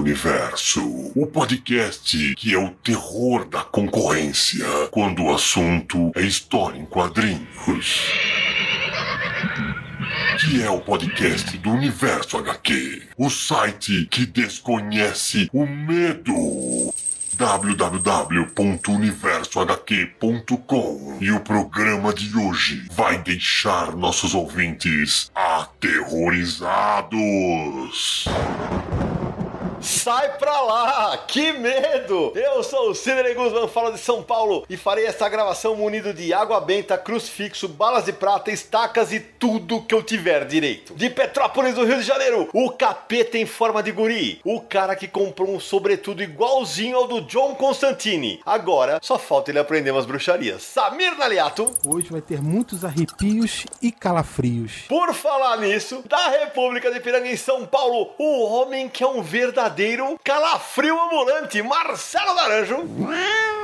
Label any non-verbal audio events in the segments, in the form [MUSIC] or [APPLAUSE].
Universo, o podcast que é o terror da concorrência quando o assunto é história em quadrinhos. Que é o podcast do Universo HQ, o site que desconhece o medo www.universohq.com e o programa de hoje vai deixar nossos ouvintes aterrorizados. Sai pra lá! Que medo! Eu sou o Sidney Guzman, falo de São Paulo e farei essa gravação munido de água benta, crucifixo, balas de prata, estacas e tudo que eu tiver direito. De Petrópolis, do Rio de Janeiro, o capeta em forma de guri. O cara que comprou um sobretudo igualzinho ao do John Constantine. Agora só falta ele aprender umas bruxarias. Samir Naliato. Hoje vai ter muitos arrepios e calafrios. Por falar nisso, da República de Piranga em São Paulo, o homem que é um verdadeiro calafrio ambulante, Marcelo Naranjo.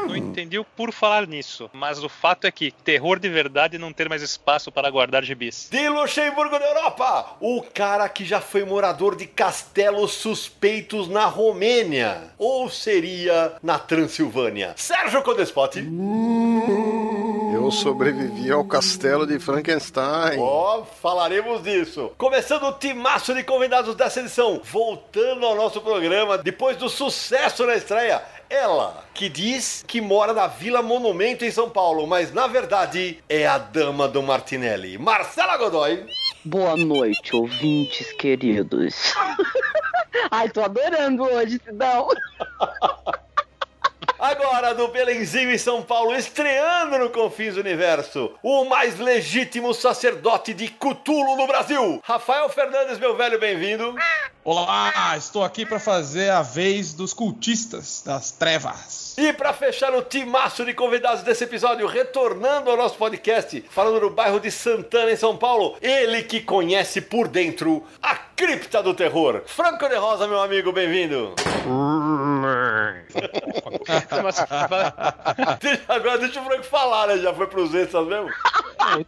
Não entendi o por falar nisso, mas o fato é que terror de verdade não ter mais espaço para guardar gibis. De Luxemburgo da Europa, o cara que já foi morador de castelos suspeitos na Romênia, ou seria na Transilvânia. Sérgio Codespot. Eu sobrevivi ao castelo de Frankenstein. Ó, oh, falaremos disso. Começando o timaço de convidados dessa edição, voltando ao nosso programa depois do sucesso na estreia. Ela, que diz que mora na Vila Monumento em São Paulo, mas na verdade é a dama do Martinelli. Marcela Godoy. Boa noite, ouvintes queridos. [LAUGHS] Ai, tô adorando hoje, Sidão. [LAUGHS] Agora do Belenzinho em São Paulo, estreando no Confins do Universo, o mais legítimo sacerdote de Cutulo no Brasil, Rafael Fernandes, meu velho, bem-vindo. Olá, estou aqui para fazer a vez dos cultistas das trevas. E para fechar o timaço de convidados desse episódio, retornando ao nosso podcast, falando do bairro de Santana, em São Paulo, ele que conhece por dentro a cripta do terror. Franco de Rosa, meu amigo, bem-vindo. [LAUGHS] Agora deixa o Franco falar, né? Já foi pros extras mesmo?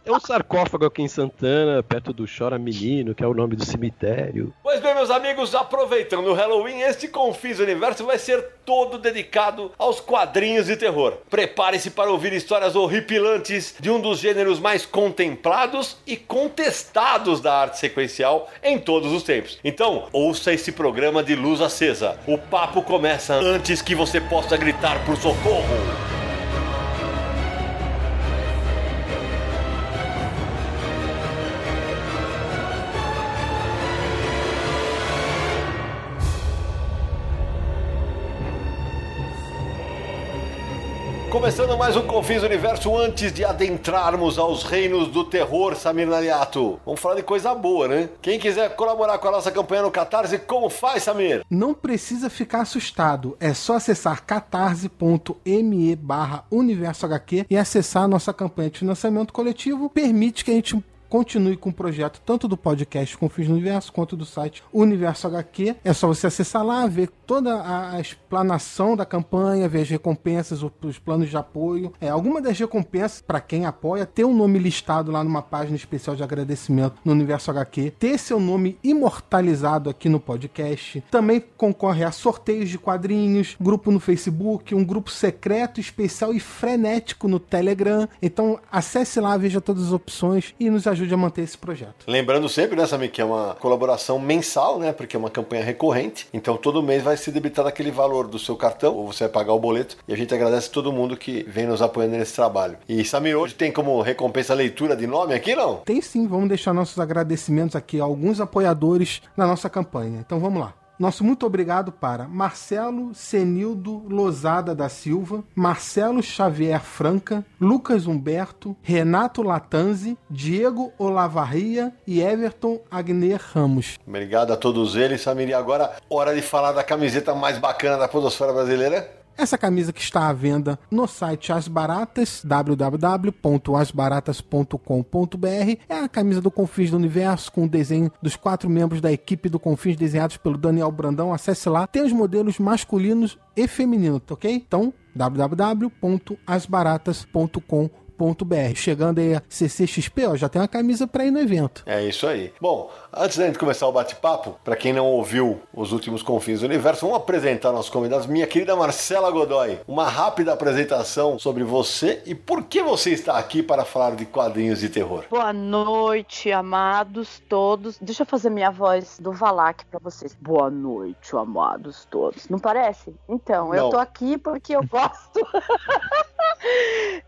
Tem um sarcófago aqui em Santana, perto do Chora Menino, que é o nome do cemitério. Pois bem, meus amigos, aproveitando o Halloween, este Confis Universo vai ser todo dedicado aos quadrinhos de terror. Prepare-se para ouvir histórias horripilantes de um dos gêneros mais contemplados e contestados da arte sequencial em todos os tempos. Então, ouça esse programa de luz acesa. O papo começa antes que você possa gritar por socorro. Começando mais um Confins Universo, antes de adentrarmos aos reinos do terror, Samir Naliato. Vamos falar de coisa boa, né? Quem quiser colaborar com a nossa campanha no Catarse, como faz, Samir? Não precisa ficar assustado, é só acessar catarse.me barra universo HQ e acessar a nossa campanha de financiamento coletivo. Permite que a gente continue com o projeto tanto do podcast Confins no Universo quanto do site Universo HQ. É só você acessar lá, ver toda a explanação da campanha, ver as recompensas, os planos de apoio. É, alguma das recompensas, para quem apoia, ter um nome listado lá numa página especial de agradecimento no Universo HQ, ter seu nome imortalizado aqui no podcast. Também concorre a sorteios de quadrinhos, grupo no Facebook, um grupo secreto, especial e frenético no Telegram. Então acesse lá, veja todas as opções e nos ajude ajude a manter esse projeto. Lembrando sempre, né, Samir, que é uma colaboração mensal, né? Porque é uma campanha recorrente. Então todo mês vai ser debitado aquele valor do seu cartão, ou você vai pagar o boleto. E a gente agradece todo mundo que vem nos apoiando nesse trabalho. E Samir, hoje tem como recompensa a leitura de nome aqui, não? Tem sim, vamos deixar nossos agradecimentos aqui a alguns apoiadores na nossa campanha. Então vamos lá. Nosso muito obrigado para Marcelo Senildo Lozada da Silva, Marcelo Xavier Franca, Lucas Humberto, Renato Latanzi, Diego Olavarria e Everton Agner Ramos. Obrigado a todos eles, Samir. E agora, hora de falar da camiseta mais bacana da Podosfera Brasileira. Essa camisa que está à venda no site As Baratas, www.asbaratas.com.br, é a camisa do Confins do Universo com o desenho dos quatro membros da equipe do Confins desenhados pelo Daniel Brandão. Acesse lá, tem os modelos masculinos e femininos, ok? Então, www.asbaratas.com.br Chegando aí a CCXP, ó, já tem uma camisa para ir no evento. É isso aí. Bom, antes da gente começar o bate-papo, para quem não ouviu os últimos Confins do Universo, vamos apresentar nossos convidados. Minha querida Marcela Godoy, uma rápida apresentação sobre você e por que você está aqui para falar de quadrinhos de terror. Boa noite, amados todos. Deixa eu fazer minha voz do Valak para vocês. Boa noite, amados todos. Não parece? Então, não. eu tô aqui porque eu [LAUGHS] gosto.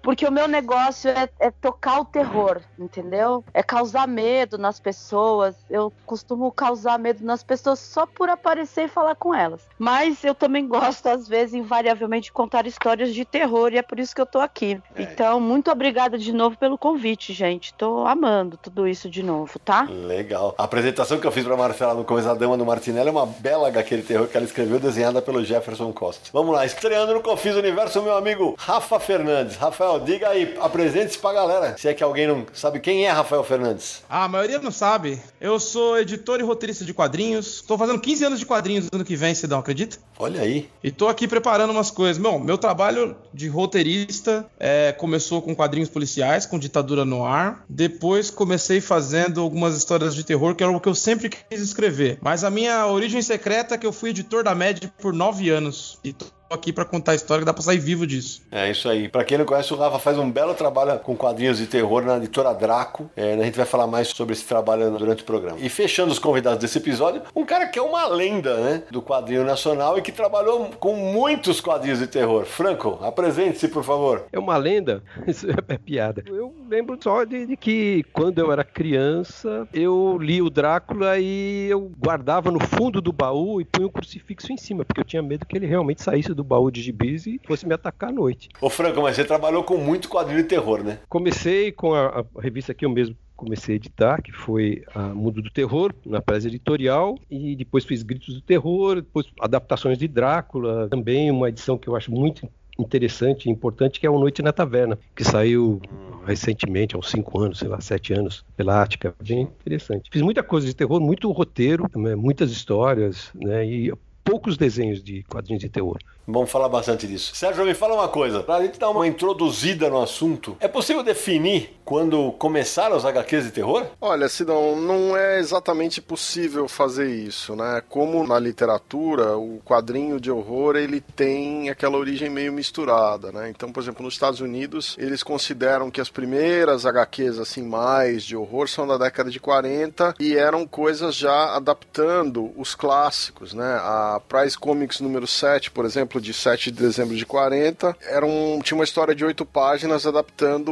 porque o meu negócio é, é, tocar o terror, entendeu? É causar medo nas pessoas. Eu costumo causar medo nas pessoas só por aparecer e falar com elas. Mas eu também gosto, às vezes, invariavelmente, de contar histórias de terror e é por isso que eu tô aqui. É. Então, muito obrigada de novo pelo convite, gente. Tô amando tudo isso de novo, tá? Legal. A apresentação que eu fiz pra Marcela no começo da Dama do Martinelli é uma bela aquele terror que ela escreveu, desenhada pelo Jefferson Costa. Vamos lá, estreando no Confis Universo, meu amigo Rafa Fernandes. Rafael, diga aí, apresente-se pra galera. Se é que alguém não sabe quem é Rafael Fernandes. Ah, a maioria não sabe. Eu sou editor e roteirista de quadrinhos. Tô fazendo 15 anos de quadrinhos ano que vem, Cidão, acredita? Olha aí. E tô aqui preparando umas coisas. Meu, meu trabalho de roteirista é, começou com quadrinhos policiais, com ditadura no ar. Depois comecei fazendo algumas histórias de terror, que era o que eu sempre quis escrever. Mas a minha origem secreta é que eu fui editor da Med por nove anos. E tô aqui para contar a história que dá pra sair vivo disso. É isso aí. Para quem não conhece, o Rafa faz um belo trabalho com quadrinhos de terror na editora Draco. É, a gente vai falar mais sobre esse trabalho durante o programa. E fechando os convidados desse episódio, um cara que é uma lenda, né? Do quadrinho nacional e que trabalhou com muitos quadrinhos de terror. Franco, apresente-se, por favor. É uma lenda? [LAUGHS] Isso é piada. Eu lembro só de, de que quando eu era criança, eu li o Drácula e eu guardava no fundo do baú e punha um crucifixo em cima, porque eu tinha medo que ele realmente saísse do do baú de gibis e fosse me atacar à noite. Ô Franco, mas você trabalhou com muito quadrinho de terror, né? Comecei com a, a revista que eu mesmo comecei a editar, que foi a Mundo do Terror, na Presa Editorial, e depois fiz Gritos do Terror, depois adaptações de Drácula, também uma edição que eu acho muito interessante e importante, que é O Noite na Taverna, que saiu recentemente, há uns 5 anos, sei lá, 7 anos, pela Ática, bem interessante. Fiz muita coisa de terror, muito roteiro, né, muitas histórias, né, e poucos desenhos de quadrinhos de terror. Vamos falar bastante disso. Sérgio, me fala uma coisa. Pra gente dar uma introduzida no assunto, é possível definir quando começaram os HQs de terror? Olha, Sidão, não é exatamente possível fazer isso, né? Como na literatura, o quadrinho de horror, ele tem aquela origem meio misturada, né? Então, por exemplo, nos Estados Unidos, eles consideram que as primeiras HQs, assim, mais de horror são da década de 40 e eram coisas já adaptando os clássicos, né? A Price Comics número 7, por exemplo, de 7 de dezembro de 40. Era um, tinha uma história de oito páginas adaptando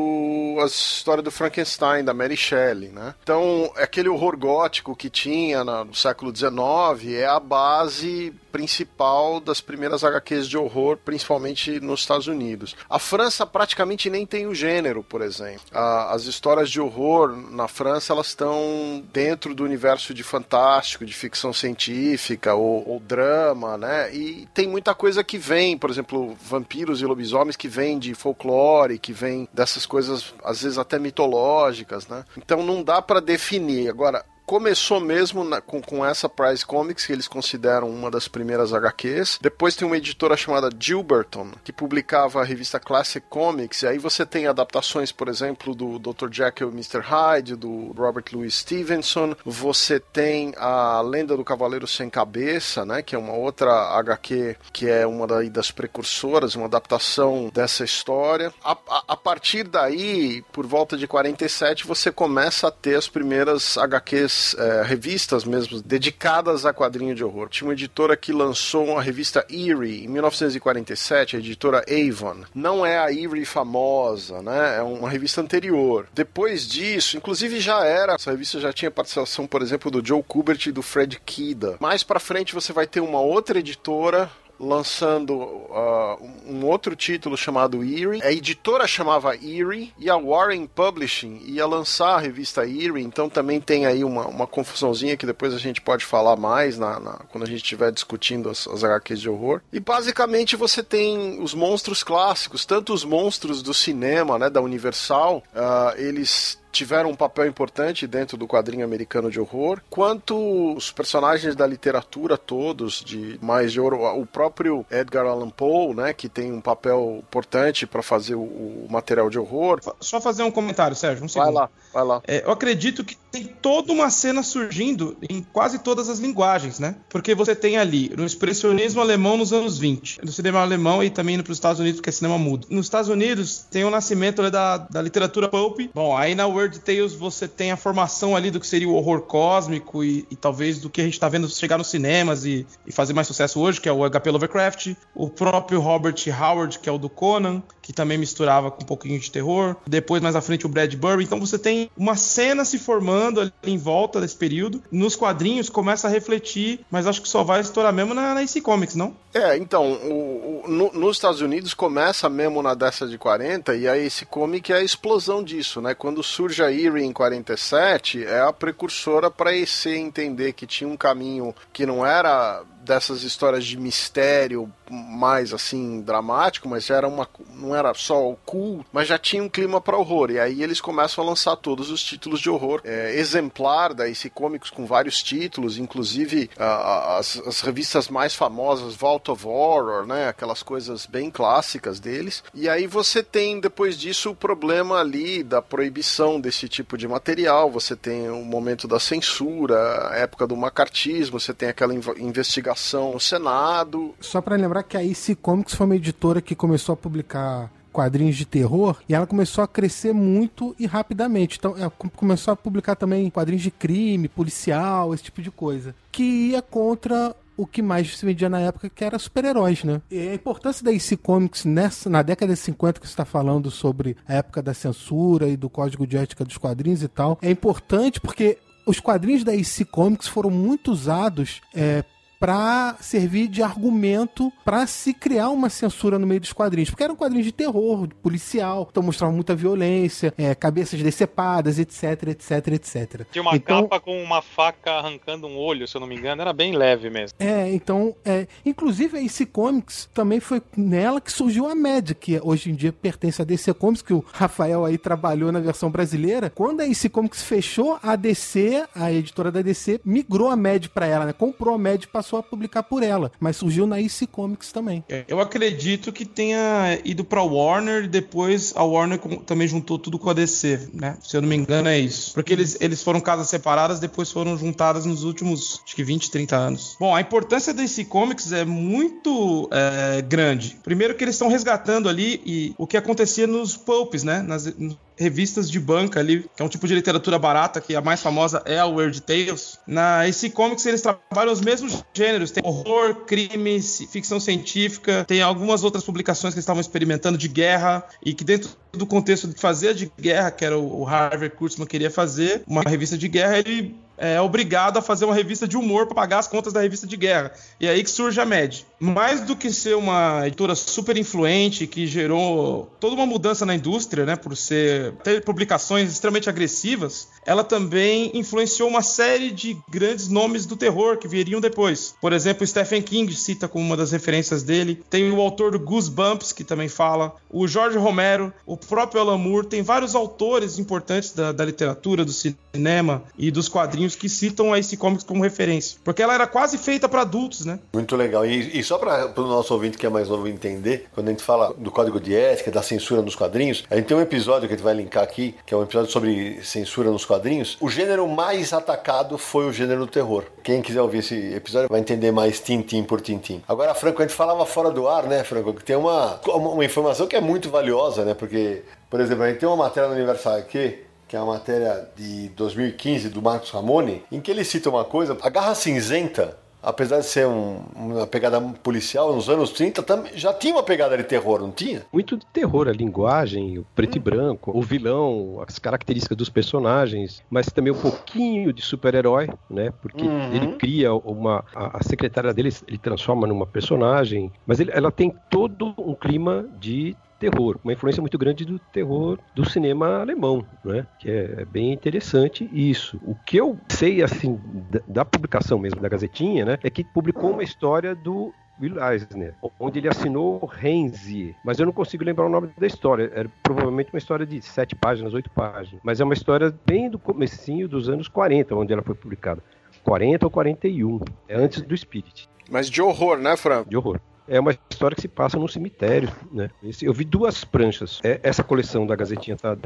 a história do Frankenstein, da Mary Shelley, né? Então, aquele horror gótico que tinha no século XIX é a base principal das primeiras HQs de horror, principalmente nos Estados Unidos. A França praticamente nem tem o gênero, por exemplo. as histórias de horror na França elas estão dentro do universo de fantástico, de ficção científica ou, ou drama, né? E tem muita coisa que vem, por exemplo, vampiros e lobisomens que vem de folclore, que vem dessas coisas às vezes até mitológicas, né? Então não dá para definir. Agora, começou mesmo na, com, com essa Prize Comics, que eles consideram uma das primeiras HQs. Depois tem uma editora chamada Gilberton, que publicava a revista Classic Comics, e aí você tem adaptações, por exemplo, do Dr. Jekyll e Mr. Hyde, do Robert Louis Stevenson. Você tem a Lenda do Cavaleiro Sem Cabeça, né, que é uma outra HQ que é uma das precursoras, uma adaptação dessa história. A, a, a partir daí, por volta de 47, você começa a ter as primeiras HQs, é, revistas mesmo, dedicadas a quadrinho de horror. Tinha uma editora que lançou uma revista Eerie em 1947, a editora Avon. Não é a Eerie famosa, né? É uma revista anterior. Depois disso, inclusive já era, essa revista já tinha participação, por exemplo, do Joe Kubert e do Fred Kida. Mais para frente você vai ter uma outra editora lançando uh, um outro título chamado Eerie. A editora chamava Eerie e a Warren Publishing ia lançar a revista Eerie, então também tem aí uma, uma confusãozinha que depois a gente pode falar mais na, na quando a gente estiver discutindo as, as HQs de horror. E basicamente você tem os monstros clássicos, tanto os monstros do cinema, né, da Universal, uh, eles tiveram um papel importante dentro do quadrinho americano de horror, quanto os personagens da literatura todos, de mais de ouro, o próprio Edgar Allan Poe, né, que tem um papel importante para fazer o, o, material de horror. Só fazer um comentário, Sérgio, um segundo. Vai lá, vai lá. É, eu acredito que tem toda uma cena surgindo em quase todas as linguagens, né? Porque você tem ali no expressionismo alemão nos anos 20, no cinema alemão e também para os Estados Unidos, que é cinema mudo. Nos Estados Unidos tem o nascimento da, da literatura pulp. Bom, aí na Weird Tales você tem a formação ali do que seria o horror cósmico e, e talvez do que a gente está vendo chegar nos cinemas e, e, fazer mais sucesso hoje, que é o HP Lovecraft. O próprio Robert Howard, que é o do Conan, que também misturava com um pouquinho de terror. Depois, mais à frente, o Bradbury. Então você tem uma cena se formando ali em volta desse período. Nos quadrinhos começa a refletir, mas acho que só vai estourar mesmo na, na Comics, não? É, então, o, o, no, nos Estados Unidos começa mesmo na década de 40 e a AC Comic é a explosão disso, né? Quando surge a Eerie em 47, é a precursora para EC entender que tinha um caminho que não era dessas histórias de mistério mais assim dramático, mas era uma não era só o cool, mas já tinha um clima para horror. E aí eles começam a lançar todos os títulos de horror. É, exemplar da esse Comics com vários títulos, inclusive as, as, revistas mais famosas, Vault of Horror, né, aquelas coisas bem clássicas deles. E aí você tem depois disso o problema ali da proibição desse tipo de material. Você tem o momento da censura, época do macartismo, você tem aquela investigação no Senado. Só para lembrar que a IC Comics foi uma editora que começou a publicar quadrinhos de terror e ela começou a crescer muito e rapidamente. Então, ela começou a publicar também quadrinhos de crime, policial, esse tipo de coisa, que ia contra o que mais se vendia na época, que era super-heróis, né? E a importância da IC Comics nessa, na década de 50, que você está falando sobre a época da censura e do código de ética dos quadrinhos e tal, é importante porque os quadrinhos da IC Comics foram muito usados é, para servir de argumento para se criar uma censura no meio dos quadrinhos. Porque eram quadrinhos de terror, de policial, então mostravam muita violência, é, cabeças decepadas, etc, etc, etc. Tinha uma então, capa com uma faca arrancando um olho, se eu não me engano, era bem leve mesmo. É, então, é, inclusive a DC Comics também foi nela que surgiu a Mad, que hoje em dia pertence a DC Comics, que o Rafael aí trabalhou na versão brasileira. Quando a DC Comics fechou a DC, a editora da DC migrou a Mad para ela, né? Comprou a Mad e passou passou a publicar por ela, mas surgiu na IC Comics também. É, eu acredito que tenha ido pra Warner e depois a Warner também juntou tudo com a DC, né? Se eu não me engano é isso. Porque eles, eles foram casas separadas, depois foram juntadas nos últimos, acho que 20, 30 anos. Bom, a importância da IC Comics é muito é, grande. Primeiro que eles estão resgatando ali e o que acontecia nos pulps, né? Nas, revistas de banca ali, que é um tipo de literatura barata, que a mais famosa é a Weird Tales. Na esse Comics eles trabalham os mesmos gêneros, tem horror, crime, ficção científica, tem algumas outras publicações que estavam experimentando de guerra e que dentro do contexto de fazer de guerra, que era o Harvey Kurtzman queria fazer, uma revista de guerra, ele é obrigado a fazer uma revista de humor para pagar as contas da revista de guerra. E é aí que surge a MED. Mais do que ser uma editora super influente que gerou toda uma mudança na indústria, né, por ser ter publicações extremamente agressivas, ela também influenciou uma série de grandes nomes do terror que viriam depois. Por exemplo, Stephen King cita como uma das referências dele. Tem o autor do Goosebumps que também fala, o George Romero, o próprio Alan Moore, tem vários autores importantes da, da literatura, do cinema e dos quadrinhos que citam a esse Comics como referência, porque ela era quase feita para adultos, né? Muito legal. E, e só para o nosso ouvinte que é mais novo entender, quando a gente fala do código de ética, da censura nos quadrinhos, a gente tem um episódio que a gente vai linkar aqui, que é um episódio sobre censura nos quadrinhos. O gênero mais atacado foi o gênero do terror. Quem quiser ouvir esse episódio vai entender mais tintim por tintim. Agora, Franco, a gente falava fora do ar, né, Franco, que tem uma, uma informação que é muito valiosa, né? Porque, por exemplo, a gente tem uma matéria no Universal aqui que é uma matéria de 2015 do Marcos Ramone, em que ele cita uma coisa, a Garra Cinzenta apesar de ser um, uma pegada policial, nos anos 30 também já tinha uma pegada de terror, não tinha? Muito de terror, a linguagem, o preto e branco, o vilão, as características dos personagens, mas também um pouquinho de super-herói, né? Porque uhum. ele cria uma. A, a, secretária dele ele transforma numa personagem, mas ele, ela tem todo um clima de terror, uma influência muito grande do terror do cinema alemão, né? Que é bem interessante isso. O que eu sei assim da, da publicação mesmo da Gazetinha, né, é que publicou uma história do Will Eisner, onde ele assinou Renzi, mas eu não consigo lembrar o nome da história. Era provavelmente uma história de sete páginas, oito páginas, mas é uma história bem do comecinho dos anos 40, onde ela foi publicada. 40 ou 41, é antes do Spirit. Mas de horror, né, Fran? De horror é uma história que se passa num cemitério, né? Eu vi duas pranchas. É, essa coleção da Gazetinha tá,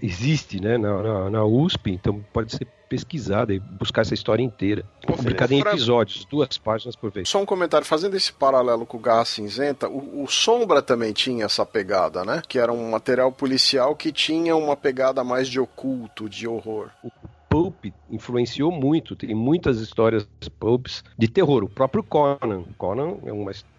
existe, né, na, na, na, USP, então pode ser pesquisada e buscar essa história inteira. Publicada em episódios, duas páginas por vez. Só um comentário, fazendo esse paralelo com o Garra Cinzenta, o, o Sombra também tinha essa pegada, né? Que era um material policial que tinha uma pegada mais de oculto, de horror. O Pulp influenciou muito, tem muitas histórias pulps de terror. O próprio Conan. Conan é uma história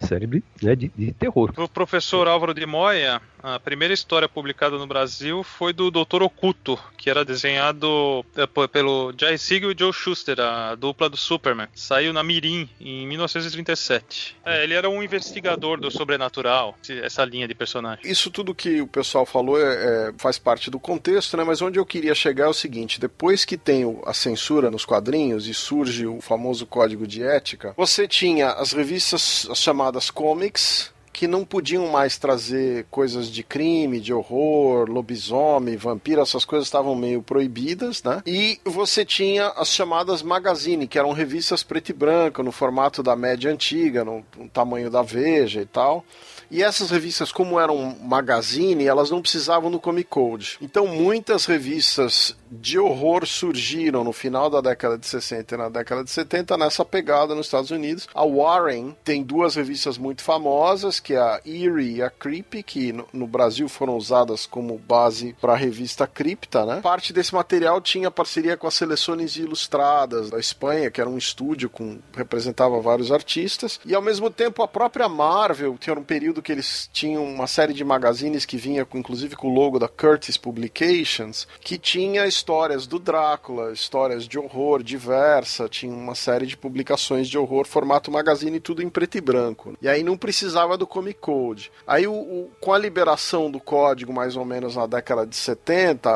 célebre né, de, de terror. O professor Álvaro de Moya, a primeira história publicada no Brasil foi do Doutor Oculto, que era desenhado é, pelo Jay Siegel e Joe Schuster, a dupla do Superman. Saiu na Mirim em 1937. É, ele era um investigador do sobrenatural, essa linha de personagem. Isso tudo que o pessoal falou é, é, faz parte do contexto, né? Mas onde eu queria chegar é o seguinte: depois que tem a censura nos quadrinhos e surge o famoso código de ética, você tinha as revistas chamadas comics que não podiam mais trazer coisas de crime, de horror, lobisomem, vampiro, essas coisas estavam meio proibidas, né? E você tinha as chamadas magazine, que eram revistas preto e branco, no formato da média antiga, no, no tamanho da Veja e tal. E essas revistas, como eram magazine, elas não precisavam do Comic Code. Então, muitas revistas de horror surgiram no final da década de 60 e na década de 70 nessa pegada nos Estados Unidos. A Warren tem duas revistas muito famosas, que é a Eerie e a Creepy, que no, no Brasil foram usadas como base para a revista Cripta, né? Parte desse material tinha parceria com as Seleções Ilustradas da Espanha, que era um estúdio com representava vários artistas, e ao mesmo tempo a própria Marvel tinha um período que eles tinham uma série de magazines que vinha com, inclusive com o logo da Curtis Publications, que tinha histórias do Drácula, histórias de horror diversa, tinha uma série de publicações de horror, formato magazine, tudo em preto e branco. E aí não precisava do Comic Code. Aí, o, o, com a liberação do código, mais ou menos na década de 70,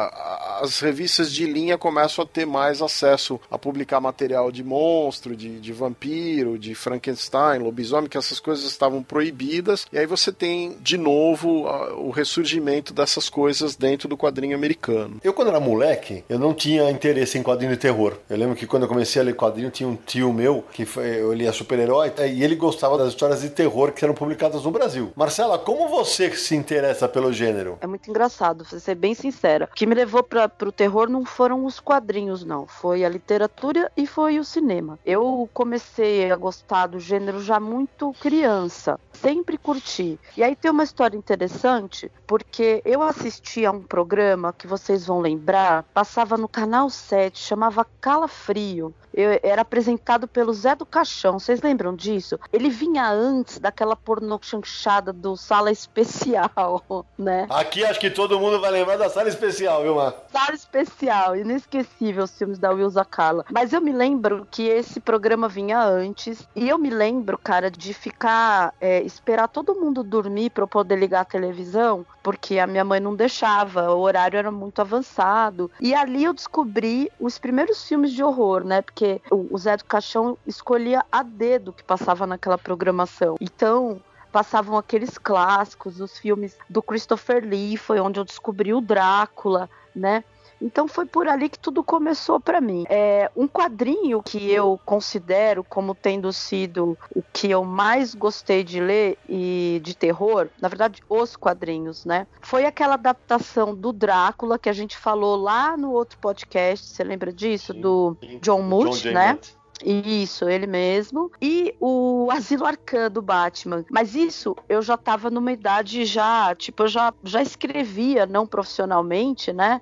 as revistas de linha começam a ter mais acesso a publicar material de monstro, de, de vampiro, de Frankenstein, lobisomem, que essas coisas estavam proibidas. E aí você tem, de novo, o ressurgimento dessas coisas dentro do quadrinho americano. Eu, quando era moleque, eu não tinha interesse em quadrinho de terror. Eu lembro que quando eu comecei a ler quadrinho, tinha um tio meu que foi, eu lia super-herói e ele gostava das histórias de terror que eram publicadas no Brasil. Marcela, como você se interessa pelo gênero? É muito engraçado, vou ser bem sincera. O que me levou para o terror não foram os quadrinhos, não. Foi a literatura e foi o cinema. Eu comecei a gostar do gênero já muito criança. sempre curti. E aí tem uma história interessante, porque eu assisti a um programa que vocês vão lembrar, passava no canal 7, chamava Calafrio. Eu, era apresentado pelo Zé do Caixão. Vocês lembram disso? Ele vinha antes daquela porno chanchada do Sala Especial, [LAUGHS] né? Aqui acho que todo mundo vai lembrar da Sala Especial, viu, Mar? Sala Especial, inesquecível os filmes da Wilza Carla. Mas eu me lembro que esse programa vinha antes. E eu me lembro, cara, de ficar, é, esperar todo mundo dormir para poder ligar a televisão, porque a minha mãe não deixava, o horário era muito avançado. E ali eu descobri os primeiros filmes de horror, né? Porque o Zé do Caixão escolhia a dedo que passava naquela programação. Então, passavam aqueles clássicos, os filmes do Christopher Lee, foi onde eu descobri o Drácula, né? Então foi por ali que tudo começou para mim. É um quadrinho que eu considero como tendo sido o que eu mais gostei de ler e de terror, na verdade os quadrinhos, né? Foi aquela adaptação do Drácula que a gente falou lá no outro podcast, você lembra disso? Sim, do sim. John Muth, né? Isso, ele mesmo. E o Asilo Arcã do Batman. Mas isso eu já tava numa idade já, tipo, eu já, já escrevia, não profissionalmente, né?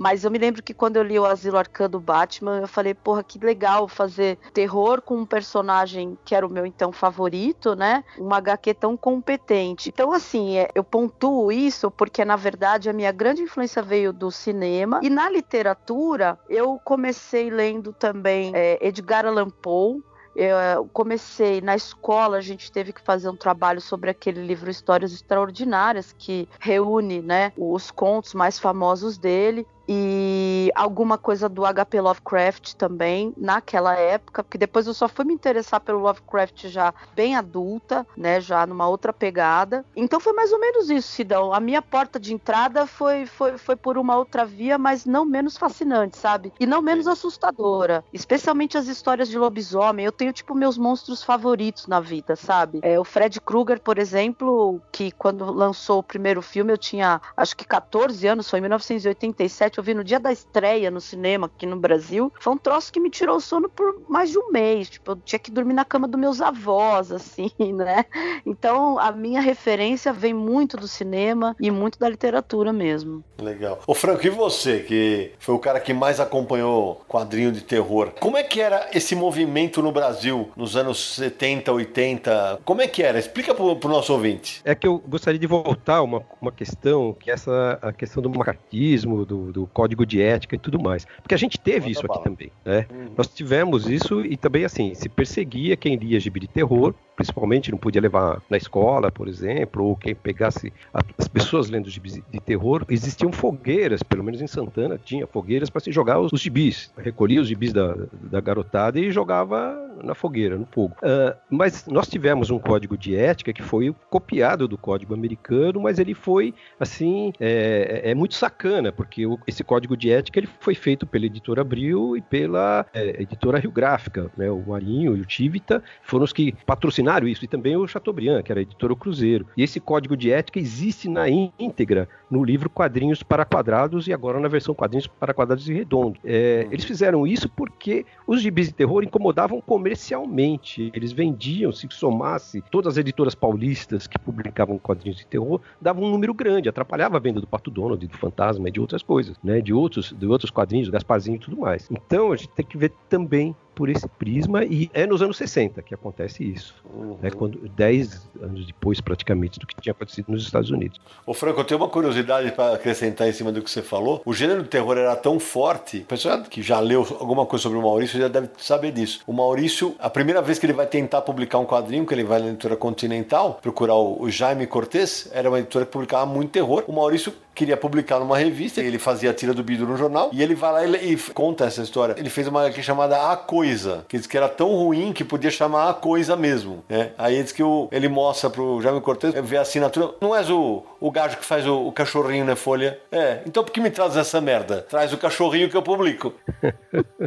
Mas eu me lembro que quando eu li o Asilo Arcã do Batman, eu falei, porra, que legal fazer terror com um personagem que era o meu então favorito, né? Uma HQ tão competente. Então, assim, é, eu pontuo isso porque, na verdade, a minha grande influência veio do cinema. E na literatura, eu comecei lendo também é, Edgar Allan Poe, eu comecei na escola, a gente teve que fazer um trabalho sobre aquele livro Histórias Extraordinárias, que reúne né, os contos mais famosos dele e alguma coisa do HP Lovecraft também naquela época, porque depois eu só fui me interessar pelo Lovecraft já bem adulta, né, já numa outra pegada. Então foi mais ou menos isso, Sidão. A minha porta de entrada foi foi, foi por uma outra via, mas não menos fascinante, sabe? E não menos assustadora, especialmente as histórias de lobisomem. Eu tenho tipo meus monstros favoritos na vida, sabe? É o Fred Krueger, por exemplo, que quando lançou o primeiro filme eu tinha acho que 14 anos, foi em 1987 eu vi no dia da estreia no cinema aqui no Brasil, foi um troço que me tirou o sono por mais de um mês. Tipo, eu tinha que dormir na cama dos meus avós, [LAUGHS] assim, né? Então, a minha referência vem muito do cinema e muito da literatura mesmo. Legal. Ô, Franco, e você, que foi o cara que mais acompanhou quadrinho de terror, como é que era esse movimento no Brasil nos anos 70, 80? Como é que era? Explica pro, pro nosso ouvinte. É que eu gostaria de voltar uma, uma questão, que é essa a questão do macartismo, do, do código de ética e tudo mais. Porque a gente teve isso aqui também, né? Uhum. Nós tivemos isso e também, assim, se perseguia quem lia gibi de terror, principalmente não podia levar na escola, por exemplo, ou quem pegasse as pessoas lendo gibis de terror. Existiam fogueiras, pelo menos em Santana tinha fogueiras para se jogar os, os gibis. Recolhia os gibis da, da garotada e jogava na fogueira, no fogo. Uh, mas nós tivemos um código de ética que foi copiado do código americano, mas ele foi, assim, é, é muito sacana, porque o, esse código de ética ele foi feito pela editora Abril e pela é, editora Rio Gráfica, né? O Marinho e o Tivita foram os que patrocinaram isso, e também o Chateaubriand, que era a editora o Cruzeiro. E esse código de ética existe na íntegra no livro Quadrinhos para Quadrados e agora na versão Quadrinhos para Quadrados e Redondos. É, eles fizeram isso porque os gibis de terror incomodavam comercialmente. Eles vendiam, se somasse todas as editoras paulistas que publicavam quadrinhos de terror, davam um número grande, atrapalhava a venda do Pato Donald, do Fantasma e de outras coisas, né? De outros, de outros quadrinhos, do Gasparzinho e tudo mais. Então a gente tem que ver também por esse prisma e é nos anos 60 que acontece isso, uhum. né, quando 10 anos depois praticamente do que tinha acontecido nos Estados Unidos. Ô Franco, eu tenho uma curiosidade para acrescentar em cima do que você falou. O gênero do terror era tão forte, o pessoal que já leu alguma coisa sobre o Maurício já deve saber disso. O Maurício, a primeira vez que ele vai tentar publicar um quadrinho, que ele vai na editora Continental, procurar o, o Jaime Cortez, era uma editora que publicava muito terror. O Maurício queria publicar numa revista, ele fazia a tira do bido no jornal, e ele vai lá e, e conta essa história. Ele fez uma aqui chamada A Coisa, que diz que era tão ruim que podia chamar A Coisa mesmo, né? Aí diz que o, ele mostra pro Jaime Cortez, vê a assinatura, não és o, o gajo que faz o, o cachorrinho na folha? É, então por que me traz essa merda? Traz o cachorrinho que eu publico. [LAUGHS]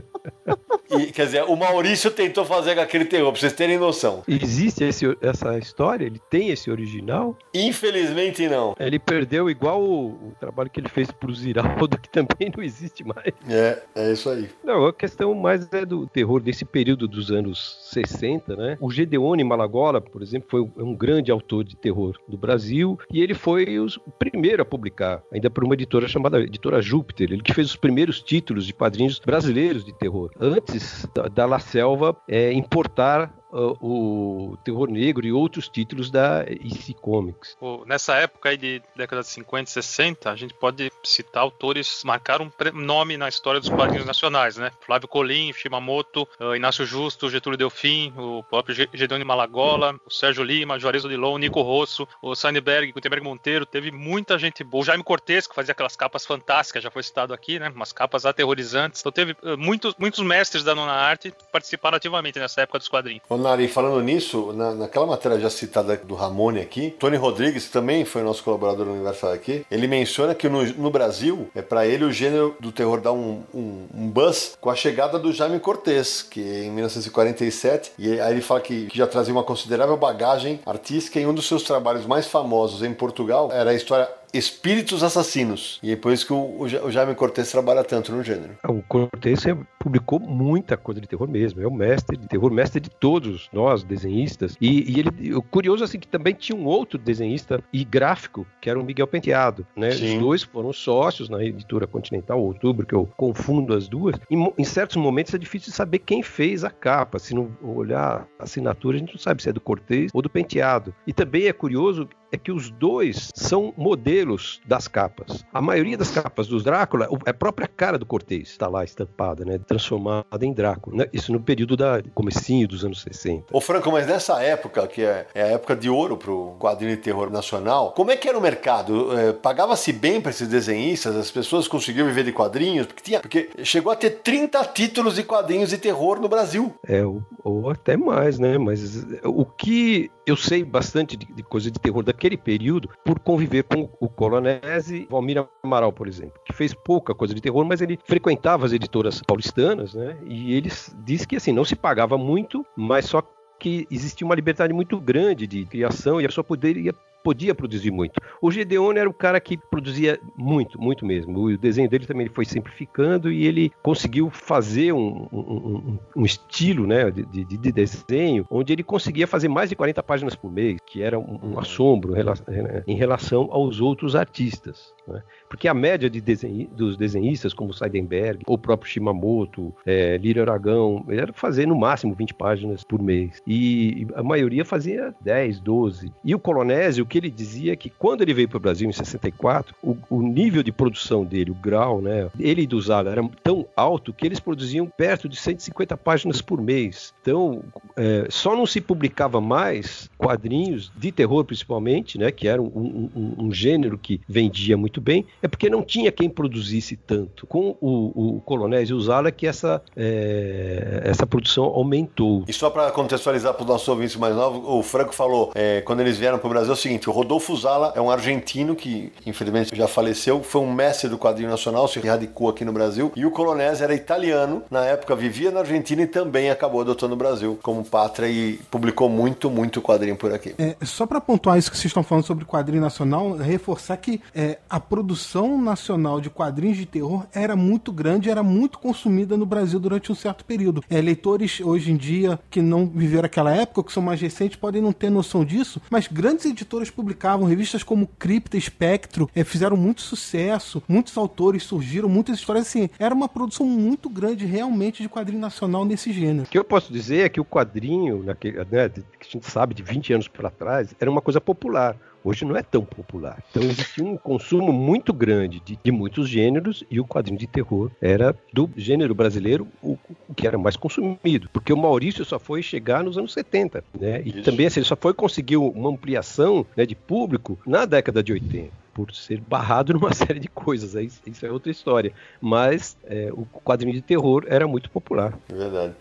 E, quer dizer, o Maurício tentou fazer aquele terror, pra vocês terem noção. Existe esse- essa história? Ele tem esse original? Infelizmente não. Ele perdeu igual o, o trabalho que ele fez pro Ziraldo, [LAUGHS] que também não existe mais. É, é isso aí. Não, a questão mais é do terror desse período dos anos 60, né? O Gedeone Malagola, por exemplo, foi um grande autor de terror do Brasil e ele foi os- o primeiro a publicar, ainda por uma editora chamada Editora Júpiter. Ele que fez os primeiros títulos de quadrinhos brasileiros de terror. Antes da, da La Selva é, importar o terror negro e outros títulos da EC Comics. Nessa época aí de década de 50 e 60, a gente pode citar autores que marcaram um nome na história dos quadrinhos nacionais, né? Flávio Colim, Shimamoto, eh, Inácio Justo, Getúlio Delfim, o próprio Ge- Gedone Malagola, o Sérgio Lima, Juarez Odilon, Nico Rosso, o Seinberg, Gutenberg Monteiro, teve muita gente boa. O Jaime Cortez, que fazia aquelas capas fantásticas, já foi citado aqui, né? Umas capas aterrorizantes. Então teve eh, muitos, muitos mestres da nona arte participaram ativamente nessa época dos quadrinhos. Ô Nari, falando nisso, na, naquela matéria já citada do Ramone aqui, Tony Rodrigues, também foi nosso colaborador Universal aqui, ele menciona que no, no Brasil, é para ele o gênero do terror dá um, um, um buzz com a chegada do Jaime Cortez, que em 1947, e aí ele fala que, que já trazia uma considerável bagagem artística e um dos seus trabalhos mais famosos em Portugal era a história Espíritos Assassinos. E é por isso que o, o Ja- o Jaime Cortez trabalha tanto no gênero. O Cortez sempre publicou muita coisa de terror mesmo. É o mestre de terror, mestre de todos nós, desenhistas. E, e ele, o curioso assim que também tinha um outro desenhista e gráfico, que era o Miguel Penteado, né? Sim. Os dois foram sócios na editora Continental Outubro, que eu confundo as duas. Em, em certos momentos é difícil saber quem fez a capa. Se não olhar a assinatura, a gente não sabe se é do Cortez ou do Penteado. E também é curioso é que os dois são modelos das capas. A maioria das capas dos Drácula, é a própria cara do Cortez está lá estampada, né, transformada em Drácula. né? Isso no período da comecinho dos anos 60. Ô Franco, mas nessa época, que é, é a época de ouro pro quadrinho de terror nacional, como é que era o mercado? É, Pagava-se bem para esses desenhistas? As pessoas conseguiam viver de quadrinhos? Porque, tinha, porque chegou a ter 30 títulos de quadrinhos de terror no Brasil. É, ou, ou até mais, né? Mas o que eu sei bastante de, de coisa de terror daquele período por conviver com o Colonese Valmir Amaral, por exemplo, que fez pouca coisa de terror, mas ele frequentava as editoras paulistanas, né? E eles disse que assim não se pagava muito, mas só que existia uma liberdade muito grande de criação e a pessoa poderia podia produzir muito. O Gedeone era o cara que produzia muito, muito mesmo. O desenho dele também foi simplificando e ele conseguiu fazer um, um- um- estilo né, de, de- de desenho onde ele conseguia fazer mais de 40 páginas por mês, que era um, um assombro em rela- em relação aos outros artistas. né? Porque a média de desenhi- dos desenhistas, como Seidenberg, o próprio Shimamoto, é, Lírio Aragão, era fazer no máximo 20 páginas por mês. E a maioria fazia 10, 12. E o Colonese, o que ele dizia é que quando ele veio para o Brasil em 64, o, o nível de produção dele, o grau, né, ele e do Zala era tão alto que eles produziam perto de 150 páginas por mês. Então, é, só não se publicava mais quadrinhos de terror, principalmente, né, que era um, um- um- gênero que vendia muito bem, é porque não tinha quem produzisse tanto. Com o, o Colonese e o Zala que essa, é, essa produção aumentou. E só para contextualizar para os nossos ouvintes mais novos, o Franco falou, é, quando eles vieram para o Brasil, é o seguinte: o Rodolfo Zala é um argentino que, infelizmente, já faleceu, foi um mestre do quadrinho nacional, se radicou aqui no Brasil, e o Colonese era italiano, na época vivia na Argentina e também acabou adotando o Brasil como pátria e publicou muito, muito quadrinho por aqui. É, só para pontuar isso que vocês estão falando sobre quadrinho nacional, reforçar que é, a produção nacional de quadrinhos de terror era muito grande, era muito consumida no Brasil durante um certo período. É, leitores hoje em dia que não viveram aquela época, que são mais recentes, podem não ter noção disso, mas grandes editoras publicavam revistas como Cripta, Espectro, é, fizeram muito sucesso, muitos autores surgiram, muitas histórias assim. Era uma produção muito grande realmente de quadrinho nacional nesse gênero. O que eu posso dizer é que o quadrinho, né, que a gente sabe de 20 anos para trás, era uma coisa popular. Hoje não é tão popular. Então existia um consumo muito grande de, de muitos gêneros e o quadrinho de terror era do gênero brasileiro o, o que era mais consumido. Porque o Maurício só foi chegar nos anos 70. Né? E Isso. também assim, ele só foi conseguir uma ampliação né, de público na década de 80 por ser barrado numa [LAUGHS] série de coisas, isso é outra história. Mas é, o quadrinho de terror era muito popular. É verdade.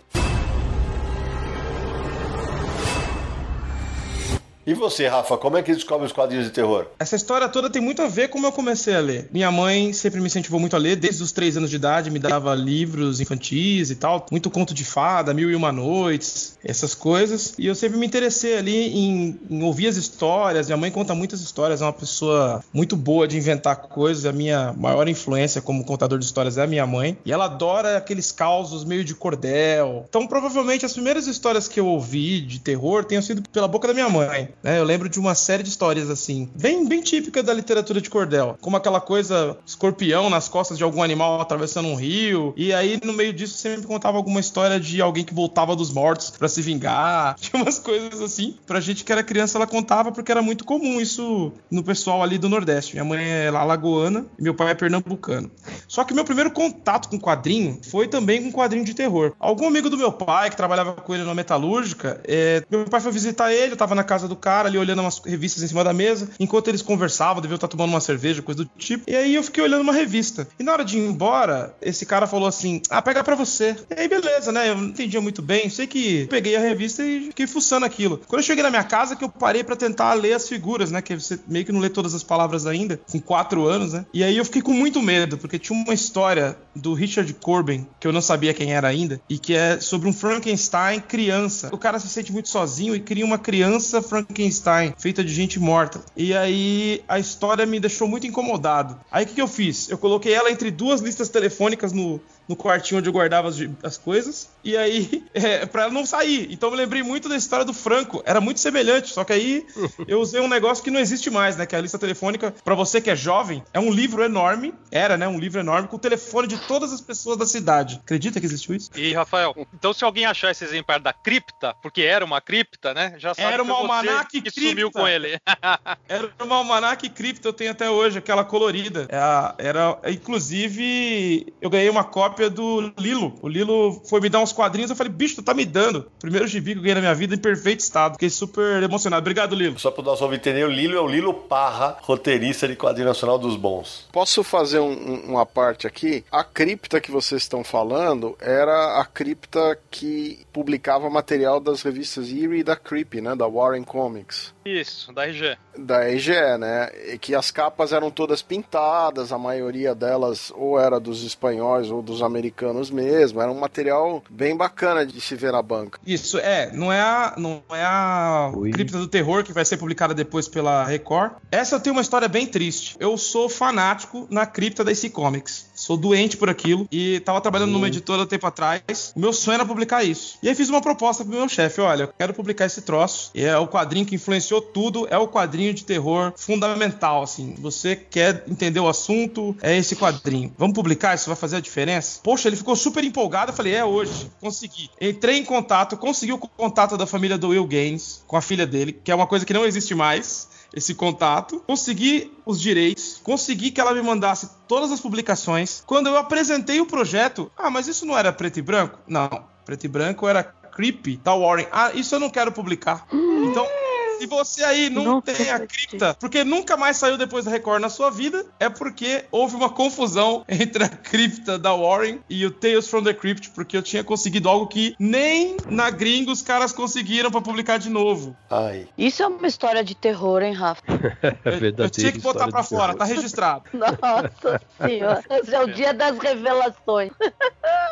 E você, Rafa, como é que descobre os quadrinhos de terror? Essa história toda tem muito a ver com como eu comecei a ler. Minha mãe sempre me incentivou muito a ler, desde os três anos de idade, me dava livros infantis e tal, muito conto de fada, Mil e Uma Noites, essas coisas. E eu sempre me interessei ali em, em ouvir as histórias. Minha mãe conta muitas histórias, é uma pessoa muito boa de inventar coisas. A minha maior influência como contador de histórias é a minha mãe. E ela adora aqueles causos meio de cordel. Então, provavelmente, as primeiras histórias que eu ouvi de terror tenham sido pela boca da minha mãe. Né? Eu lembro de uma série de histórias assim, bem, bem típica da literatura de cordel. Como aquela coisa, escorpião nas costas de algum animal atravessando um rio. E aí, no meio disso, sempre contava alguma história de alguém que voltava dos mortos para se vingar. [LAUGHS] Tinha umas coisas assim. Pra gente que era criança, ela contava porque era muito comum isso no pessoal ali do Nordeste. Minha mãe é alagoana e meu pai é pernambucano. Só que meu primeiro contato com quadrinho foi também com quadrinho de terror. Algum amigo do meu pai, que trabalhava com ele na metalúrgica, é, meu pai foi visitar ele, eu tava na casa do cara ali olhando umas revistas em cima da mesa, enquanto eles conversavam, deviam estar tomando uma cerveja, coisa do tipo. E aí eu fiquei olhando uma revista. E na hora de ir embora, esse cara falou assim: Ah, pega pra você. E aí, beleza, né? Eu não entendia muito bem. Sei que peguei a revista e fiquei fuçando aquilo. Quando eu cheguei na minha casa, que eu parei para tentar ler as figuras, né? Que você meio que não lê todas as palavras ainda, com quatro anos, né? E aí eu fiquei com muito medo, porque tinha uma história do Richard Corbin, que eu não sabia quem era ainda, e que é sobre um Frankenstein criança. O cara se sente muito sozinho e cria uma criança Frankenstein, feita de gente morta. E aí a história me deixou muito incomodado. Aí o que, que eu fiz? Eu coloquei ela entre duas listas telefônicas no, no quartinho onde eu guardava as, as coisas. E aí, [LAUGHS] é, pra ela não sair. Então eu me lembrei muito da história do Franco. Era muito semelhante, só que aí [LAUGHS] eu usei um negócio que não existe mais, né? Que é a lista telefônica, para você que é jovem, é um livro enorme. Era, né? Um livro enorme com o telefone de todas as pessoas da cidade. Acredita que existiu isso? E, Rafael, então se alguém achar esse exemplar da cripta, porque era uma cripta, né? Já sabe era uma almanac que cripta. sumiu com ele. [LAUGHS] era uma almanac cripta, eu tenho até hoje, aquela colorida. Era, era, inclusive, eu ganhei uma cópia do Lilo. O Lilo foi me dar uns quadrinhos, eu falei, bicho, tu tá me dando. Primeiro gibi que eu ganhei na minha vida em perfeito estado. Fiquei super emocionado. Obrigado, Lilo. Só pro nosso ouvinte entender, o Lilo é o Lilo Parra, roteirista de quadrinho nacional dos bons. Posso fazer um, uma parte aqui? A cripta que vocês estão falando era a cripta que publicava material das revistas Eerie e da Creepy, né? Da Warren Comics. Isso, da RG. Da RG, né? E que as capas eram todas pintadas, a maioria delas ou era dos espanhóis ou dos americanos mesmo. Era um material bem bacana de se ver na banca. Isso, é. Não é a, não é a cripta do terror que vai ser publicada depois pela Record. Essa eu tenho uma história bem triste. Eu sou fanático na cripta da IC Comics. Sou doente por aquilo e tava trabalhando uhum. numa editora tempo atrás. O meu sonho era publicar isso. E aí fiz uma proposta pro meu chefe: olha, eu quero publicar esse troço. E é o quadrinho que influenciou tudo, é o quadrinho de terror fundamental, assim. Você quer entender o assunto, é esse quadrinho. Vamos publicar? Isso vai fazer a diferença? Poxa, ele ficou super empolgado. Eu falei: é hoje, consegui. Entrei em contato, consegui o contato da família do Will Gaines com a filha dele, que é uma coisa que não existe mais esse contato, consegui os direitos, consegui que ela me mandasse todas as publicações. Quando eu apresentei o projeto, ah, mas isso não era preto e branco? Não, preto e branco era Creepy da Warren. Ah, isso eu não quero publicar. Então se você aí não, não tem a cripta, porque nunca mais saiu depois da Record na sua vida, é porque houve uma confusão entre a cripta da Warren e o Tales from the Crypt, porque eu tinha conseguido algo que nem na gringa os caras conseguiram para publicar de novo. Ai. Isso é uma história de terror, hein, Rafa? [LAUGHS] é eu, eu tinha que botar para fora, tá registrado. [LAUGHS] Nossa senhora, esse é o dia das revelações.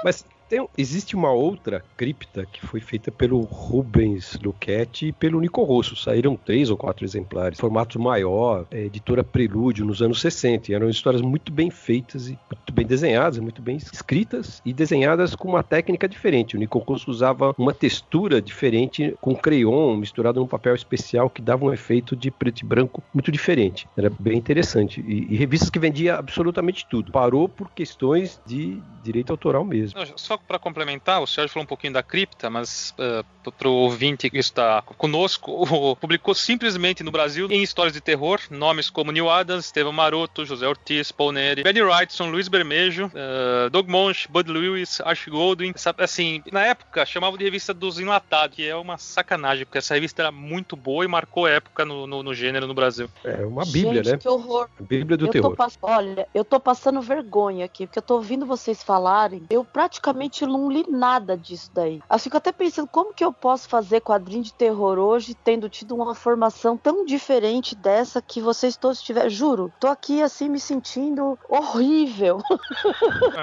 Mas tem, existe uma outra cripta que foi feita pelo Rubens Luquete e pelo Nico Rosso. Saíram três ou quatro exemplares. Formato maior, é, editora Prelúdio, nos anos 60. E eram histórias muito bem feitas e muito bem desenhadas, muito bem escritas e desenhadas com uma técnica diferente. O Nico Rosso usava uma textura diferente com crayon misturado num papel especial que dava um efeito de preto e branco muito diferente. Era bem interessante. E, e revistas que vendia absolutamente tudo. Parou por questões de direito autoral mesmo. Só para complementar, o Sérgio falou um pouquinho da cripta, mas uh, eh, para o ouvinte que está conosco, publicou simplesmente no Brasil em histórias de terror nomes como Neil Adams, Estevam Maroto, José Ortiz, Paul Neri, Benny Wrightson, Luiz Bermejo, uh, Doug Monch, Bud Lewis, Ash Goldwyn. Assim, na época chamavam de revista dos enlatados, que é uma sacanagem, porque essa revista era muito boa e marcou época no, no, no gênero no Brasil. É uma bíblia, Gente, né? Que horror. Bíblia do eu terror. Olha, eu tô passando vergonha aqui, porque eu tô ouvindo vocês falarem. Eu praticamente realmente não li nada disso daí. Eu fico até pensando como que eu posso fazer quadrinho de terror hoje, tendo tido uma formação tão diferente dessa que vocês todos tiveram. Juro, tô aqui assim me sentindo horrível. [LAUGHS]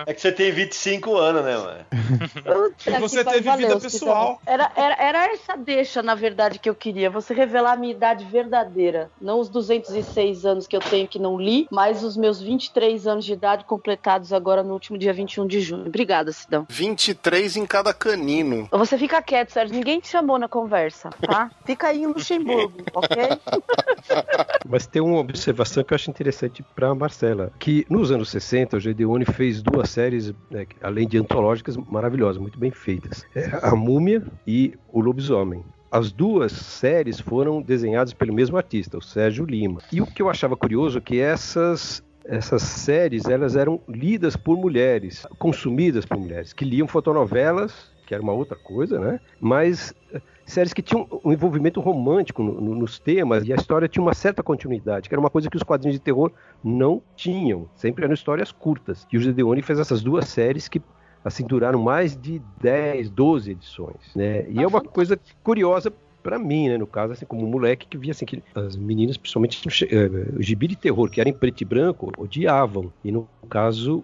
É que você tem 25 anos, né, mano? E você teve vida pessoal. Era, era, era essa deixa, na verdade, que eu queria. Você revelar a minha idade verdadeira. Não os 206 anos que eu tenho que não li, mas os meus 23 anos de idade completados agora no último dia 21 de junho. Obrigada, Sidão. 23 em cada canino. Você fica quieto, Sérgio. Ninguém te chamou na conversa, tá? [LAUGHS] Fica aí em Luxemburgo, ok? [LAUGHS] Mas tem uma observação que eu acho interessante para Marcela, que nos anos 60 o Gedeone fez duas séries, né, além de antológicas, maravilhosas, muito bem feitas. É a Múmia e o Lobisomem. As duas séries foram desenhadas pelo mesmo artista, o Sérgio Lima. E o que eu achava curioso é que essas essas séries elas eram lidas por mulheres, consumidas por mulheres, que liam fotonovelas, que era uma outra coisa, né? Mas eh, séries que tinham um envolvimento romântico no- no- nos temas e a história tinha uma certa continuidade, que era uma coisa que os quadrinhos de terror não tinham. Sempre eram histórias curtas. E o Gedeone fez essas duas séries que assim duraram mais de 10, 12 edições, né? E é uma coisa curiosa pra mim, né, no caso, assim, como moleque que via assim que as meninas, principalmente che- eh, o gibi de terror, que era em preto e branco, odiavam. E no caso,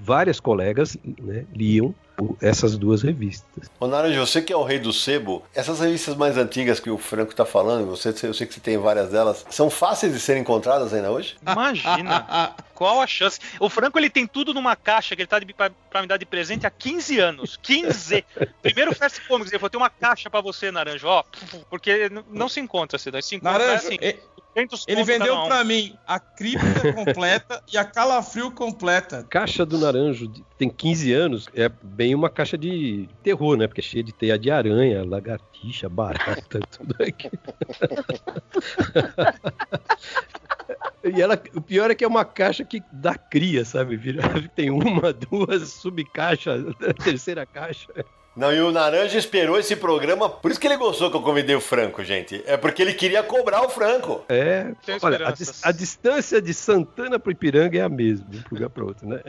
várias colegas, né, liam essas duas revistas. Ô Naranjo, você que é o rei do sebo, essas revistas mais antigas que o Franco tá falando, você, eu sei que você tem várias delas, são fáceis de serem encontradas ainda hoje? Imagina. [LAUGHS] Qual a chance? O Franco ele tem tudo numa caixa que ele tá pra, pra me dar de presente há 15 anos. 15! [LAUGHS] Primeiro Fast Comics, ele falou: tem uma caixa pra você, Naranjo, ó. Porque não se encontra, Cidão. Se encontra Naranjo, assim. e- 200 ele vendeu um. pra mim a cripta [LAUGHS] completa e a calafrio completa. Caixa do Naranjo tem 15 anos, é bem uma caixa de terror, né? Porque é cheia de teia de aranha, lagartixa, barata, [LAUGHS] tudo aqui. [LAUGHS] E ela, o pior é que é uma caixa que dá cria, sabe? Tem uma, duas subcaixas, terceira caixa. Não, e o Naranja esperou esse programa, por isso que ele gostou que eu convidei o Franco, gente. É porque ele queria cobrar o Franco. É, olha, a, dis- a distância de Santana pro Ipiranga é a mesma, de um lugar para outro, né?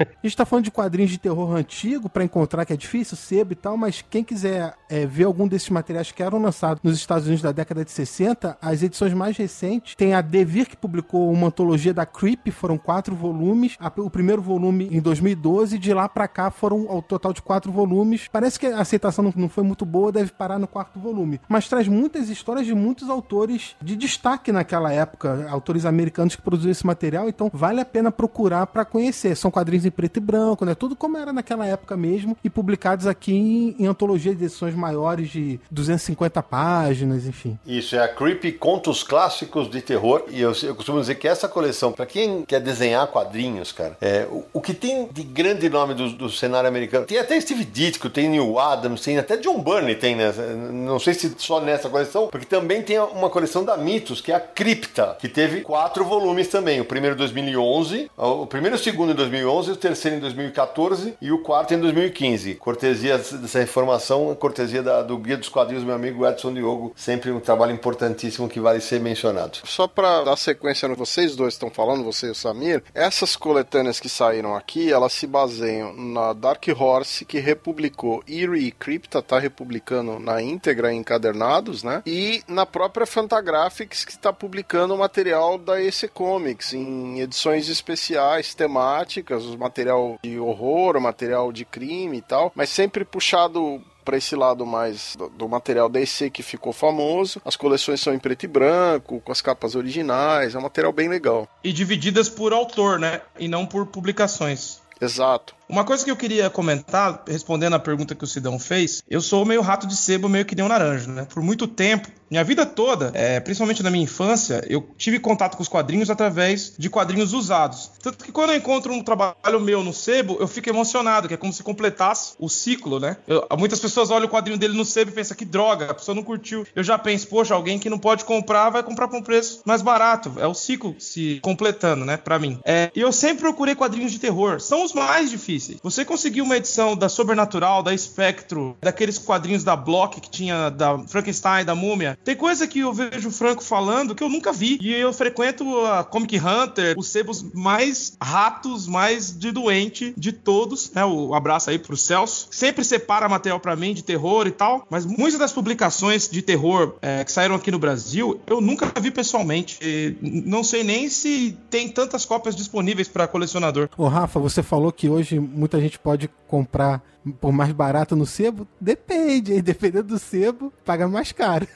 A gente tá falando de quadrinhos de terror antigo pra encontrar, que é difícil, sebo e tal, mas quem quiser é, ver algum desses materiais que eram lançados nos Estados Unidos da década de 60, as edições mais recentes, tem a Devir, que publicou uma antologia da Creep, foram quatro volumes, A- o primeiro volume em 2012, de lá pra cá foram ao total de quatro volumes. Parece que a aceitação não, não foi muito boa, deve parar no quarto volume, mas traz muitas histórias de muitos autores de destaque naquela época, autores americanos que produziram esse material, então vale a pena procurar pra conhecer. São quadrinhos em preto e branco, né? Tudo como era naquela época mesmo e publicados aqui em, em antologia de edições maiores de 250 páginas, enfim. Isso, é a Creepy Contos Clássicos de Terror. E eu, eu costumo dizer que essa coleção, pra quem quer desenhar quadrinhos, cara, é, o, o que tem de grande nome do, do cenário americano, tem até Steve Ditko, tem Neil Adams, tem até John Byrne tem nessa, não sei se só nessa coleção, porque também tem uma coleção da Mitos, que é a Cripta, que teve quatro volumes também, o primeiro em 2011, o primeiro e o segundo em 2011, o terceiro em 2014 e o quarto em 2015. Cortesia dessa informação, cortesia da- do Guia dos Quadrinhos, meu amigo Edson Diogo, sempre um trabalho importantíssimo que vale ser mencionado. Só pra dar sequência no vocês dois estão falando, você e o Samir, essas coletâneas que saíram aqui, elas se baseiam na Dark Horse, que republicou Eerie e Crypta, tá republicando na íntegra em encadernados, né? E na própria Fantagraphics, que está publicando o material da EC Comics, em edições especiais, temáticas, o material de horror, o material de crime e tal, mas sempre puxado para esse lado mais do, do material DC que ficou famoso. As coleções são em preto e branco, com as capas originais, é um material bem legal. E divididas por autor, né? E não por publicações. Exato. Uma coisa que eu queria comentar, respondendo a pergunta que o Sidão fez, eu sou meio rato de sebo, meio que nem um naranjo, né? Por muito tempo, minha vida toda, é, principalmente na minha infância, eu tive contato com os quadrinhos através de quadrinhos usados. Tanto que quando eu encontro um trabalho meu no sebo, eu fico emocionado, que é como se completasse o ciclo, né? Eu- muitas pessoas olham o quadrinho dele no sebo e pensam que droga, a pessoa não curtiu. Eu já penso, poxa, alguém que não pode comprar vai comprar por um preço mais barato. É o ciclo se completando, né? Pra mim. É, e eu sempre procurei quadrinhos de terror. São os mais difíceis. Você conseguiu uma edição da Sobrenatural, da Spectro, daqueles quadrinhos da Block que tinha da Frankenstein, da Múmia. Tem coisa que eu vejo o Franco falando que eu nunca vi. E eu frequento a Comic Hunter, os sebos mais ratos, mais de doente de todos, né? O abraço aí pro Celso. Sempre separa material para mim de terror e tal, mas muitas das publicações de terror é, que saíram aqui no Brasil, eu nunca vi pessoalmente. E não sei nem se tem tantas cópias disponíveis para colecionador. Ô Rafa, você falou que hoje muita gente pode comprar por mais barato no sebo? Depende, hein? [LAUGHS] Dependendo do sebo, paga mais caro.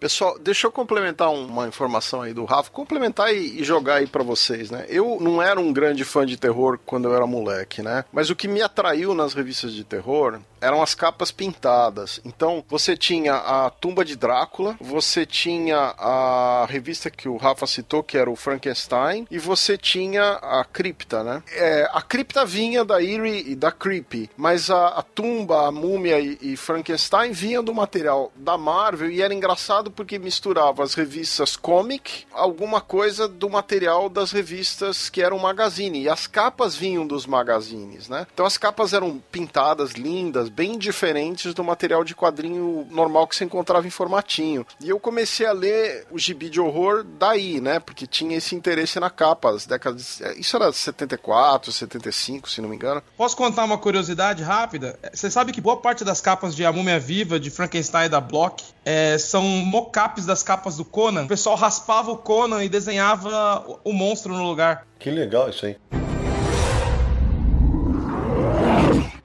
Pessoal, deixa eu complementar uma informação aí do Rafa, complementar e, jogar aí para vocês, né? Eu não era um grande fã de terror quando eu era moleque, né? Mas o que me atraiu nas revistas de terror eram as capas pintadas. Então, você tinha a Tumba de Drácula, você tinha a revista que o Rafa citou, que era o Frankenstein, e você tinha a Cripta, né? É, a Cripta vinha da Eerie e da Creepy, mas a, a Tumba, a Múmia e, e Frankenstein vinham do material da Marvel e era engraçado porque misturava as revistas comic, alguma coisa do material das revistas que eram magazine. E as capas vinham dos magazines, né? Então as capas eram pintadas, lindas, bem diferentes do material de quadrinho normal que você encontrava em formatinho. E eu comecei a ler o gibi de horror daí, né? Porque tinha esse interesse na capa. As décadas. Isso era 74, 75, se não me engano. Posso contar uma curiosidade rápida? Você sabe que boa parte das capas de A Múmia Viva, de Frankenstein e da Block, é, são mockups das capas do Conan. O pessoal raspava o Conan e desenhava o monstro no lugar. Que legal isso aí.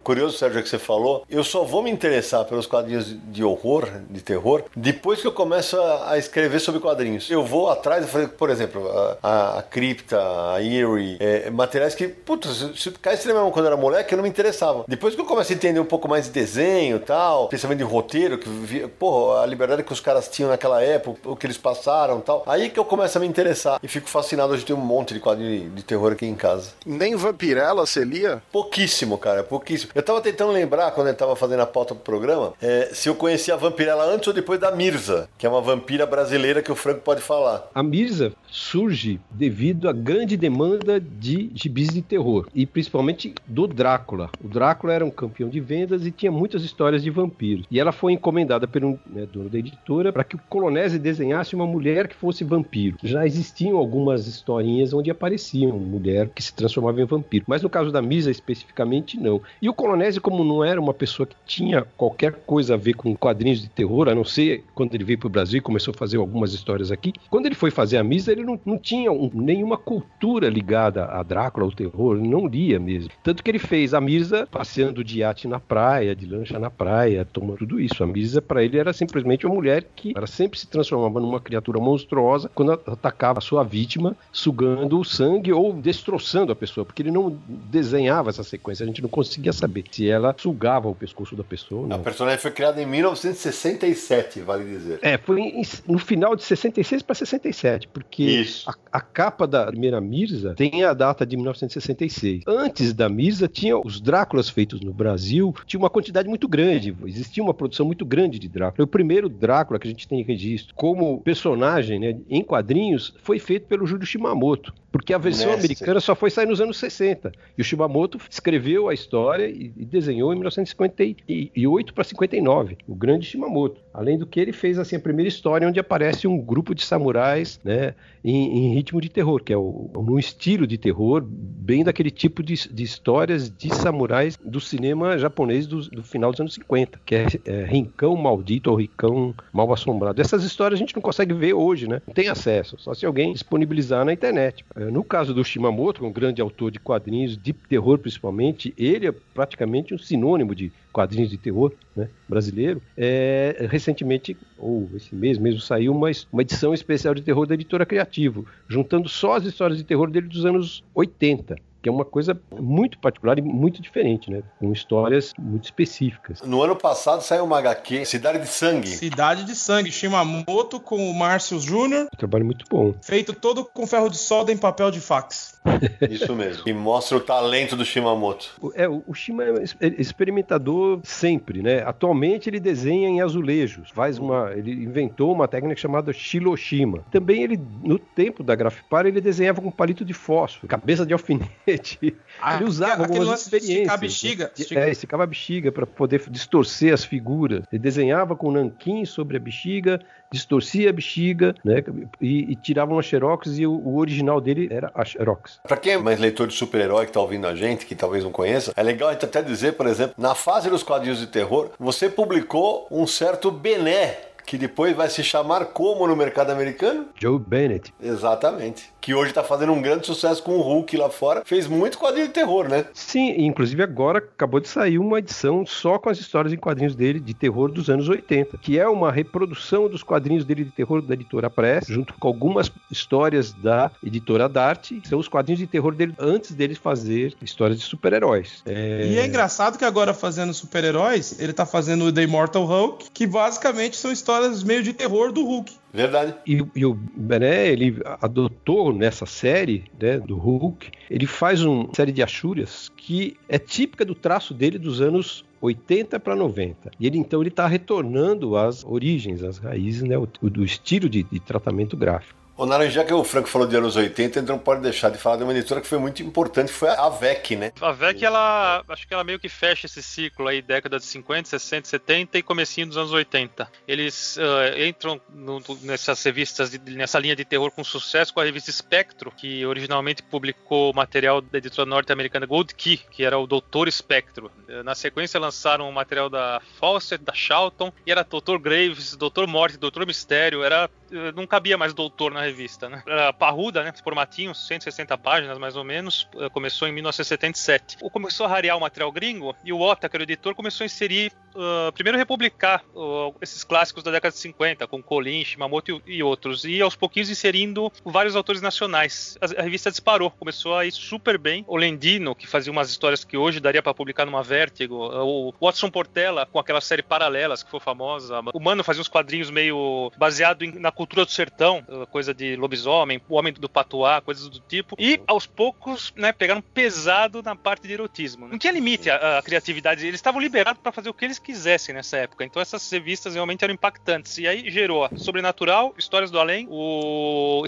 Curioso, Sérgio, que você falou. Eu só vou me interessar pelos quadrinhos de horror, de terror, depois que eu começo a escrever sobre quadrinhos. Eu vou atrás, por exemplo, a, a Cripta, a Eerie, é, materiais que, putz, se cá mesmo quando eu era moleque, eu não me interessava. Depois que eu comecei a entender um pouco mais de desenho e tal, pensamento de roteiro, que, pô, a liberdade que os caras tinham naquela época, o que eles passaram e tal, aí que eu começo a me interessar e fico fascinado. Hoje tem um monte de quadrinhos de, de terror aqui em casa. Nem Vampirella você lia? Pouquíssimo, cara, pouquíssimo. Eu tava tentando lembrar, quando eu tava fazendo a pauta pro programa, é, se eu conhecia a vampirela antes ou depois da Mirza, que é uma vampira brasileira que o Franco pode falar. A Mirza surge devido à grande demanda de gibis de terror, e principalmente do Drácula. O Drácula era um campeão de vendas e tinha muitas histórias de vampiros. E ela foi encomendada pelo né, dono da editora para que o Colonese desenhasse uma mulher que fosse vampiro. Já existiam algumas historinhas onde aparecia uma mulher que se transformava em vampiro, mas no caso da Misa especificamente não. E o Colonese como não era uma pessoa que tinha qualquer coisa a ver com quadrinhos de terror, a não ser quando ele veio para o Brasil e começou a fazer algumas histórias aqui, quando ele foi fazer a misa, ele não, não tinha um, nenhuma cultura ligada a Drácula, ao terror, não lia mesmo. Tanto que ele fez a misa passeando de iate na praia, de lancha na praia, tomando tudo isso. A misa para ele era simplesmente uma mulher que ela sempre se transformava numa criatura monstruosa quando atacava a sua vítima, sugando o sangue ou destroçando a pessoa, porque ele não desenhava essa sequência, a gente não conseguia saber se ela sugava o pescoço da pessoa. A personagem foi criada em 1967, vale dizer. É, foi em, no final de 66 para 67, porque a, a, capa da primeira Mirza tem a data de 1966. Antes da Mirza, tinha os Dráculas feitos no Brasil, tinha uma quantidade muito grande, existia uma produção muito grande de Drácula. O primeiro Drácula que a gente tem registro como personagem né, em quadrinhos foi feito pelo Júlio Shimamoto, porque a versão Mestre. americana só foi sair nos anos 60. E o Shimamoto escreveu a história e, e desenhou em 1958 para 59, o grande Shimamoto. Além do que ele fez assim a primeira história onde aparece um grupo de samurais, né, em, em ritmo de terror, que é o, um estilo de terror bem daquele tipo de, de histórias de samurais do cinema japonês do, do final dos anos 50, que é, é Rincão Maldito ou Rincão Mal Assombrado. Essas histórias a gente não consegue ver hoje, né? Não tem acesso, só se alguém disponibilizar na internet. É, no caso do Shimamoto, um grande autor de quadrinhos de terror principalmente, ele é praticamente um sinônimo de quadrinhos de terror né, brasileiro, é, recentemente, ou esse mês mesmo, saiu uma, uma edição especial de terror da editora Criativo, juntando só as histórias de terror dele dos anos 80 que é uma coisa muito particular e muito diferente, né? Com histórias muito específicas. No ano passado saiu uma HQ, Cidade de Sangue. Cidade de Sangue, Shimamoto com o Márcio Júnior. Trabalho muito bom. Feito todo com ferro de solda em papel de fax. [LAUGHS] Isso mesmo. E mostra o talento do Shimamoto. É, o Shima é experimentador sempre, né? Atualmente ele desenha em azulejos. Faz uma, ele inventou uma técnica chamada Shiloshima. Também ele, no tempo da Grafipar, ele desenhava com palito de fósforo, cabeça de alfinete Exatamente. Ah, ele usava aquele algumas lance experiências. esticar a bexiga, né? estica- É, esticava a bexiga para poder distorcer as figuras. Ele desenhava com nanquim sobre a bexiga, distorcia a bexiga, né? E, e tirava uma xerox e o, o original dele era a xerox. Pra quem é mais leitor de super-herói que tá ouvindo a gente, que talvez não conheça, é legal a gente até dizer, por exemplo, na fase dos quadrinhos de terror, você publicou um certo Bené, que depois vai se chamar como no mercado americano? Joe Bennett. Exatamente. Que hoje tá fazendo um grande sucesso com o Hulk lá fora. Fez muito quadrinho de terror, né? Sim, e inclusive agora acabou de sair uma edição só com as histórias em quadrinhos dele de terror dos anos 80, que é uma reprodução dos quadrinhos dele de terror da editora Press, junto com algumas histórias da editora Dart. São os quadrinhos de terror dele antes dele fazer histórias de super-heróis. É... E é engraçado que agora fazendo super-heróis, ele tá fazendo o The Immortal Hulk, que basicamente são histórias meio de terror do Hulk. Verdade. E, e o Bené, ele adotou nessa série né, do Hulk, ele faz uma série de achúrias que é típica do traço dele dos anos 80 para 90. E ele então ele está retornando às origens, às raízes né, o, o- do estilo de, de tratamento gráfico. O Naranjá, que o Franco falou de anos 80, então não pode deixar de falar de uma editora que foi muito importante, foi a VEC, né? A VEC, ela acho que ela meio que fecha esse ciclo aí, década de 50, 60, 70 e comecinho dos anos 80. Eles ah, entram no- nessas revistas, de- nessa linha de terror com sucesso com a revista Spectro, que originalmente publicou material da editora norte-americana Gold Key, que era o Doutor Espectro. Eh, Na sequência lançaram o material da Fawcett, da Charlton, e era Doutor Graves, Doutor Morte, Doutor Mistério, era não cabia mais doutor na revista, né? Era parruda, né? Formatinho, 160 páginas mais ou menos. eh, Começou em 1977. O- Começou a rarear o material gringo e o Ota, que era o editor, começou a inserir, ah, primeiro republicar ah, esses clássicos da década de 50, com Colin, Shimamoto e, e outros. E aos pouquinhos inserindo vários autores nacionais. A, a revista disparou, começou a ir super bem. O Lendino, que fazia umas histórias que hoje daria para publicar numa Vertigo. O Watson Portela, com aquela série Paralelas, que foi famosa. O Mano fazia uns quadrinhos meio baseado em- na cultura do sertão, coisa de lobisomem, o homem do patuá, coisas do tipo. E aos poucos, né, pegaram pesado na parte de erotismo. Não tinha limite a, a criatividade, eles estavam liberados para fazer o que eles quisessem nessa época. Então essas revistas realmente eram impactantes. E aí gerou Sobrenatural, Histórias do Além, o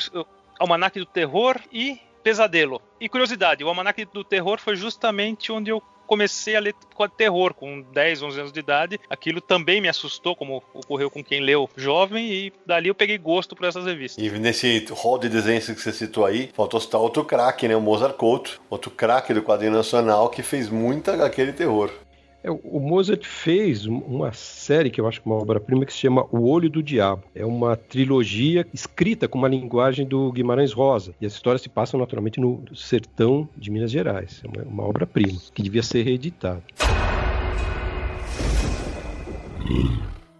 Almanac do Terror e Pesadelo. E curiosidade, o Almanac do Terror foi justamente onde eu comecei a ler de terror com 10, 11 anos de idade. Aquilo também me assustou, como ocorreu com quem leu jovem, e dali eu peguei gosto por essas revistas. E nesse hall de desenhos que você citou aí, faltou citar outro craque, né? O Mozart Couto, outro craque do quadrinho nacional que fez muita aquele terror. É, o Mozart fez um- uma série que eu acho que é uma obra-prima que se chama O Olho do Diabo. É uma trilogia escrita com uma linguagem do Guimarães Rosa. E as histórias se passam naturalmente no sertão de Minas Gerais. É uma, uma obra-prima que devia ser reeditada.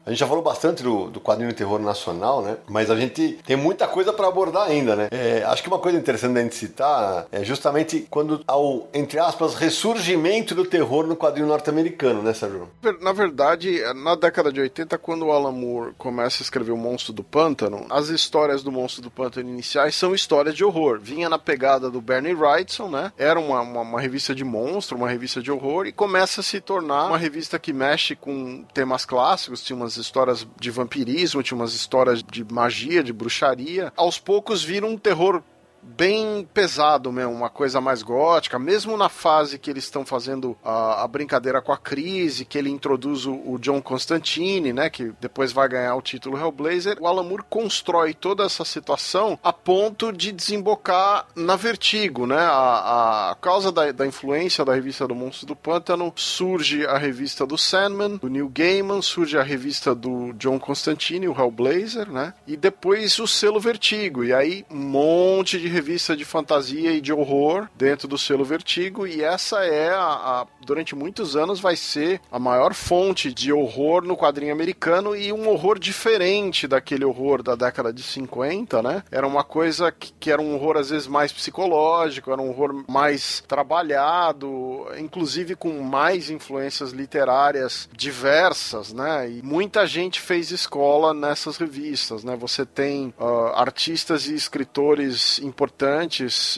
A gente já falou bastante do, do quadrinho de terror nacional, né? Mas a gente tem muita coisa para abordar ainda, né? É, acho que uma coisa interessante da gente citar é justamente quando há o, entre aspas, ressurgimento do terror no quadrinho norte-americano, né, Sérgio? Na verdade, na década de 80, quando o Alan Moore começa a escrever o Monstro do Pântano, as histórias do Monstro do Pântano iniciais são histórias de horror. Vinha na pegada do Bernie Wrightson, né? Era uma, uma, uma revista de monstro, uma revista de horror, e começa a se tornar uma revista que mexe com temas clássicos, tinha umas histórias de vampirismo, tinha umas histórias de magia, de bruxaria. Aos poucos vira um terror bem pesado mesmo, uma coisa mais gótica, mesmo na fase que eles estão fazendo a, a brincadeira com a crise, que ele introduz o, o John Constantine, né, que depois vai ganhar o título Hellblazer, o Alan Moore constrói toda essa situação a ponto de desembocar na Vertigo, né, a, a causa da, da influência da revista do Monstro do Pântano, surge a revista do Sandman, do Neil Gaiman, surge a revista do John Constantine, o Hellblazer, né, e depois o selo Vertigo, e aí um monte de revista de fantasia e de horror dentro do selo Vertigo, e essa é a, a- durante muitos anos vai ser a maior fonte de horror no quadrinho americano e um horror diferente daquele horror da década de 50, né? Era uma coisa que, que era um horror às vezes mais psicológico, era um horror mais trabalhado, inclusive com mais influências literárias diversas, né? E muita gente fez escola nessas revistas, né? Você tem ah, artistas e escritores importantes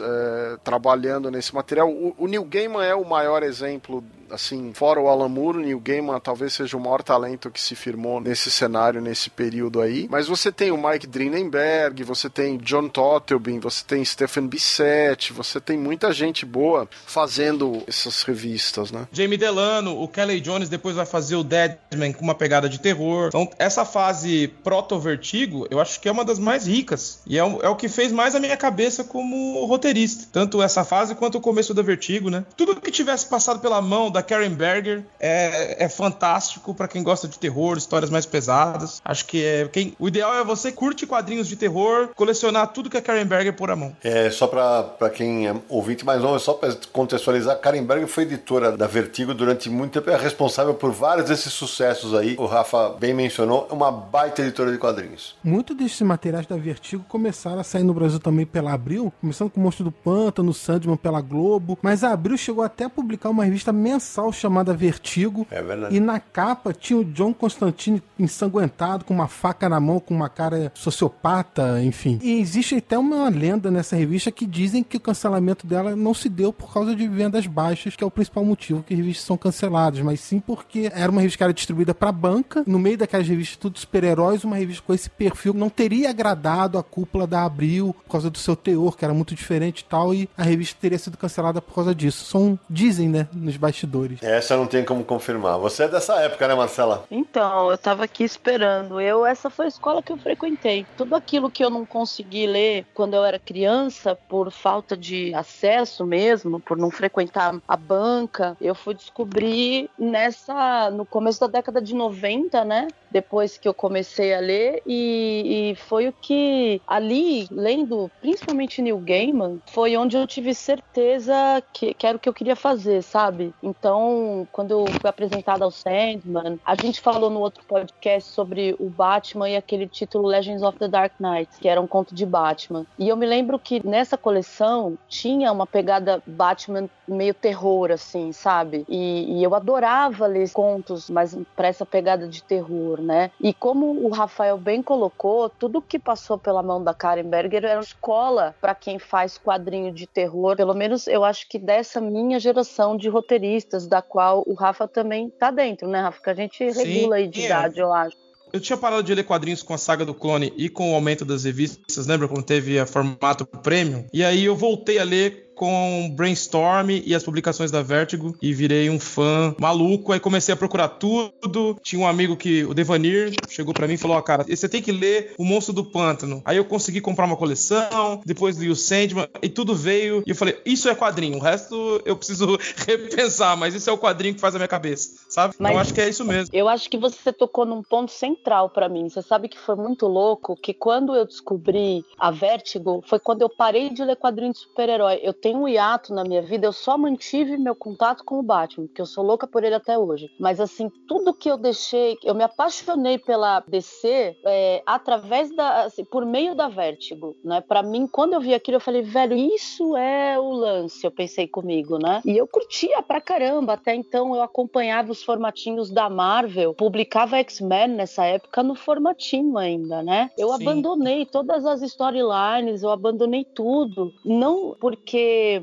eh, trabalhando nesse material. O, o Neil Gaiman é o maior exemplo assim, fora o Alan Moore, Neil Gaiman talvez seja o maior talento que se firmou nesse cenário, nesse período aí. Mas você tem o Mike Drinenberg, você tem John Tottelbin, você tem Stephen Bissett, você tem muita gente boa fazendo essas revistas, né? Jamie Delano, o Kelly Jones depois vai fazer o Deadman com uma pegada de terror. Então, essa fase proto-vertigo, eu acho que é uma das mais ricas. E é o, é o que fez mais a minha cabeça como roteirista. Tanto essa fase quanto o começo da Vertigo, né? Tudo que tivesse passado pela mão da Karen Berger é, é fantástico para quem gosta de terror, histórias mais pesadas. Acho que é quem, o ideal é você curte quadrinhos de terror, colecionar tudo que a Karen Berger pôr a mão. É, só para quem é ouvinte mais novo, só para contextualizar, Karen Berger foi editora da Vertigo durante muito tempo, é responsável por vários desses sucessos aí. O Rafa bem mencionou, é uma baita editora de quadrinhos. Muitos desses materiais da Vertigo começaram a sair no Brasil também pela Abril, começando com o Monstro do Pântano, Sandman pela Globo, mas a Abril chegou até a publicar uma revista mensal chamada Vertigo. É verdade. E na capa tinha o John Constantine ensanguentado, com uma faca na mão, com uma cara sociopata, enfim. E existe até uma lenda nessa revista que dizem que o cancelamento dela não se deu por causa de vendas baixas, que é o principal motivo que revistas são canceladas, mas sim porque era uma revista que era distribuída para banca, no meio daquelas revistas tudo super-heróis, uma revista com esse perfil não teria agradado a cúpula da Abril por causa do seu teor, que era muito diferente e tal, e a revista teria sido cancelada por causa disso. São, dizem, né, nos bastidores. Essa não tem como confirmar. Você é dessa época, né, Marcela? Então, eu tava aqui esperando. Eu, essa foi a escola que eu frequentei. Tudo aquilo que eu não consegui ler quando eu era criança, por falta de acesso mesmo, por não frequentar a banca, eu fui descobrir nessa, no começo da década de 90, né? Depois que eu comecei a ler, e, e foi o que ali, lendo principalmente Neil Gaiman, foi onde eu tive certeza que, que era o que eu queria fazer, sabe? Então, quando eu fui apresentada ao Sandman, a gente falou no outro podcast sobre o Batman e aquele título Legends of the Dark Knight, que era um conto de Batman. E eu me lembro que nessa coleção tinha uma pegada Batman meio terror, assim, sabe? E, e eu adorava ler contos, mas para essa pegada de terror, né? E como o Rafael bem colocou, tudo que passou pela mão da Karen Berger era escola para quem faz quadrinho de terror. Pelo menos eu acho que dessa minha geração de roteiristas, da qual o Rafa também tá dentro, né, Rafa? Que a gente Sim, regula aí de é. idade, eu acho. Eu tinha parado de ler quadrinhos com a saga do clone e com o aumento das revistas, lembra quando teve a formato premium? E aí eu voltei a ler com Brainstorm e as publicações da Vertigo e virei um fã maluco. Aí comecei a procurar tudo. Tinha um amigo que, o Devanir, chegou para mim e falou: Ó, cara, você tem que ler O Monstro do Pântano. Aí eu consegui comprar uma coleção, depois li o Sandman e tudo veio. E eu falei: Isso é quadrinho, o resto eu preciso [LAUGHS] repensar, mas isso é o quadrinho que faz a minha cabeça, sabe? Mas- eu acho que é isso mesmo. Eu acho que você tocou num ponto central pra mim. Você sabe que foi muito louco que quando eu descobri a Vertigo foi quando eu parei de ler quadrinhos de super-herói. Eu tenho um hiato na minha vida, eu só mantive meu contato com o Batman, porque eu sou louca por ele até hoje. Mas assim, tudo que eu deixei, eu me apaixonei pela DC é, através da, assim, por meio da Vertigo, né? Para mim, quando eu vi aquilo, eu falei, velho, isso é o lance. Eu pensei comigo, né? E eu curtia pra caramba. Até então, eu acompanhava os formatinhos da Marvel, publicava X-Men nessa época no formatinho ainda, né? Eu Sim. abandonei todas as storylines, eu abandonei tudo. Não porque,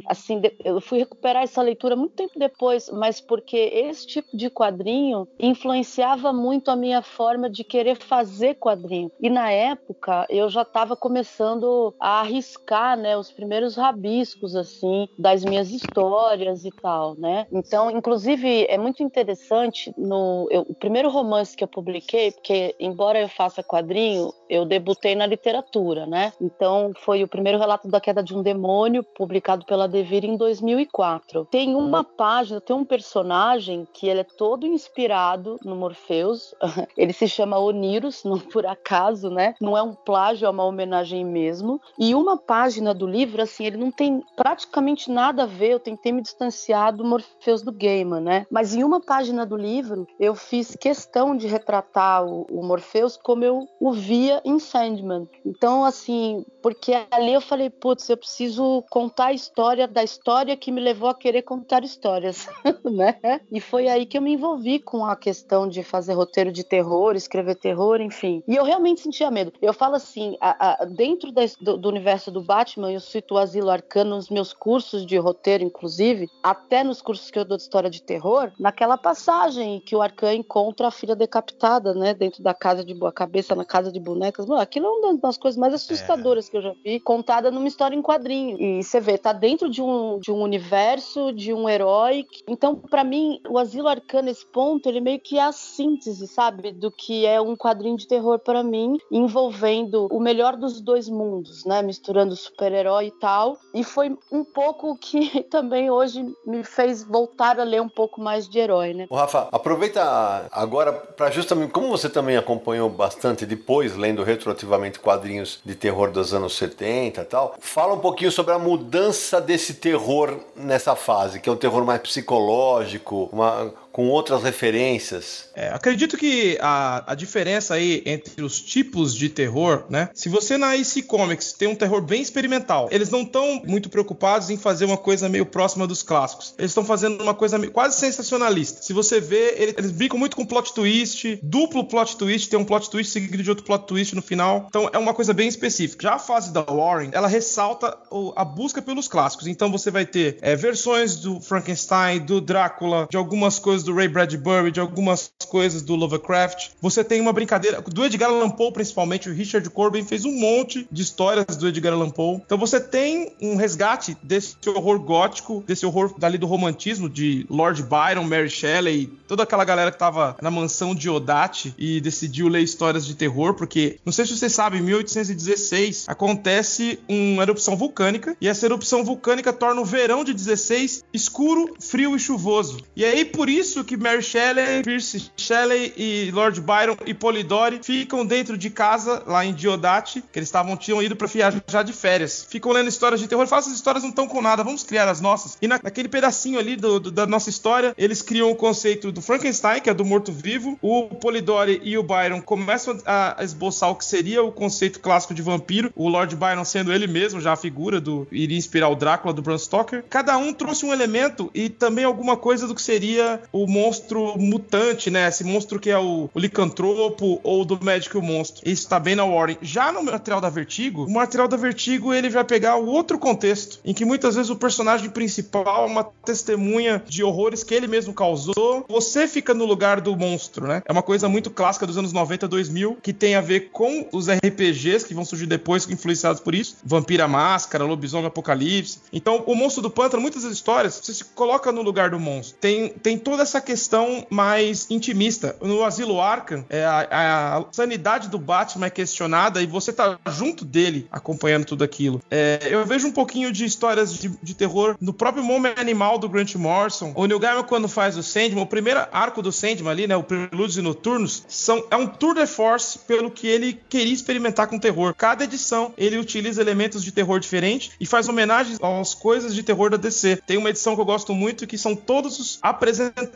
assim, eu fui recuperar essa leitura muito tempo depois, mas porque esse tipo de quadrinho influenciava muito a minha forma de querer fazer quadrinho. E na época, eu já estava começando a arriscar, né, os primeiros rabiscos, assim, das minhas histórias e tal, né? Então, inclusive, é muito interessante no eu- o primeiro romance que eu publiquei, porque embora eu faça quadrinho, eu debutei na literatura, né? Então, foi o primeiro relato da queda de um demônio, publicado pela Devir em 2004. Tem uma página, tem um personagem que ele é todo inspirado no Morpheus. [LAUGHS] ele se chama Onirus, não por acaso, né? Não é um plágio, é uma homenagem mesmo. E uma página do livro, assim, ele não tem praticamente nada a ver. Eu tentei me distanciar do Morpheus do Gaiman, né? Mas em uma página do livro, eu fiz questão de retratar o, o Morpheus como eu o via em Sandman. Então, assim, porque ali eu falei, putz, eu preciso contar a história da história que me levou a querer contar histórias, [LAUGHS] né? E foi aí que eu me envolvi com a questão de fazer roteiro de terror, escrever terror, enfim. E eu realmente sentia medo. Eu falo assim, a, a, dentro da, do, do, universo do Batman, eu cito o Asilo Arcano nos meus cursos de roteiro, inclusive, até nos cursos que eu dou de história de terror, naquela passagem que o Arcan encontra a filha decapitada, né? Dentro da casa de boa cabeça, na casa de bonecas. Mano, aquilo é uma das coisas mais assustadoras é. que eu já vi, contada numa história em quadrinho. E você vê, tá dentro de um, de um universo, de um herói. Então, para mim, o Asilo Arcano, esse ponto, ele meio que é a síntese, sabe? Do que é um quadrinho de terror para mim, envolvendo o melhor dos dois mundos, né? Misturando super-herói e tal. E foi um pouco o que [LAUGHS] também hoje me fez voltar a ler um pouco mais de herói, né? O Rafa, aproveita agora para justamente, como você também acompanhou bastante depois, lendo retroativamente quadrinhos de terror dos anos 70 e tal, fala um pouquinho sobre a mudança desse terror nessa fase, que é um terror mais psicológico, uma com outras referências. É, acredito que a, a diferença aí entre os tipos de terror, né? Se você na IC Comics tem um terror bem experimental, eles não estão muito preocupados em fazer uma coisa meio próxima dos clássicos. Eles estão fazendo uma coisa quase sensacionalista. Se você vê, eles, eles brincam muito com plot twist, duplo plot twist, tem um plot twist seguido de outro plot twist no final. Então é uma coisa bem específica. Já a fase da Warren, ela ressalta o, a busca pelos clássicos. Então você vai ter é, versões do Frankenstein, do Drácula, de algumas coisas do Ray Bradbury, de algumas coisas do Lovecraft. Você tem uma brincadeira do Edgar Allan Poe, principalmente o Richard Corbin fez um monte de histórias do Edgar Allan Poe. Então você tem um resgate desse horror gótico, desse horror dali do romantismo de Lord Byron, Mary Shelley, toda aquela galera que tava na mansão de Odate e decidiu ler histórias de terror, porque não sei se vocês sabem, em 1816 acontece uma erupção vulcânica e essa erupção vulcânica torna o verão de 16 escuro, frio e chuvoso. E aí por isso isso que Mary Shelley, Percy Shelley e Lord Byron e Polidori ficam dentro de casa lá em Diodati, que eles estavam tinham ido para viajar de férias. Ficam lendo histórias de terror, falam essas histórias não estão com nada, vamos criar as nossas. E na, naquele pedacinho ali do, do, da nossa história, eles criam o conceito do Frankenstein, que é do morto-vivo. O Polidori e o Byron começam a, a esboçar o que seria o conceito clássico de vampiro, o Lord Byron sendo ele mesmo já a figura do iria inspirar o Drácula do Bram Stoker. Cada um trouxe um elemento e também alguma coisa do que seria o monstro mutante, né? Esse monstro que é o, o licantropo ou do médico monstro. Isso tá bem na Warren. Já no material da Vertigo, o material da Vertigo ele vai pegar o outro contexto, em que muitas vezes o personagem principal é uma testemunha de horrores que ele mesmo causou. Você fica no lugar do monstro, né? É uma coisa muito clássica dos anos 90, 2000, que tem a ver com os RPGs que vão surgir depois, influenciados por isso. Vampira Máscara, Lobisomem Apocalipse. Então, o monstro do pântano, muitas das histórias, você se coloca no lugar do monstro. Tem, tem toda essa questão mais intimista. No Asilo Arkham, é, a, a, sanidade do Batman é questionada e você tá junto dele acompanhando tudo aquilo. É, eu vejo um pouquinho de histórias de, de, terror no próprio Momento Animal do Grant Morrison. O Neil Gaiman, quando faz o Sandman, o primeiro arco do Sandman ali, né, o Prelúdios e Noturnos, são, é um tour de force pelo que ele queria experimentar com terror. Cada edição ele utiliza elementos de terror diferente e faz homenagens às coisas de terror da DC. Tem uma edição que eu gosto muito que são todos os apresentadores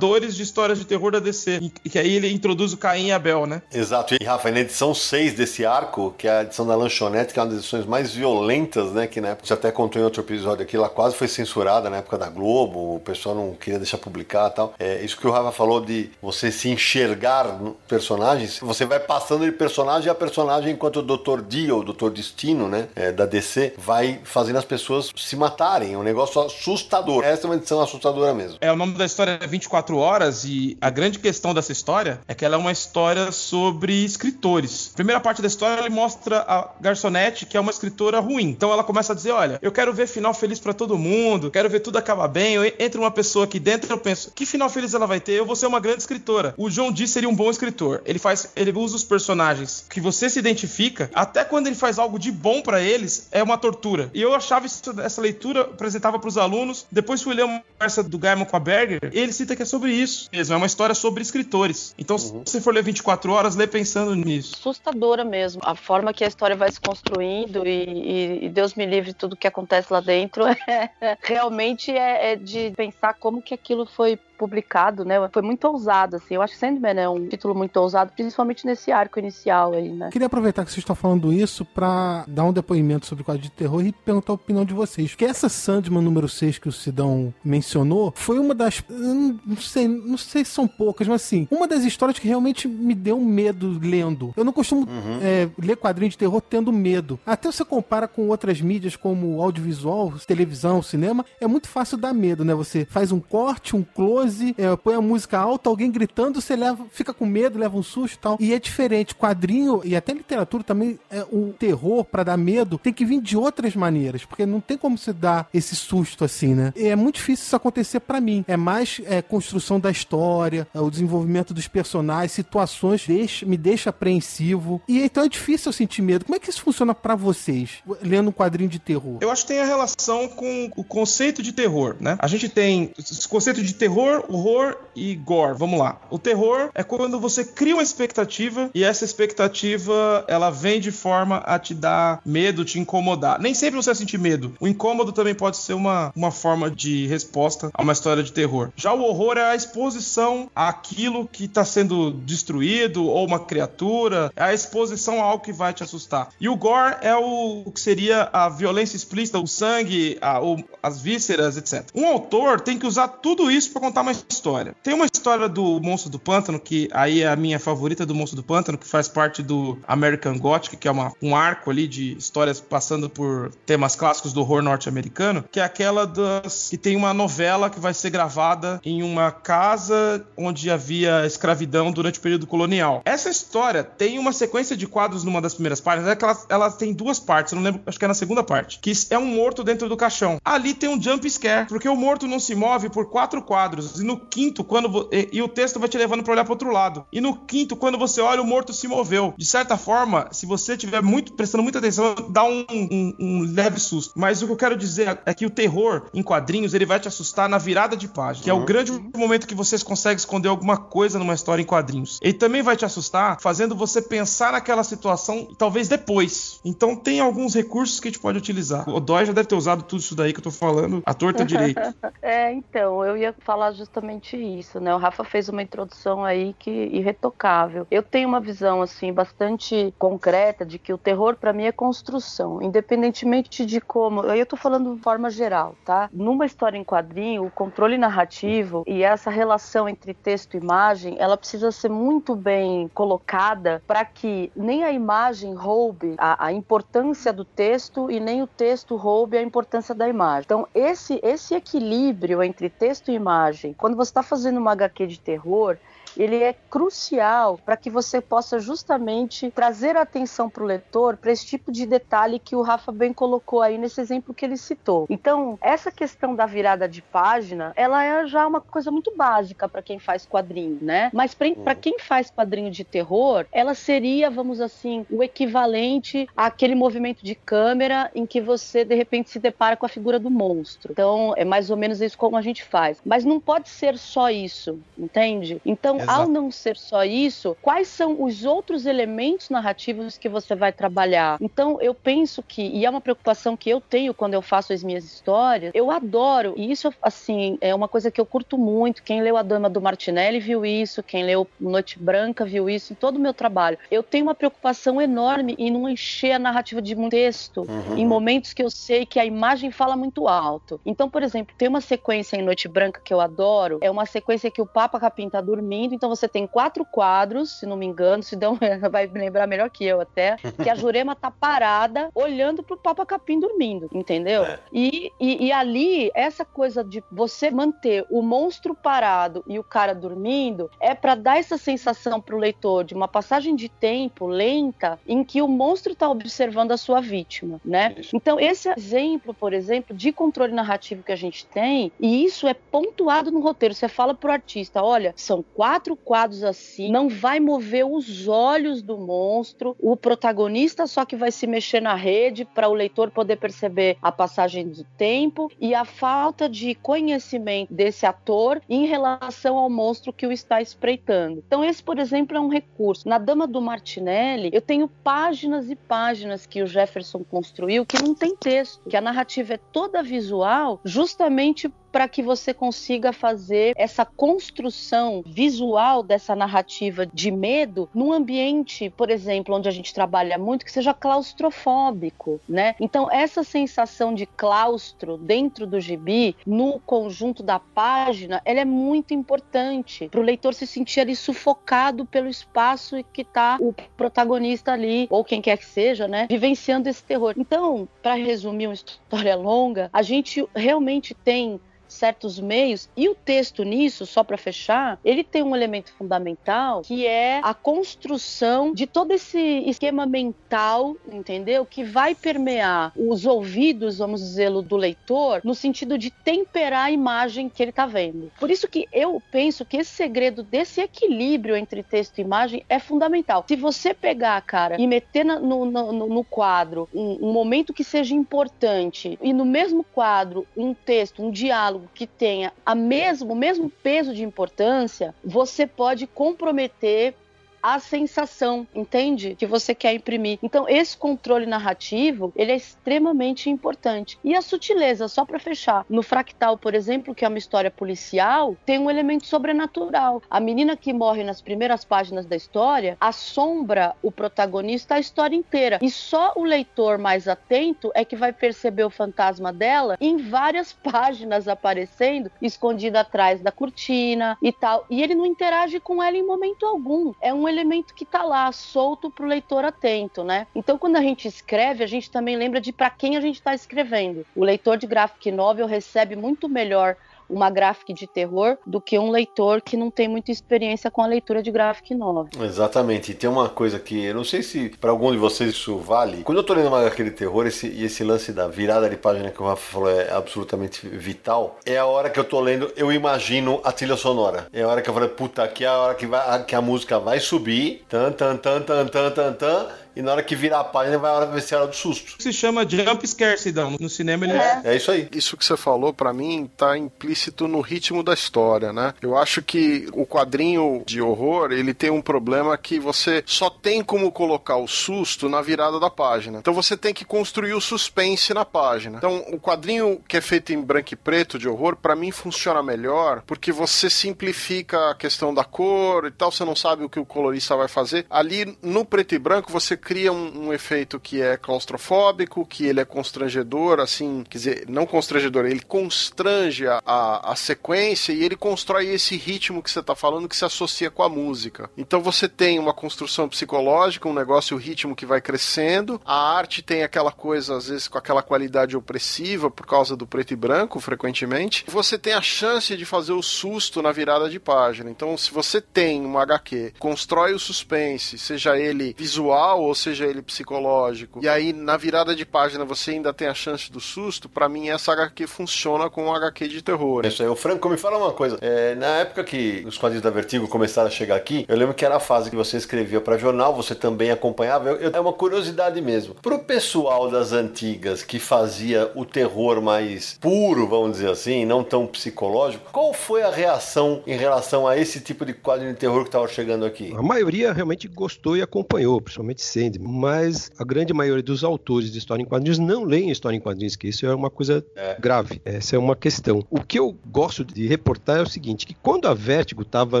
de histórias de terror da DC. E que aí ele introduz o Caim e Abel, né? Exato. E Rafa, na edição 6 desse arco, que é a edição da Lanchonete, que é uma das edições mais violentas, né? Que na época, você até contou em outro episódio aqui, ela quase foi censurada na época da Globo, o pessoal não queria deixar publicar e tal. É, isso que o Rafa falou de você se enxergar personagens, você vai passando de personagem a personagem enquanto o Dr. Dio, o Dr. Destino, né? É, da DC, vai fazendo as pessoas se matarem. É um negócio assustador. Essa é uma edição assustadora mesmo. É, o nome da história é 24 24 horas e a grande questão dessa história é que ela é uma história sobre escritores. Primeira parte da história ele mostra a garçonete que é uma escritora ruim. Então ela começa a dizer, olha, eu quero ver final feliz para todo mundo, quero ver tudo acabar bem. Eu, entre uma pessoa aqui dentro eu penso, que final feliz ela vai ter? Eu vou ser uma grande escritora. O John Dee seria um bom escritor. Ele faz, ele usa os personagens que você se identifica, até quando ele faz algo de bom para eles, é uma tortura. E eu achava isso, essa leitura apresentava para os alunos. Depois fui ler uma conversa do Gaiman com a Berger, ele cita que é sobre isso mesmo. É uma história sobre escritores. Então, uhum. se você for ler 24 horas, lê pensando nisso. Assustadora mesmo. A forma que a história vai se construindo e, e, e Deus me livre tudo que acontece lá dentro [LAUGHS] é, realmente é, é de pensar como que aquilo foi publicado, né? Foi muito ousado, assim. Eu acho que Sandman é um título muito ousado, principalmente nesse arco inicial aí, né? Queria aproveitar que vocês estão falando isso para dar um depoimento sobre o quadro de terror e perguntar a opinião de vocês. Que essa Sandman número 6 que o Sidão mencionou foi uma das. Não sei, não sei se são poucas, mas assim, uma das histórias que realmente me deu medo lendo. Eu não costumo uhum. é, ler quadrinhos de terror tendo medo. Até você compara com outras mídias como audiovisual, televisão, cinema, é muito fácil dar medo, né? Você faz um corte, um close é, põe a música alta, alguém gritando, você leva, fica com medo, leva um susto e tal. E é diferente. Quadrinho e até literatura também, é, o terror, para dar medo, tem que vir de outras maneiras, porque não tem como se dar esse susto assim, né? E é muito difícil isso acontecer para mim. É mais é, construção da história, é, o desenvolvimento dos personagens, situações deixa, me deixa apreensivo. E então é difícil eu sentir medo. Como é que isso funciona para vocês, lendo um quadrinho de terror? Eu acho que tem a relação com o conceito de terror, né? A gente tem esse conceito de terror horror e gore. Vamos lá. O terror é quando você cria uma expectativa e essa expectativa ela vem de forma a te dar medo, te incomodar. Nem sempre você vai sentir medo. O incômodo também pode ser uma, uma forma de resposta a uma história de terror. Já o horror é a exposição àquilo que está sendo destruído ou uma criatura, é a exposição a algo que vai te assustar. E o gore é o, o que seria a violência explícita, o sangue, a, o, as vísceras, etc. Um autor tem que usar tudo isso para contar uma uma história. Tem uma história do Monstro do Pântano, que aí é a minha favorita do Monstro do Pântano, que faz parte do American Gothic, que é uma, um arco ali de histórias passando por temas clássicos do horror norte-americano, que é aquela das que tem uma novela que vai ser gravada em uma casa onde havia escravidão durante o período colonial. Essa história tem uma sequência de quadros numa das primeiras páginas, é que ela, ela tem duas partes, eu não lembro, acho que é na segunda parte, que é um morto dentro do caixão. Ali tem um jump scare, porque o morto não se move por quatro quadros e no quinto, quando e, e, o texto vai te levando para olhar para outro lado. E no quinto, quando você olha, o morto se moveu. De certa forma, se você estiver muito prestando muita atenção, dá um, um, um, leve susto. Mas o que eu quero dizer é que o terror em quadrinhos ele vai te assustar na virada de página, que é o uhum. grande momento que vocês conseguem esconder alguma coisa numa história em quadrinhos. Ele também vai te assustar, fazendo você pensar naquela situação, talvez depois. Então tem alguns recursos que a gente pode utilizar. O Dói já deve ter usado tudo isso daí que eu tô falando, a torta direita. [LAUGHS] é, então, eu ia falar justamente isso, né? O Rafa fez uma introdução aí que irretocável. Eu tenho uma visão assim bastante concreta de que o terror para mim é construção, independentemente de como. Eu tô falando de forma geral, tá? Numa história em quadrinho, o controle narrativo e essa relação entre texto e imagem, ela precisa ser muito bem colocada para que nem a imagem roube a, a importância do texto e nem o texto roube a importância da imagem. Então, esse, esse equilíbrio entre texto e imagem, quando você está fazendo uma HQ de terror, ele é crucial para que você possa justamente trazer atenção para o leitor para esse tipo de detalhe que o Rafa bem colocou aí nesse exemplo que ele citou. Então, essa questão da virada de página, ela é já uma coisa muito básica para quem faz quadrinho, né? Mas para uhum. quem faz quadrinho de terror, ela seria, vamos assim, o equivalente àquele movimento de câmera em que você de repente se depara com a figura do monstro. Então, é mais ou menos isso como a gente faz. Mas não pode ser só isso, entende? Então, Exato. ao não ser só isso, quais são os outros elementos narrativos que você vai trabalhar? Então, eu penso que, e é uma preocupação que eu tenho quando eu faço as minhas histórias, eu adoro, e isso, assim, é uma coisa que eu curto muito. Quem leu A Dama do Martinelli viu isso, quem leu Noite Branca viu isso em todo o meu trabalho. Eu tenho uma preocupação enorme em não encher a narrativa de muito texto uhum. em momentos que eu sei que a imagem fala muito alto. Então, por exemplo, tem uma sequência em Noite Branca que eu adoro, é uma sequência que o Papa Capim tá dormindo então você tem quatro quadros, se não me engano, se dão, [LAUGHS] vai lembrar melhor que eu até, que a Jurema tá parada olhando pro Papa Capim dormindo, entendeu? É. E, e, e, ali, essa coisa de você manter o monstro parado e o cara dormindo é para dar essa sensação pro leitor de uma passagem de tempo lenta em que o monstro tá observando a sua vítima, né? Isso. Então, esse exemplo, por exemplo, de controle narrativo que a gente tem, e isso é pontuado no roteiro. Você fala pro artista, olha, são quatro quatro quadros assim, não vai mover os olhos do monstro, o protagonista só que vai se mexer na rede para o leitor poder perceber a passagem do tempo e a falta de conhecimento desse ator em relação ao monstro que o está espreitando. Então esse, por exemplo, é um recurso. Na Dama do Martinelli, eu tenho páginas e páginas que o Jefferson construiu que não tem texto, que a narrativa é toda visual, justamente para que você consiga fazer essa construção visual dessa narrativa de medo num ambiente, por exemplo, onde a gente trabalha muito, que seja claustrofóbico, né? Então, essa sensação de claustro dentro do gibi, no conjunto da página, ela é muito importante para o leitor se sentir ali sufocado pelo espaço que está o protagonista ali, ou quem quer que seja, né? Vivenciando esse terror. Então, para resumir uma história longa, a gente realmente tem certos meios. E o texto nisso, só para fechar, ele tem um elemento fundamental que é a construção de todo esse esquema mental, entendeu? Que vai permear os ouvidos, vamos dizer, do leitor, no sentido de temperar a imagem que ele está vendo. Por isso que eu penso que esse segredo desse equilíbrio entre texto e imagem é fundamental. Se você pegar, cara, e meter no, no, no, quadro um, um momento que seja importante e no mesmo quadro um texto, um diálogo algo que tenha a mesmo, o mesmo peso de importância, você pode comprometer a sensação, entende? Que você quer imprimir. Então, esse controle narrativo, ele é extremamente importante. E a sutileza, só para fechar, no Fractal, por exemplo, que é uma história policial, tem um elemento sobrenatural. A menina que morre nas primeiras páginas da história assombra o protagonista a história inteira. E só o leitor mais atento é que vai perceber o fantasma dela em várias [LAUGHS] páginas aparecendo, escondida atrás da cortina e tal. E ele não interage com ela em momento algum. É um elemento que está lá solto para o leitor atento, né? Então, quando a gente escreve, a gente também lembra de para quem a gente está escrevendo. O leitor de graphic novel recebe muito melhor uma graphic de terror do que um leitor que não tem muita experiência com a leitura de graphic novel. Exatamente. E tem uma coisa que eu não sei se para algum de vocês isso vale. Quando eu tô lendo uma HQ de terror, esse, e esse lance da virada de página que o Rafa falou é absolutamente vital. É a hora que eu tô lendo, eu imagino a trilha sonora. É a hora que eu falei, puta, aqui é a hora que, vai, que a música vai subir, tan, tan, tan, tan, tan, tan, tan e na hora que virar a página vai a hora vai ser a hora do susto. Se chama jump scare, Sidão. No cinema ele é. É isso aí. Isso que você falou, para mim, tá implícito no ritmo da história, né? Eu acho que o quadrinho de horror, ele tem um problema que você só tem como colocar o susto na virada da página. Então você tem que construir o suspense na página. Então, o quadrinho que é feito em branco e preto de horror, para mim funciona melhor, porque você simplifica a questão da cor e tal, você não sabe o que o colorista vai fazer. Ali no preto e branco você cria um, um, efeito que é claustrofóbico, que ele é constrangedor, assim, quer dizer, não constrangedor, ele constrange a, a, sequência e ele constrói esse ritmo que você está falando que se associa com a música. Então você tem uma construção psicológica, um negócio, o ritmo que vai crescendo, a arte tem aquela coisa, às vezes, com aquela qualidade opressiva por causa do preto e branco, frequentemente. Você tem a chance de fazer o susto na virada de página. Então, se você tem um HQ, constrói o suspense, seja ele visual ou seja ele psicológico, e aí na virada de página você ainda tem a chance do susto, para mim essa HQ funciona como um HQ de terror. Isso aí, o Franco me fala uma coisa. É, na época que os quadrinhos da Vertigo começaram a chegar aqui, eu lembro que era a fase que você escrevia para jornal, você também acompanhava. Eu, eu, é uma curiosidade mesmo. Pro pessoal das antigas que fazia o terror mais puro, vamos dizer assim, não tão psicológico, qual foi a reação em relação a esse tipo de quadrinho de terror que estava chegando aqui? A maioria realmente gostou e acompanhou, principalmente mas a grande maioria dos autores de história em quadrinhos não leem história em quadrinhos, que isso é uma coisa é. grave. Essa é uma questão. O que eu gosto de reportar é o seguinte, que quando a Vertigo estava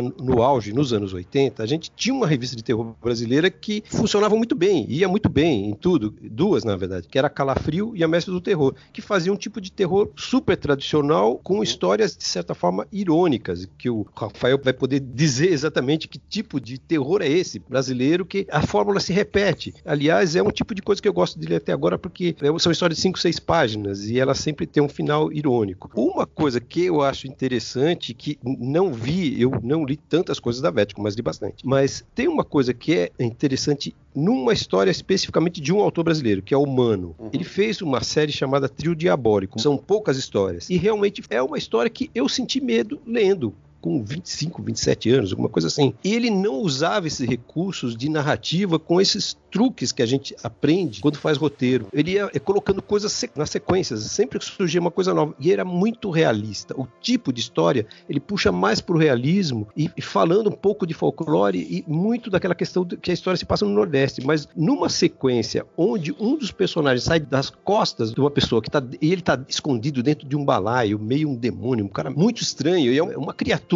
no auge, nos anos 80, a gente tinha uma revista de terror brasileira que funcionava muito bem, ia muito bem em tudo, duas na verdade, que era a Calafrio e a Mestre do Terror, que fazia um tipo de terror super tradicional com histórias de certa forma irônicas, que o Rafael vai poder dizer exatamente que tipo de terror é esse brasileiro que a fórmula se repete repete. Aliás, é um tipo de coisa que eu gosto de ler até agora porque é, são histórias de 5, 6 páginas e ela sempre tem um final irônico. Uma coisa que eu acho interessante, que não vi, eu não li tantas coisas da Vético, mas li bastante. Mas tem uma coisa que é interessante numa história especificamente de um autor brasileiro, que é o Mano. Uhum. Ele fez uma série chamada Trio Diabólico. São poucas histórias. E realmente é uma história que eu senti medo lendo com 25, 27 anos, alguma coisa assim. E ele não usava esses recursos de narrativa com esses truques que a gente aprende quando faz roteiro. Ele ia colocando coisas nas sequências, sempre que surgia uma coisa nova. E era muito realista. O tipo de história, ele puxa mais pro realismo e, e falando um pouco de folclore e muito daquela questão de que a história se passa no Nordeste. Mas numa sequência onde um dos personagens sai das costas de uma pessoa que tá. E ele tá escondido dentro de um balaio, meio um demônio, um cara muito estranho. E é uma criatura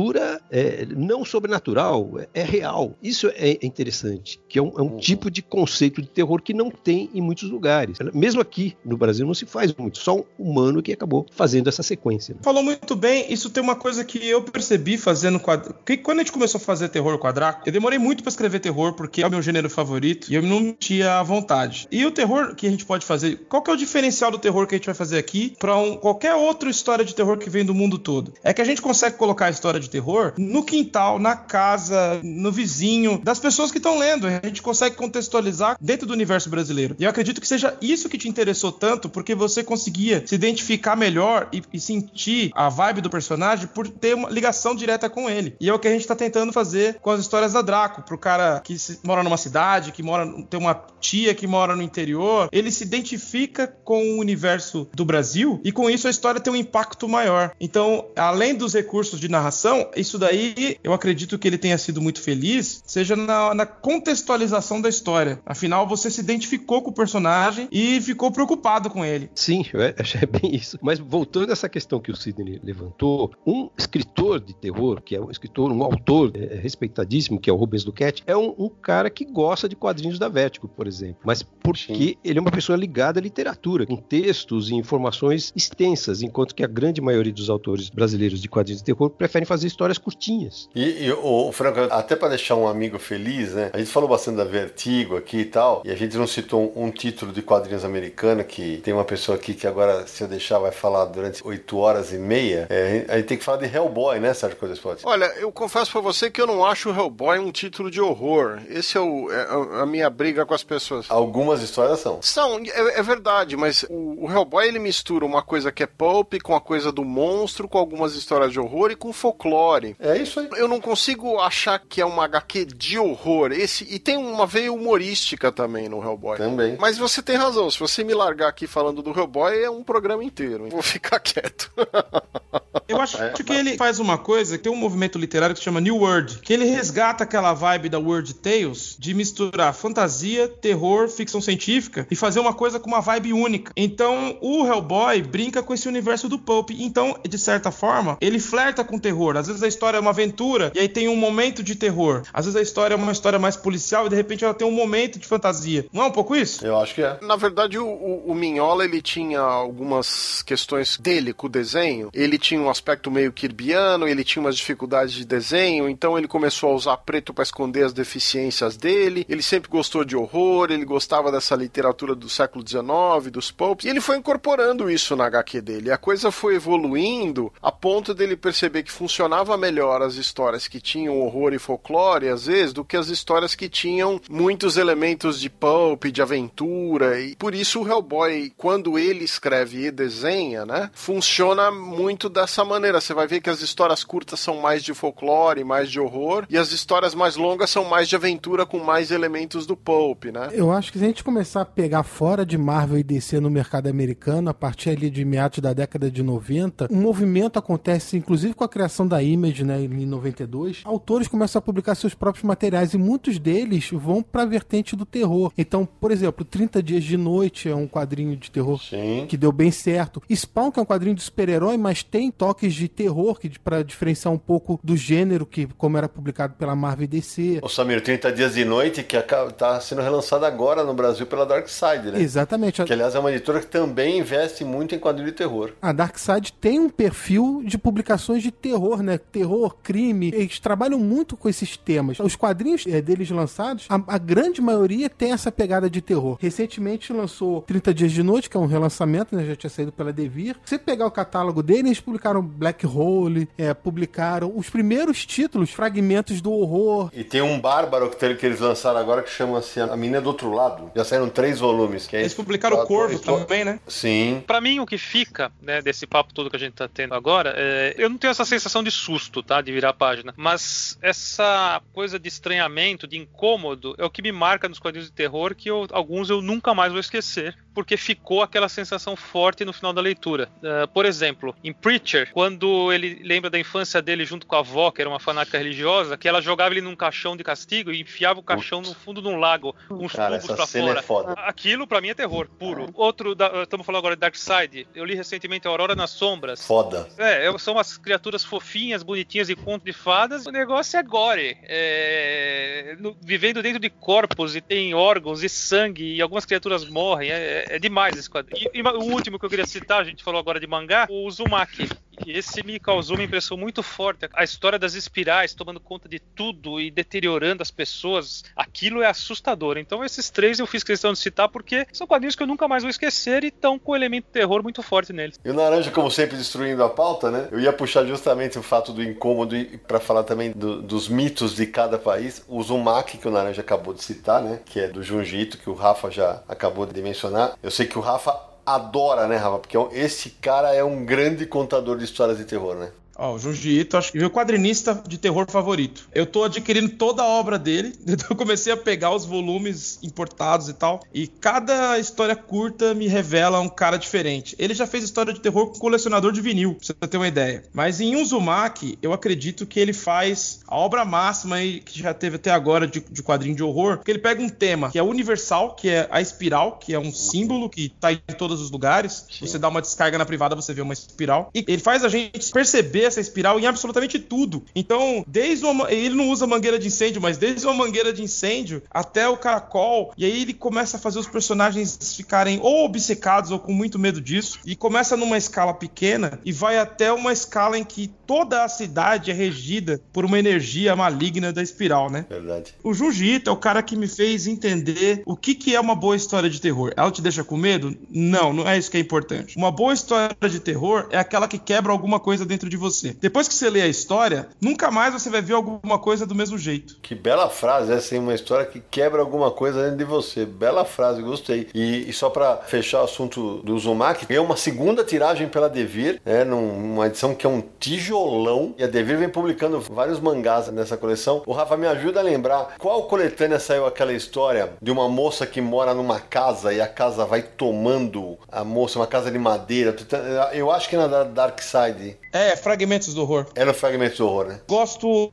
é, não sobrenatural, é, é real. Isso é interessante, que é um, é um tipo de conceito de terror que não tem em muitos lugares. Mesmo aqui no Brasil não se faz muito, só um humano que acabou fazendo essa sequência. Falou muito bem, isso tem uma coisa que eu percebi fazendo quadro. Que quando a gente começou a fazer terror quadrado, eu demorei muito para escrever terror porque é o meu gênero favorito e eu não tinha vontade. E o terror que a gente pode fazer, qual que é o diferencial do terror que a gente vai fazer aqui para um, qualquer outra história de terror que vem do mundo todo? É que a gente consegue colocar a história de terror no quintal, na casa, no vizinho, das pessoas que estão lendo. A gente consegue contextualizar dentro do universo brasileiro. E eu acredito que seja isso que te interessou tanto, porque você conseguia se identificar melhor e, e sentir a vibe do personagem por ter uma ligação direta com ele. E é o que a gente tá tentando fazer com as histórias da Draco, pro cara que se, mora numa cidade, que mora tem uma tia que mora no interior, ele se identifica com o universo do Brasil e com isso a história tem um impacto maior. Então, além dos recursos de narração, isso daí eu acredito que ele tenha sido muito feliz, seja na, na contextualização da história. Afinal, você se identificou com o personagem e ficou preocupado com ele. Sim, acho [LAUGHS] é bem isso. Mas voltando a essa questão que o Sidney levantou, um escritor de terror, que é um escritor, um autor é, respeitadíssimo, que é o Rubens Duquette, é um, um, cara que gosta de quadrinhos da Vertigo, por exemplo. Mas porque Sim. ele é uma pessoa ligada à literatura, com textos e informações extensas, enquanto que a grande maioria dos autores brasileiros de quadrinhos de terror preferem fazer histórias curtinhas. E, e o Franco, até para deixar um amigo feliz, né? A gente falou bastante da Vertigo aqui e tal, e a gente não citou um, um título de quadrinhos americano que tem uma pessoa aqui que agora, se eu deixar, vai falar durante oito horas e meia. É, a gente tem que falar de Hellboy, né, Sérgio Codespot? Olha, eu confesso para você que eu não acho o Hellboy um título de horror. Esse é, o, é a minha briga com as pessoas. Algumas histórias são. São, é, é verdade, mas o, o, Hellboy ele mistura uma coisa que é pulp com a coisa do monstro, com algumas histórias de horror e com folclore. É isso aí. Eu não consigo achar que é uma HQ de horror. Esse E tem uma veia humorística também no Hellboy. Também. Mas você tem razão, se você me largar aqui falando do Hellboy, é um programa inteiro. Vou ficar quieto. [LAUGHS] Eu acho é, que ele faz uma coisa, tem um movimento literário que se chama New World, que ele resgata aquela vibe da World Tales de misturar fantasia, terror, ficção científica e fazer uma coisa com uma vibe única. Então, o Hellboy brinca com esse universo do pulp. Então, de certa forma, ele flerta com terror. Às vezes a história é uma aventura e aí tem um momento de terror. Às vezes a história é uma história mais policial e de repente ela tem um momento de fantasia. Não é um pouco isso? Eu acho que é. Na verdade, o, o, o Minhola ele tinha algumas questões dele com o desenho. Ele tinha um aspecto meio kirbiano, ele tinha umas dificuldades de desenho, então ele começou a usar preto para esconder as deficiências dele. Ele sempre gostou de horror, ele gostava dessa literatura do século XIX, dos pulps, e ele foi incorporando isso na HQ dele. A coisa foi evoluindo a ponto dele perceber que funcionava melhor as histórias que tinham horror e folclore, às vezes, do que as histórias que tinham muitos elementos de pulp, de aventura, e por isso o Hellboy, quando ele escreve e desenha, né, funciona muito dessa maneira. Você vai ver que as histórias curtas são mais de folclore, mais de horror, e as histórias mais longas são mais de aventura com mais elementos do pulp, né? Eu acho que se a gente começar a pegar fora de Marvel e DC no mercado americano, a partir ali de meados da década de 90, um movimento acontece, inclusive com a criação da Image, né, em 92. Autores começam a publicar seus próprios materiais e muitos deles vão para a vertente do terror. Então, por exemplo, 30 Dias de Noite é um quadrinho de terror Sim. que deu bem certo. Spawn, que é um quadrinho de super-herói, mas tem toques de terror, que para diferenciar um pouco do gênero que como era publicado pela Marvel e DC. O Samir, 30 Dias de Noite, que está sendo relançado agora no Brasil pela Dark Side, né? Exatamente. Que, aliás, é uma editora que também investe muito em quadrinho de terror. A Dark Side tem um perfil de publicações de terror, né? Terror, crime. Eles trabalham muito com esses temas. Os quadrinhos é, deles lançados, a, a, grande maioria tem essa pegada de terror. Recentemente lançou 30 Dias de Noite, que é um relançamento, né? Já tinha saído pela Devir. Se você pegar o catálogo deles, eles publicaram Black Hole, é, publicaram os primeiros títulos, fragmentos do horror. E tem um bárbaro que, que eles lançaram agora que chama-se A Menina do Outro Lado. Já saíram três volumes. Que é Eles publicaram o Corvo também, né? Sim. Pra mim, o que fica, né, desse papo todo que a gente tá tendo agora, é, eu não tenho essa sensação de susto, tá, de virar a página, mas essa coisa de estranhamento, de incômodo, é o que me marca nos quadrinhos de terror, que eu- alguns eu nunca mais vou esquecer, porque ficou aquela sensação forte no final da leitura. Uh, por exemplo, em Preacher, quando ele lembra da infância dele junto com a avó, que era uma fanática religiosa, que ela jogava ele num caixão de castigo e enfiava o caixão no fundo de um lago, uns Cara, tubos pra cena fora. é foda. Aquilo pra mim é terror puro. Outro, estamos falando agora de Dark Side. Eu li recentemente Aurora nas Sombras. Foda. É, é- são umas criaturas fofinhas, bonitinhas de conto de fadas. O negócio é gore. É, no- vivendo dentro de corpos e tem órgãos e sangue e algumas criaturas morrem. É, é- demais esse quadrinho. E, e o último que eu queria citar, a gente falou agora de mangá, o Uzumaki. E esse me causou uma impressão muito forte. A história das espirais tomando conta de tudo e deteriorando as pessoas, aquilo é assustador. Então esses três eu fiz questão de citar porque são quadrinhos que eu nunca mais vou esquecer e estão com o elemento terror muito forte neles. E o Naranja, como sempre, destruindo a pauta, né? Eu ia puxar justamente o fato do incômodo e para falar também do- dos mitos de cada país. O Uzumaki, que o Naranja acabou de citar, né? Que é do Junji Ito, que o Rafa já acabou de mencionar. Eu sei que o Rafa adora, né, Rafa? Porque esse cara é um grande contador de histórias de terror, né? Ó, o Junji Ito, acho que meu quadrinista de terror favorito. Eu tô adquirindo toda a obra dele, [LAUGHS] então eu comecei a pegar os volumes importados e tal, e cada história curta me revela um cara diferente. Ele já fez história de terror com colecionador de vinil, pra você ter uma ideia. Mas em Uzumaki, eu acredito que ele faz a obra máxima aí, que já teve até agora de, de quadrinho de horror, que ele pega um tema que é universal, que é a espiral, que é um símbolo que tá em todos os lugares. Você dá uma descarga na privada, você vê uma espiral. E ele faz a gente perceber essa espiral em absolutamente tudo. Então, desde uma, ele não usa mangueira de incêndio, mas desde uma mangueira de incêndio até o caracol. E aí ele começa a fazer os personagens ficarem ou obcecados ou com muito medo disso. E começa numa escala pequena e vai até uma escala em que toda a cidade é regida por uma energia maligna da espiral, né? Verdade. O Jiu-Jitsu é o cara que me fez entender o que, que é uma boa história de terror. Ela te deixa com medo? Não, não é isso que é importante. Uma boa história de terror é aquela que quebra alguma coisa dentro de você. Depois que você lê a história, nunca mais você vai ver alguma coisa do mesmo jeito. Que bela frase, essa é uma história que quebra alguma coisa dentro de você. Bela frase, gostei. E, e só pra fechar o assunto do Uzumaki, é uma segunda tiragem pela Devir, né, numa edição que é um tijolão. E a Devir vem publicando vários mangás nessa coleção. O Rafa me ajuda a lembrar qual coletânea saiu aquela história de uma moça que mora numa casa e a casa vai tomando a moça, uma casa de madeira. Eu acho que é na Dark Side. É, Fragmentos do Horror. É no Fragmentos do Horror, né? Gosto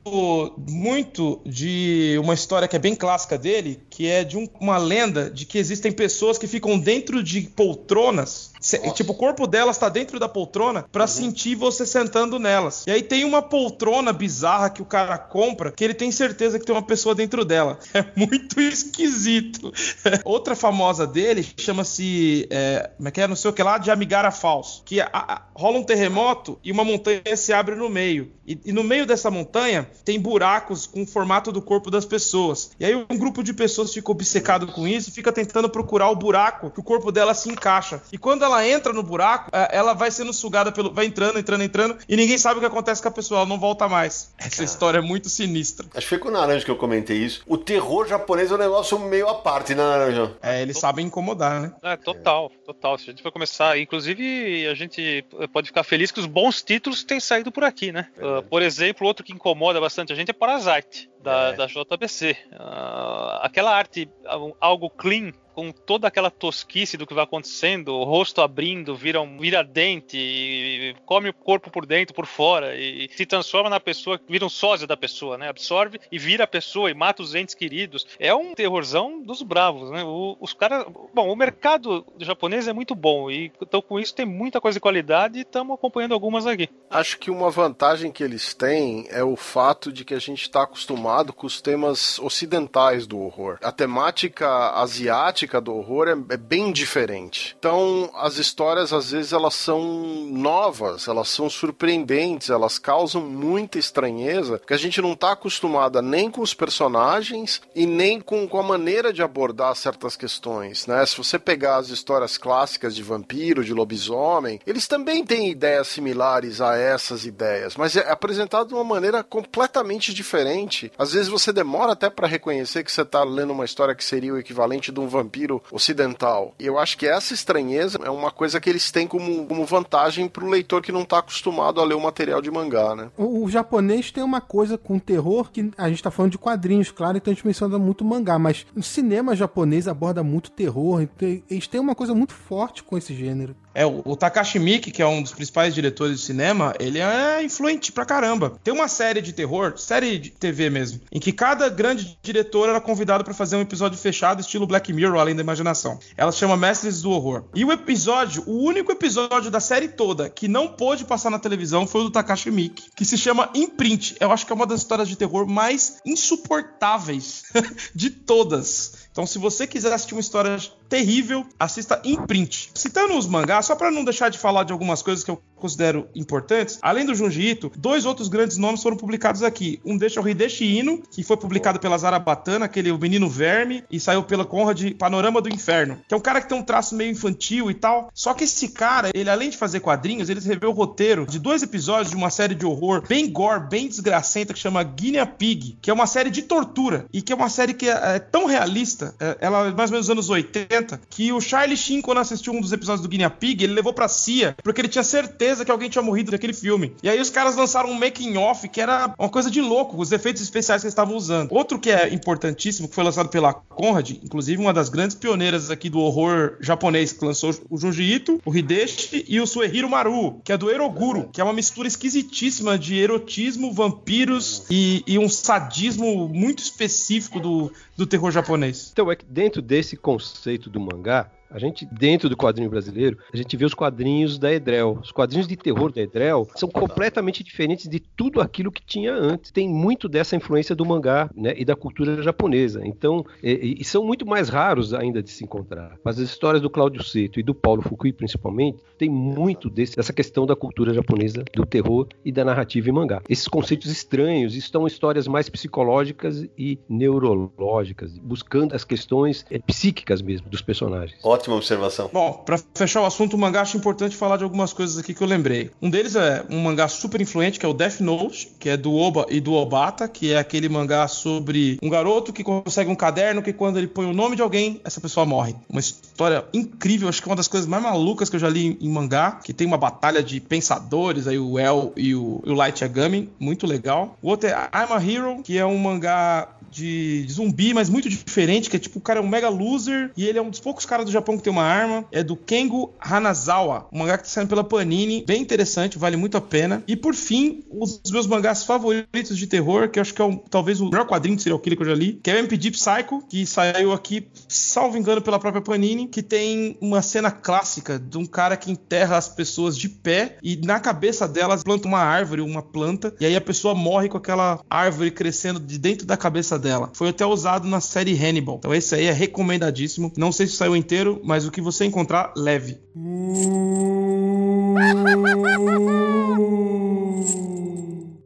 muito de uma história que é bem clássica dele, que é de um- uma lenda de que existem pessoas que ficam dentro de poltronas. Se- tipo, o corpo delas tá dentro da poltrona pra sentir você sentando nelas. E aí tem uma poltrona bizarra que o cara compra que ele tem certeza que tem uma pessoa dentro dela. [LAUGHS] É muito esquisito. [LAUGHS] Outra famosa dele chama-se. É, como é que é? Não sei o que lá, de Amigara Falls. Que a- a- rola um terremoto e uma montanha se abre no meio. E, e no meio dessa montanha tem buracos com o formato do corpo das pessoas. E aí um grupo de pessoas fica obcecado com isso e fica tentando procurar o buraco que o corpo dela se encaixa. E quando ela entra no buraco, é, ela vai sendo sugada pelo. vai entrando, entrando, entrando. E ninguém sabe o que acontece com a pessoa, ela não volta mais. Essa história é muito sinistra. Acho que foi com o Naranja que eu comentei isso. O terror japonês é um negócio meio à parte, né, Naranja? É, eles sabem incomodar, né? É, total, total. Se a gente for começar, inclusive a gente pode ficar feliz que os bons títulos têm saído por aqui, né? Uh, por exemplo, outro que incomoda bastante a gente é Parasite, da, É. da JBC. Uh, aquela arte, algo clean, com toda aquela tosquice do que vai acontecendo, o rosto abrindo, vira, um, vira dente, come o corpo por dentro, por fora, e se transforma na pessoa, vira um sósia da pessoa, né? Absorve e vira a pessoa e mata os entes queridos. É um terrorzão dos bravos, né? O- os caras. Bom, o mercado japonês é muito bom, e então com isso tem muita coisa de qualidade e estamos acompanhando algumas aqui. Acho que uma vantagem que eles têm é o fato de que a gente está acostumado com os temas ocidentais do horror. A temática asiática do horror é, é, bem diferente. Então, as histórias, às vezes, elas são novas, elas são surpreendentes, elas causam muita estranheza, porque a gente não está acostumada nem com os personagens e nem com, com a maneira de abordar certas questões, né? Se você pegar as histórias clássicas de vampiro, de lobisomem, eles também têm ideias similares a essas ideias, mas é apresentado de uma maneira completamente diferente. Às vezes você demora até para reconhecer que você está lendo uma história que seria o equivalente de um vampiro ocidental. E eu acho que essa estranheza é uma coisa que eles têm como, como vantagem para o leitor que não está acostumado a ler o material de mangá, né? O, o, japonês tem uma coisa com terror que a gente está falando de quadrinhos, claro, então a gente menciona muito mangá, mas o cinema japonês aborda muito terror, eles têm uma coisa muito forte com esse gênero. É, o, Takashi Miike, que é um dos principais diretores de cinema, ele é influente pra caramba. Tem uma série de terror, série de TV mesmo, em que cada grande diretor era convidado para fazer um episódio fechado, estilo Black Mirror, além da imaginação. Ela se chama Mestres do Horror. E o episódio, o único episódio da série toda que não pôde passar na televisão foi o do Takashi Miike, que se chama Imprint. Eu acho que é uma das histórias de terror mais insuportáveis [LAUGHS] de todas. Então, se você quiser assistir uma história terrível, assista Imprint. Citando os mangás, só para não deixar de falar de algumas coisas que eu considero importantes, além do Junji Ito, dois outros grandes nomes foram publicados aqui. Um deles é o Hideshi Ino, que foi publicado pela Zarabatana, aquele o Menino Verme, e saiu pela Conrad Panorama do Inferno, que é um cara que tem um traço meio infantil e tal. Só que esse cara, ele além de fazer quadrinhos, ele escreveu o roteiro de dois episódios de uma série de horror bem gore, bem desgracenta, que chama Guinea Pig, que é uma série de tortura e que é uma série que é, é tão realista, é, ela é mais ou menos dos anos 80, que o Charlie Sheen, quando assistiu um dos episódios do Guinea Pig, ele levou pra CIA, porque ele tinha certeza que alguém tinha morrido naquele filme. E aí os caras lançaram um making off que era uma coisa de louco, os efeitos especiais que eles estavam usando. Outro que é importantíssimo, que foi lançado pela Conrad, inclusive uma das grandes pioneiras aqui do horror japonês, que lançou o Junji Ito, o Hideshi e o Suehiro Maru, que é do Eroguro, que é uma mistura esquisitíssima de erotismo, vampiros e, e um sadismo muito específico do, do terror japonês. Então é que dentro desse conceito do mangá, a gente, dentro do quadrinho brasileiro, a gente vê os quadrinhos da Edrel. Os quadrinhos de terror da Edrel são completamente diferentes de tudo aquilo que tinha antes. Tem muito dessa influência do mangá né, e da cultura japonesa. Então, e, e, são muito mais raros ainda de se encontrar. Mas as histórias do Cláudio Seto e do Paulo Fukui, principalmente, tem muito desse, dessa questão da cultura japonesa, do terror e da narrativa em mangá. Esses conceitos estranhos estão histórias mais psicológicas e neurológicas, buscando as questões é, psíquicas mesmo dos personagens. Ótimo ótima observação. Bom, para fechar o assunto, o mangá acho importante falar de algumas coisas aqui que eu lembrei. Um deles é um mangá super influente, que é o Death Note, que é do Oba e do Obata, que é aquele mangá sobre um garoto que consegue um caderno que quando ele põe o nome de alguém, essa pessoa morre. Uma história incrível, acho que é uma das coisas mais malucas que eu já li em mangá, que tem uma batalha de pensadores, aí o El e o, o Light Yagami, muito legal. O outro é I'm a Hero, que é um mangá de, de, zumbi, mas muito diferente, que é tipo, o cara é um mega loser e ele é um dos poucos caras do Japão que tem uma arma. É do Kengo Hanazawa, um mangá que tá saindo pela Panini, bem interessante, vale muito a pena. E por fim, os meus mangás favoritos de terror, que eu acho que é um, talvez o melhor quadrinho de serial killer que eu já li, que é o MPG Psycho, que saiu aqui, salvo engano, pela própria Panini, que tem uma cena clássica de um cara que enterra as pessoas de pé e na cabeça delas planta uma árvore, uma planta, e aí a pessoa morre com aquela árvore crescendo de dentro da cabeça dela. Foi até usado na série Hannibal. Então esse aí é recomendadíssimo. Não sei se saiu inteiro, mas o que você encontrar, leve. [LAUGHS]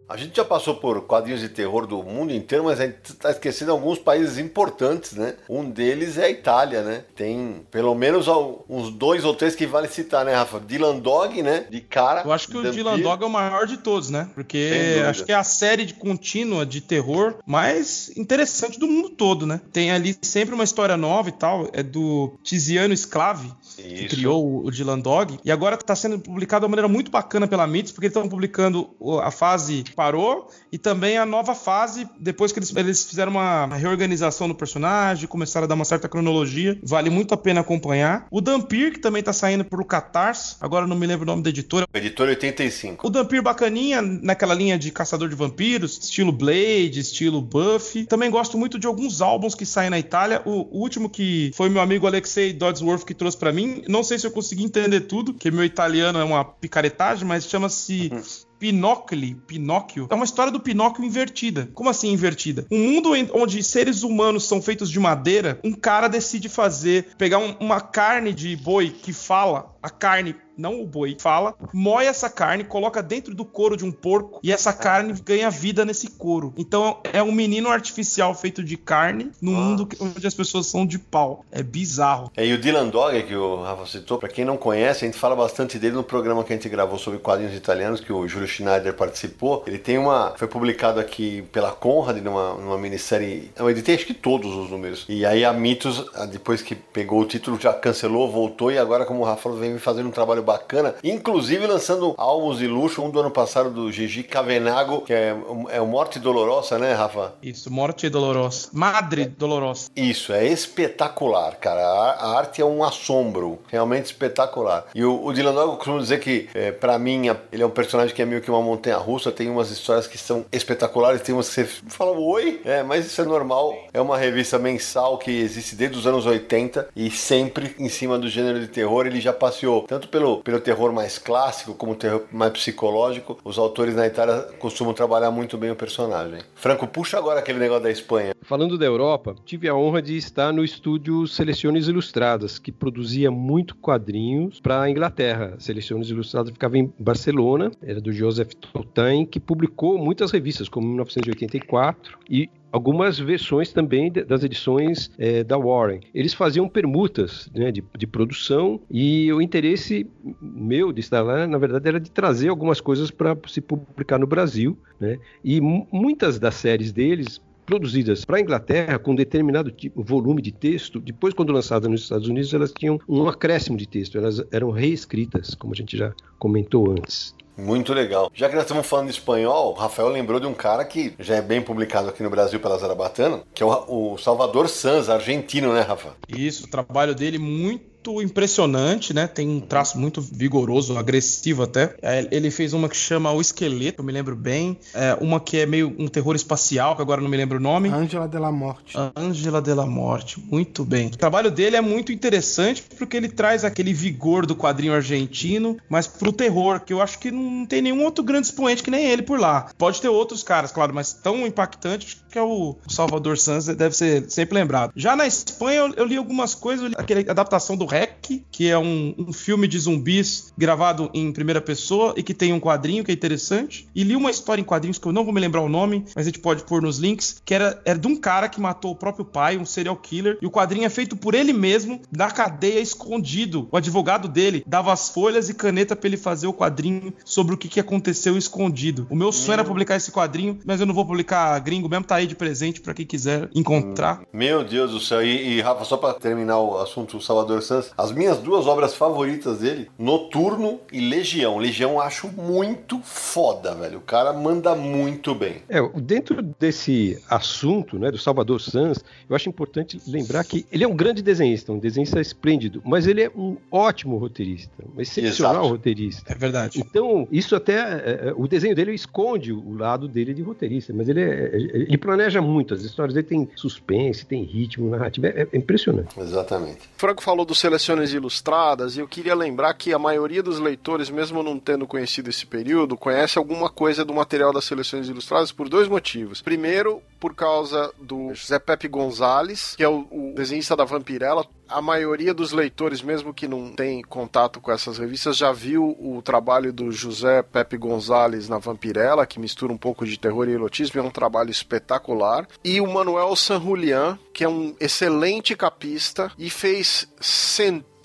A gente já passou por quadrinhos de terror do mundo inteiro, mas a gente está esquecendo alguns países importantes, né? Um deles é a Itália, né? Tem pelo menos uns dois ou três que vale citar, né, Rafa? Dylan Dog, né? De cara. Eu acho que o Dylan Dog é o maior de todos, né? Porque acho que é a série de contínua de terror mais interessante do mundo todo, né? Tem ali sempre uma história nova e tal. É do Tiziano Sclave, que criou o Dylan Dog. E agora está sendo publicado de uma maneira muito bacana pela Mitos, porque eles estão publicando a fase parou e também a nova fase, depois que eles, eles fizeram uma reorganização no personagem, começaram a dar uma certa cronologia, vale muito a pena acompanhar. O Dampir, que também tá saindo pro Catarse, agora não me lembro o nome da editora. Editora 85. O Dampir bacaninha, naquela linha de caçador de vampiros, estilo Blade, estilo Buffy. Também gosto muito de alguns álbuns que saem na Itália. O, o último que foi meu amigo Alexei Dodsworth que trouxe para mim, não sei se eu consegui entender tudo, que meu italiano é uma picaretagem, mas chama-se uhum. Pinóquio, Pinóquio, é uma história do Pinóquio invertida. Como assim invertida? Um mundo onde seres humanos são feitos de madeira, um cara decide fazer, pegar um, uma carne de boi que fala, a carne não o boi, fala, moe essa carne, coloca dentro do couro de um porco e essa carne ganha vida nesse couro. Então é um menino artificial feito de carne no Nossa. mundo onde as pessoas são de pau. É bizarro. É, e o Dylan Dog, que o Rafa citou, pra quem não conhece, a gente fala bastante dele no programa que a gente gravou sobre quadrinhos italianos, que o Júlio Schneider participou. Ele tem uma. Foi publicado aqui pela Conrad, numa, numa minissérie. Eu editei acho que todos os números. E aí a Mitos, depois que pegou o título, já cancelou, voltou, e agora, como o Rafa vem fazendo um trabalho bacana, inclusive lançando álbuns de luxo, um do ano passado do Gigi Cavenago, que é, é o Morte Dolorosa, né, Rafa? Isso, Morte Dolorosa. Madre Dolorosa. Isso, é espetacular, cara. A, a arte é um assombro, realmente espetacular. E o, o Dylan Dog, eu costumo dizer que, é, para mim, ele é um personagem que é meio que uma montanha russa. Tem umas histórias que são espetaculares, tem umas que você fala, oi, é, mas isso é normal. É uma revista mensal que existe desde os anos 80 e sempre em cima do gênero de terror. Ele já passeou tanto pelo, pelo terror mais clássico como terror mais psicológico. Os autores na Itália costumam trabalhar muito bem o personagem. Franco, puxa agora aquele negócio da Espanha. Falando da Europa, tive a honra de estar no estúdio Seleções Ilustradas, que produzia muito quadrinhos para a Inglaterra. Seleções Ilustradas ficava em Barcelona, era do Joseph Totain, que publicou muitas revistas, como 1984 e algumas versões também das edições eh, da Warren. Eles faziam permutas né, de, de produção e o interesse meu de estar lá, na verdade, era de trazer algumas coisas para se publicar no Brasil. Né? E mu- muitas das séries deles produzidas para a Inglaterra com determinado tipo, volume de texto, depois quando lançadas nos Estados Unidos elas tinham um acréscimo de texto, elas eram reescritas, como a gente já comentou antes. Muito legal. Já que nós estamos falando de espanhol, o Rafael lembrou de um cara que já é bem publicado aqui no Brasil pela Zarabatana, que é o, o Salvador Sanz, argentino, né, Rafa? Isso, o trabalho dele muito impressionante, né? Tem um traço muito vigoroso, agressivo até. É, Ele fez uma que chama O Esqueleto, eu me lembro bem. É, uma que é meio um terror espacial, que agora não me lembro o nome. Ângela de la Morte. Ângela de la Morte, muito bem. O trabalho dele é muito interessante porque ele traz aquele vigor do quadrinho argentino, mas pro terror, que eu acho que não tem nenhum outro grande expoente que nem ele por lá. Pode ter outros caras, claro, mas tão impactante que é o Salvador Sanz, deve ser sempre lembrado. Já na Espanha eu, eu li algumas coisas, li aquela adaptação do REC, que é um, um filme de zumbis gravado em primeira pessoa e que tem um quadrinho que é interessante. E li uma história em quadrinhos que eu não vou me lembrar o nome, mas a gente pode pôr nos links, que era, era de um cara que matou o próprio pai, um serial killer, e o quadrinho é feito por ele mesmo, na cadeia, escondido. O advogado dele dava as folhas e caneta pra ele fazer o quadrinho sobre o que, que aconteceu escondido. O meu sonho era publicar esse quadrinho, mas eu não vou publicar gringo mesmo, tá aí de presente pra quem quiser encontrar. Meu Deus do céu. E, e, Rafa, só pra terminar o assunto Salvador Sanz, as minhas duas obras favoritas dele, Noturno e Legião. Legião eu acho muito foda, velho. O cara manda muito bem. É, dentro desse assunto, né, do Salvador Sanz, eu acho importante lembrar que ele é um grande desenhista, um desenhista esplêndido, mas ele é um ótimo roteirista, um excepcional Exato. roteirista. É verdade. Então, isso até. é, é, o desenho dele esconde o lado dele de roteirista, mas ele, é- ele planeja muito. As histórias dele têm suspense, tem ritmo, narrativa. É, é impressionante. Exatamente. O Franco falou dos Seleções Ilustradas e eu queria lembrar que a maioria dos leitores, mesmo não tendo conhecido esse período, conhece alguma coisa do material das Seleções Ilustradas por dois motivos. Primeiro, por causa do José Pepe Gonzalez, que é o, o desenhista da Vampirella. A maioria dos leitores, mesmo que não tem contato com essas revistas, já viu o trabalho do José Pepe Gonzalez na Vampirella, que mistura um pouco de terror e erotismo, é um trabalho espetacular. E o Manuel San Julián, que é um excelente capista e fez centenas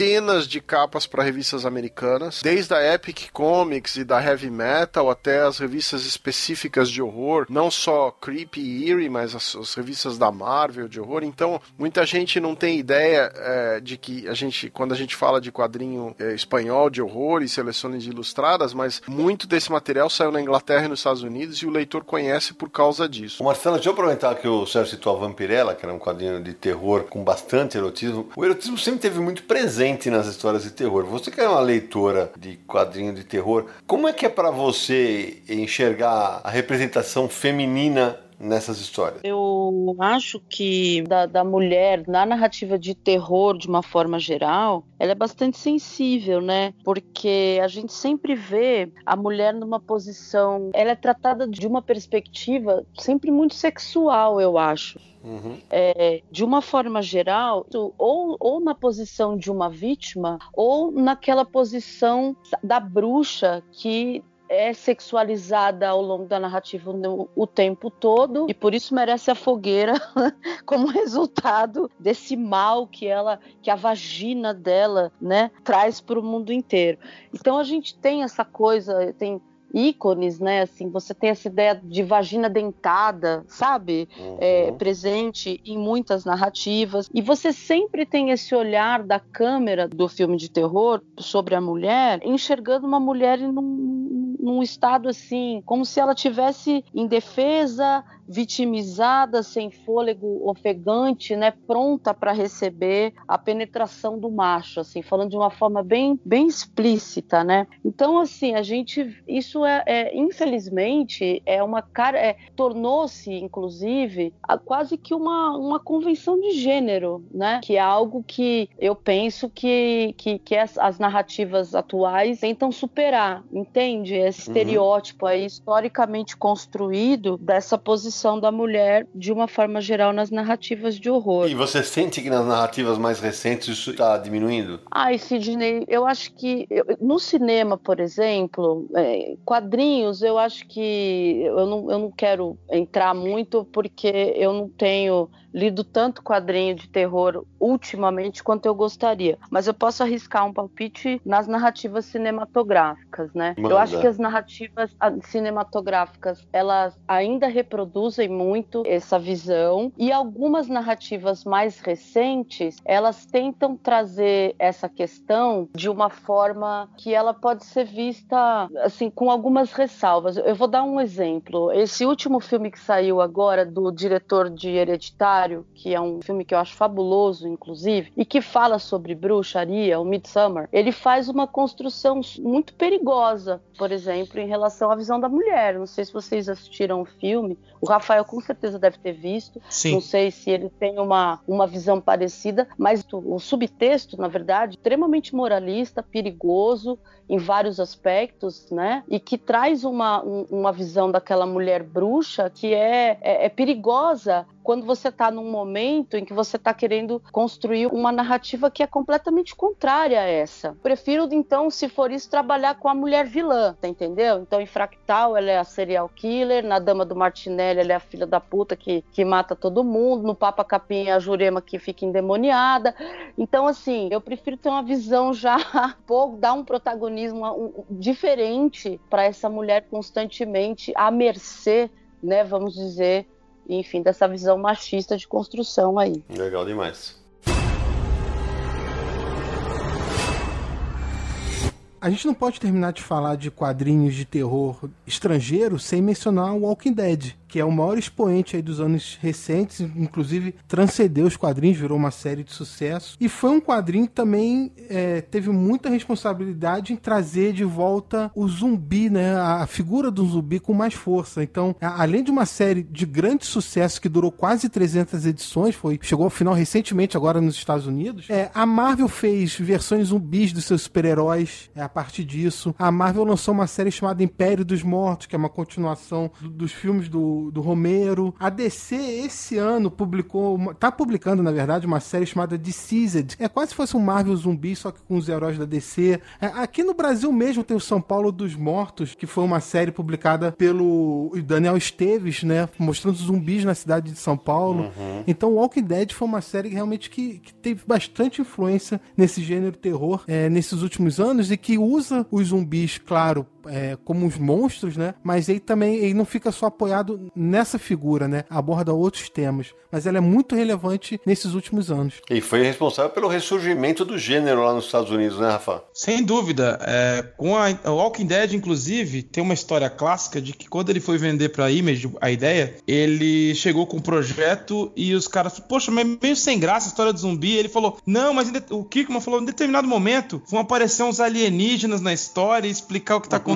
de capas para revistas americanas, desde a Epic Comics e da Heavy Metal até as revistas específicas de horror, não só Creepy e Eerie, mas as, as revistas da Marvel de horror. Então, muita gente não tem ideia é, de que a gente, quando a gente fala de quadrinho é, espanhol de horror e seleções ilustradas, mas muito desse material saiu na Inglaterra e nos Estados Unidos e o leitor conhece por causa disso. Marcelo, deixa eu aproveitar que o Sérgio citou a Vampirella, que era um quadrinho de terror com bastante erotismo. O erotismo sempre teve muito presente nas histórias de terror. Você que é uma leitora de quadrinho de terror, como é que é pra você enxergar a representação feminina nessas histórias? Eu acho que da, da mulher, na narrativa de terror, de uma forma geral, ela é bastante sensível, né? Porque a gente sempre vê a mulher numa posição. Ela é tratada de uma perspectiva sempre muito sexual, eu acho. Uhum. É, de uma forma geral, ou, ou na posição de uma vítima, ou naquela posição da bruxa que é sexualizada ao longo da narrativa o tempo todo e por isso merece a fogueira [LAUGHS] como resultado desse mal que ela, que a vagina dela, né, traz para o mundo inteiro. Então a gente tem essa coisa, tem ícones, né? Assim, você tem essa ideia de vagina dentada, sabe? Uhum. É, presente em muitas narrativas. E você sempre tem esse olhar da câmera do filme de terror sobre a mulher, enxergando uma mulher num, num estado assim, como se ela tivesse indefesa, vitimizada, sem fôlego, ofegante, né, pronta para receber a penetração do macho, assim, falando de uma forma bem, bem explícita, né? Então, assim, a gente, isso é, é infelizmente, é uma cara, é, tornou-se, inclusive, a, quase que uma, uma convenção de gênero, né? Que é algo que eu penso que, que, que as, as narrativas atuais tentam superar, entende? Esse Uhum. estereótipo aí historicamente construído dessa posição da mulher de uma forma geral nas narrativas de horror. E você sente que nas narrativas mais recentes isso está diminuindo? Ai, Sidney, eu acho que eu- no cinema, por exemplo, é, quadrinhos, eu acho que eu não, eu não quero entrar muito porque eu não tenho lido tanto quadrinho de terror ultimamente quanto eu gostaria. Mas eu posso arriscar um palpite nas narrativas cinematográficas, né? Manda. Eu acho que as narrativas ah, cinematográficas, elas ainda reproduzem muito essa visão e algumas narrativas mais recentes, elas tentam trazer essa questão de uma forma que ela pode ser vista assim com algumas ressalvas. Eu vou dar um exemplo. Esse último filme que saiu agora do diretor de Hereditário, que é um filme que eu acho fabuloso, inclusive, e que fala sobre bruxaria, o Midsummer, ele faz uma construção muito perigosa, por exemplo, em relação à visão da mulher. Não sei se vocês assistiram o filme. O Rafael com certeza deve ter visto. Sim. Não sei se ele tem uma, uma visão parecida, mas o, o subtexto, na verdade, extremamente moralista, perigoso em vários aspectos, né? E que traz uma, um- uma visão daquela mulher bruxa que é, é, é perigosa quando você está num momento em que você está querendo construir uma narrativa que é completamente contrária a essa. Prefiro, então, se for isso, trabalhar com a mulher vilã, tá entendeu? Então, em Fractal, ela é a serial killer, na Dama do Martinelli, ela é a filha da puta que, que mata todo mundo, no Papa Capim, a Jurema que fica endemoniada. Então, assim, eu prefiro ter uma visão já, [LAUGHS] pô, dar um protagonismo diferente para essa mulher constantemente à mercê, né, vamos dizer, enfim, dessa visão machista de construção aí. Legal demais. A gente não pode terminar de falar de quadrinhos de terror estrangeiro sem mencionar o Walking Dead, que é o maior expoente aí dos anos recentes, inclusive transcendeu os quadrinhos, virou uma série de sucesso. E foi um quadrinho que também é, teve muita responsabilidade em trazer de volta o zumbi, né? A figura do zumbi com mais força. Então, além de uma série de grande sucesso que durou quase 300 edições, foi chegou ao final recentemente agora nos Estados Unidos, é, a Marvel fez versões zumbis dos seus super-heróis é, a partir disso. A Marvel lançou uma série chamada Império dos Mortos, que é uma continuação do- dos filmes do, do Romero. A DC esse ano publicou, uma, tá publicando na verdade uma série chamada Deceased. É quase se fosse um Marvel zumbi, só que com os heróis da DC. É, aqui no Brasil mesmo tem o São Paulo dos Mortos, que foi uma série publicada pelo Daniel Esteves, né, mostrando zumbis na cidade de São Paulo. Então, Walking Dead foi uma série realmente que, que teve bastante influência nesse gênero terror é, nesses últimos anos e que usa os zumbis, claro, é, como os monstros, né? Mas ele também ele não fica só apoiado nessa figura, né? Aborda outros temas. Mas ela é muito relevante nesses últimos anos. E foi responsável pelo ressurgimento do gênero lá nos Estados Unidos, né, Rafa? Sem dúvida. É, com a, o Walking Dead, inclusive, tem uma história clássica de que quando ele foi vender pra Image a ideia, ele chegou com um projeto e os caras, poxa, mas meio sem graça a história do zumbi. Ele falou, não, mas o Kirkman falou, em determinado momento vão aparecer uns alienígenas na história e explicar o que tá acontecendo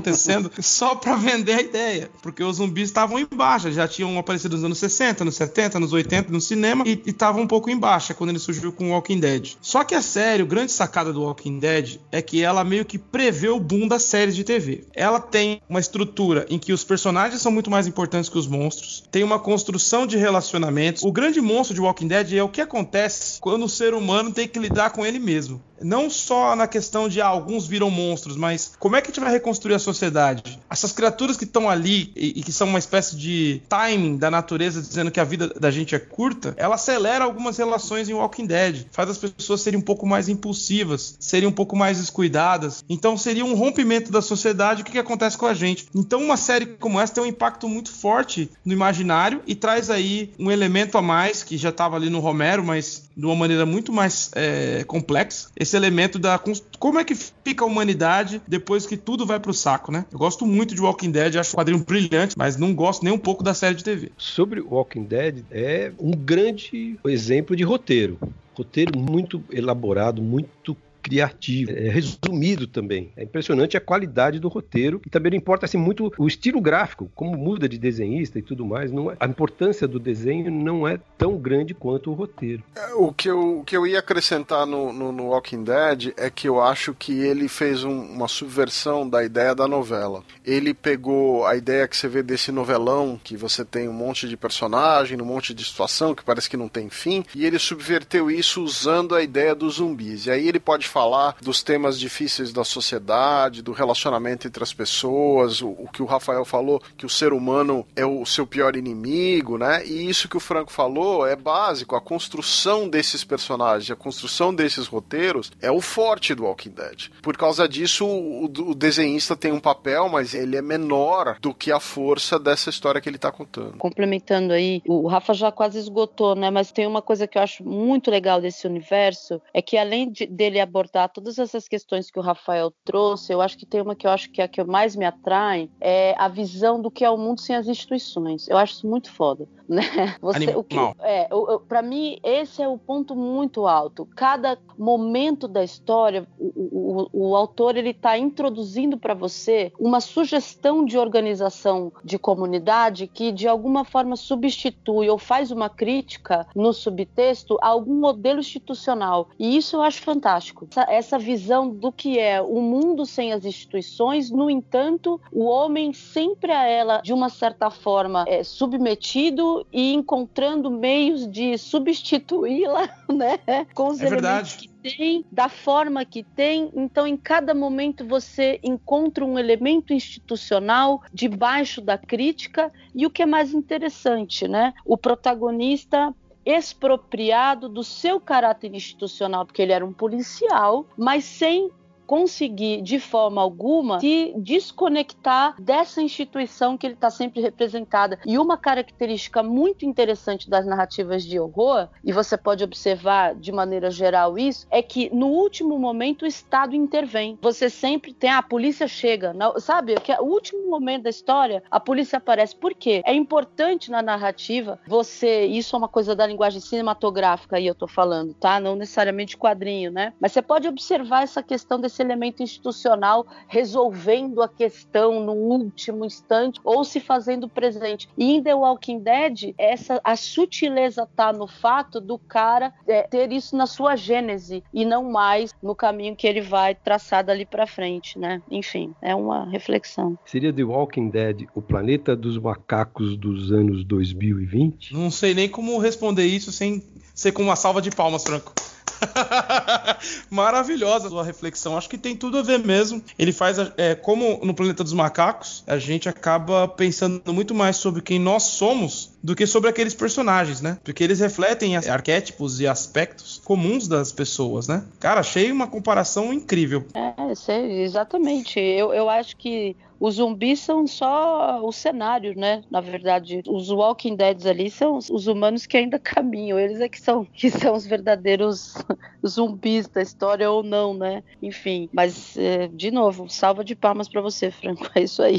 [LAUGHS] só para vender a ideia. Porque os zumbis estavam em baixa, já tinham aparecido nos anos 60, nos 70, nos 80 no cinema e estavam um pouco em baixa quando ele surgiu com Walking Dead. Só que a série, o grande sacada do Walking Dead é que ela meio que prevê o boom das séries de TV. Ela tem uma estrutura em que os personagens são muito mais importantes que os monstros, tem uma construção de relacionamentos. O grande monstro de Walking Dead é o que acontece quando o ser humano tem que lidar com ele mesmo. Não só na questão de ah, alguns viram monstros, mas como é que a gente vai reconstruir a sociedade? Essas criaturas que estão ali e, e, que são uma espécie de timing da natureza dizendo que a vida da gente é curta, ela acelera algumas relações em Walking Dead, faz as pessoas serem um pouco mais impulsivas, serem um pouco mais descuidadas. Então seria um rompimento da sociedade o que, que acontece com a gente. Então uma série como essa tem um impacto muito forte no imaginário e traz aí um elemento a mais que já estava ali no Romero, mas de uma maneira muito mais é, complexa esse elemento da como é que fica a humanidade depois que tudo vai pro saco, né? Eu gosto muito de Walking Dead, acho o quadrinho brilhante, mas não gosto nem um pouco da série de TV. Sobre Walking Dead, é um grande exemplo de roteiro. Roteiro muito elaborado, muito criativo, é resumido também. É impressionante a qualidade do roteiro e também não importa assim muito o estilo gráfico, como muda de desenhista e tudo mais. Não é, a importância do desenho não é tão grande quanto o roteiro. É, o que eu, o que eu ia acrescentar no, no, no Walking Dead é que eu acho que ele fez um, uma subversão da ideia da novela. Ele pegou a ideia que você vê desse novelão, que você tem um monte de personagem, um monte de situação que parece que não tem fim, e ele subverteu isso usando a ideia dos zumbis. E aí ele pode falar dos temas difíceis da sociedade, do relacionamento entre as pessoas, o, o, que o Rafael falou, que o ser humano é o seu pior inimigo, né? E isso que o Franco falou é básico. A construção desses personagens, a construção desses roteiros é o forte do Walking Dead. Por causa disso, o, o desenhista tem um papel, mas ele é menor do que a força dessa história que ele está contando. Complementando aí, o Rafa já quase esgotou, né? Mas tem uma coisa que eu acho muito legal desse universo, é que além de, dele abordar abordar todas essas questões que o Rafael trouxe, eu acho que tem uma que eu acho que é a que mais me atrai, é a visão do que é o mundo sem as instituições. Eu acho isso muito foda, né? Você, o que, é, para mim esse é o ponto muito alto. Cada momento da história, o, o, o autor ele está introduzindo para você uma sugestão de organização de comunidade que de alguma forma substitui ou faz uma crítica no subtexto a algum modelo institucional. E isso eu acho fantástico essa, essa visão do que é o mundo sem as instituições, no entanto, o homem sempre a ela, de uma certa forma, é submetido e encontrando meios de substituí-la, [LAUGHS] né, com os é elementos verdade. que tem, da forma que tem. Então, em cada momento você encontra um elemento institucional debaixo da crítica e o que é mais interessante, né? O protagonista expropriado do seu caráter institucional, porque ele era um policial, mas sem conseguir, de forma alguma, se desconectar dessa instituição que ele está sempre representada. E uma característica muito interessante das narrativas de horror, e você pode observar de maneira geral isso, é que no último momento o Estado intervém. Você sempre tem, ah, a polícia chega, sabe? Que é o último momento da história, a polícia aparece. Por quê? É importante na narrativa você, isso é uma coisa da linguagem cinematográfica aí eu tô falando, tá? Não necessariamente quadrinho, né? Mas você pode observar essa questão desse esse elemento institucional resolvendo a questão no último instante ou se fazendo presente. E em The Walking Dead, essa, a sutileza tá no fato do cara é, ter isso na sua gênese e não mais no caminho que ele vai traçar dali para frente, né? Enfim, é uma reflexão. Seria The Walking Dead o planeta dos macacos dos anos 2020? Não sei nem como responder isso sem ser com uma salva de palmas, Franco. [LAUGHS] Maravilhosa a sua reflexão. Acho que tem tudo a ver mesmo. Ele faz, é, como no Planeta dos Macacos, a gente acaba pensando muito mais sobre quem nós somos do que sobre aqueles personagens, né? Porque eles refletem arquétipos e aspectos comuns das pessoas, né? Cara, achei uma comparação incrível. É, sei, exatamente. Eu, eu acho que os zumbis são só o cenário, né? Na verdade, os Walking Dead ali são os humanos que ainda [LAUGHS] caminham. Eles é que são, [LAUGHS] que são os verdadeiros [LAUGHS] zumbis da história ou não, né? Enfim, mas é, de novo, salva de palmas para você, Franco. É isso aí.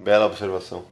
Bela observação.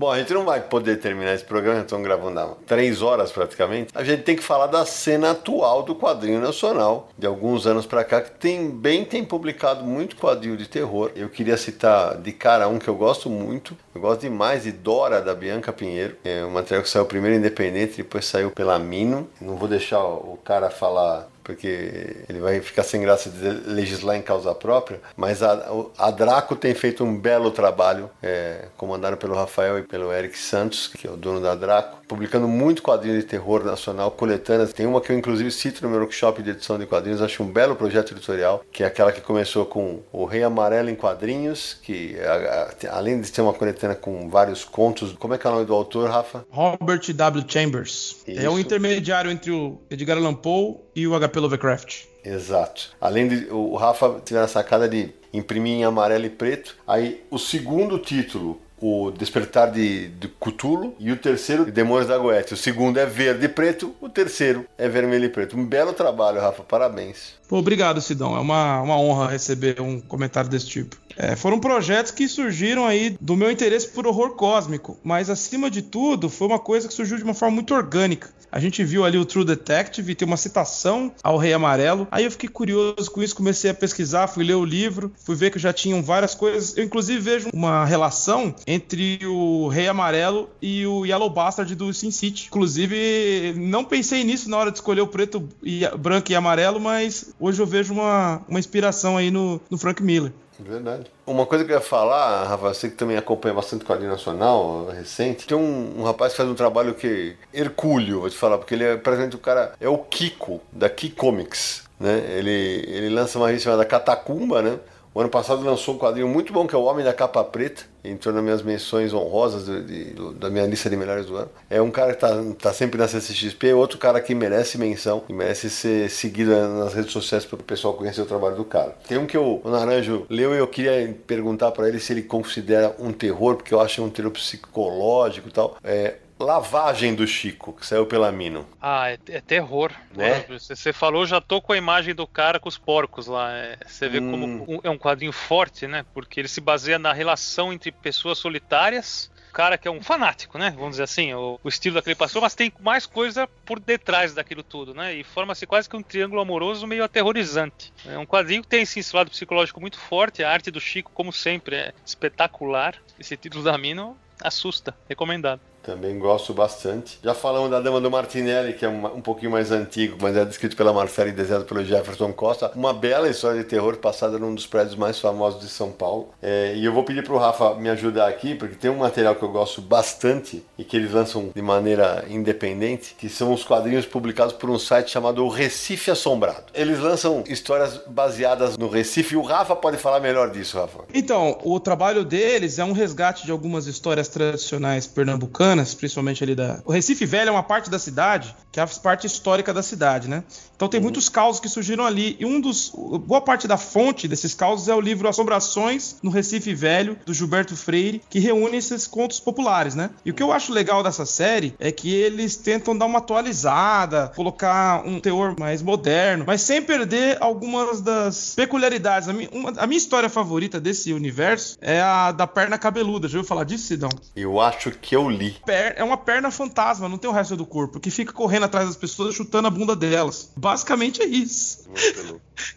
Bom, a gente não vai poder terminar esse programa, estamos gravando há três horas praticamente. A gente tem que falar da cena atual do quadrinho nacional, de alguns anos para cá, que tem bem tem publicado muito quadrinho de terror. Eu queria citar de cara um que eu gosto muito, eu gosto demais de Dora, da Bianca Pinheiro. É um material que saiu primeiro independente, depois saiu pela Mino. Não vou deixar o cara falar porque ele vai ficar sem graça de legislar em causa própria, mas a, a Draco tem feito um belo trabalho, é, comandado pelo Rafael e pelo Eric Santos, que é o dono da Draco, publicando muito quadrinho de terror nacional, coletâneas. Tem uma que eu inclusive cito no meu workshop de edição de quadrinhos, acho um belo projeto editorial, que é aquela que começou com O Rei Amarelo em Quadrinhos, que a, além de ser uma coletânea com vários contos, como é que é o nome do autor, Rafa? Robert W. Chambers. Isso. É o intermediário entre o Edgar Allan Poe e o HP Lovecraft. Exato. Além de o Rafa tiver a sacada de imprimir em amarelo e preto. Aí o segundo título, o Despertar de, de Cthulhu, e o terceiro, Demônios da Goethe. O segundo é verde e preto, o terceiro é vermelho e preto. Um belo trabalho, Rafa, parabéns. Pô, obrigado, Sidão. É uma, uma honra receber um comentário desse tipo. É, foram projetos que surgiram aí do meu interesse por horror cósmico, mas acima de tudo foi uma coisa que surgiu de uma forma muito orgânica. A gente viu ali o True Detective, tem uma citação ao Rei Amarelo. Aí eu fiquei curioso com isso, comecei a pesquisar, fui ler o livro, fui ver que já tinham várias coisas. Eu inclusive vejo uma relação entre o Rei Amarelo e o Yellow Bastard do Sin City. Inclusive, não pensei nisso na hora de escolher o preto, e, branco e amarelo, mas hoje eu vejo uma, uma inspiração aí no, no Frank Miller. Verdade. Uma coisa que eu ia falar, Rafa, você que também acompanha bastante quadrinho nacional recente, tem um, um, rapaz que faz um trabalho que. Hercúleo, vou te falar, porque ele é presente o cara. É o Kiko, da Key Comics. Né? Ele, ele lança uma revista chamada Catacumba, né? O ano passado lançou um quadrinho muito bom que é O Homem da Capa Preta, entrou nas minhas menções honrosas de, de, da minha lista de melhores do ano. É um cara que tá, tá sempre na CCXP, outro cara que merece menção e merece ser seguido nas redes sociais para o pessoal conhecer o trabalho do cara. Tem um que o, o Naranjo leu e eu queria perguntar para ele se ele considera um terror, porque eu acho um terror psicológico e tal. É, Lavagem do Chico, que saiu pela Mino. Ah, é, é terror. Né? Você falou, já tô com a imagem do cara com os porcos lá. É, você vê hum. como um, é um quadrinho forte, né? Porque ele se baseia na relação entre pessoas solitárias o cara que é um fanático, né? Vamos dizer assim, o, o, estilo daquele pastor, mas tem mais coisa por detrás daquilo tudo, né? E forma-se quase que um triângulo amoroso meio aterrorizante. É um quadrinho que tem esse lado psicológico muito forte. A arte do Chico, como sempre, é espetacular. Esse título da Mino assusta. Recomendado. Também gosto bastante. Já falamos da Dama do Martinelli, que é um, um pouquinho mais antigo, mas é descrito pela Marcela e desenhado pelo Jefferson Costa. Uma bela história de terror passada num dos prédios mais famosos de São Paulo. É, e eu vou pedir para o Rafa me ajudar aqui, porque tem um material que eu gosto bastante e que eles lançam de maneira independente, que são os quadrinhos publicados por um site chamado Recife Assombrado. Eles lançam histórias baseadas no Recife o Rafa pode falar melhor disso, Rafa. Então, o trabalho deles é um resgate de algumas histórias tradicionais pernambucanas principalmente ali da. O Recife Velho é uma parte da cidade, que é a parte histórica da cidade, né? Então tem uhum. muitos causos que surgiram ali. E um dos. Boa parte da fonte desses causos é o livro Assombrações no Recife Velho, do Gilberto Freire, que reúne esses contos populares, né? E o que eu acho legal dessa série é que eles tentam dar uma atualizada, colocar um teor mais moderno, mas sem perder algumas das peculiaridades. A minha, uma, a minha história favorita desse universo é a da perna cabeluda. Já ouviu falar disso, Sidão? Eu acho que eu li é uma perna fantasma, não tem o resto do corpo, que fica correndo atrás das pessoas, chutando a bunda delas. Basicamente é isso.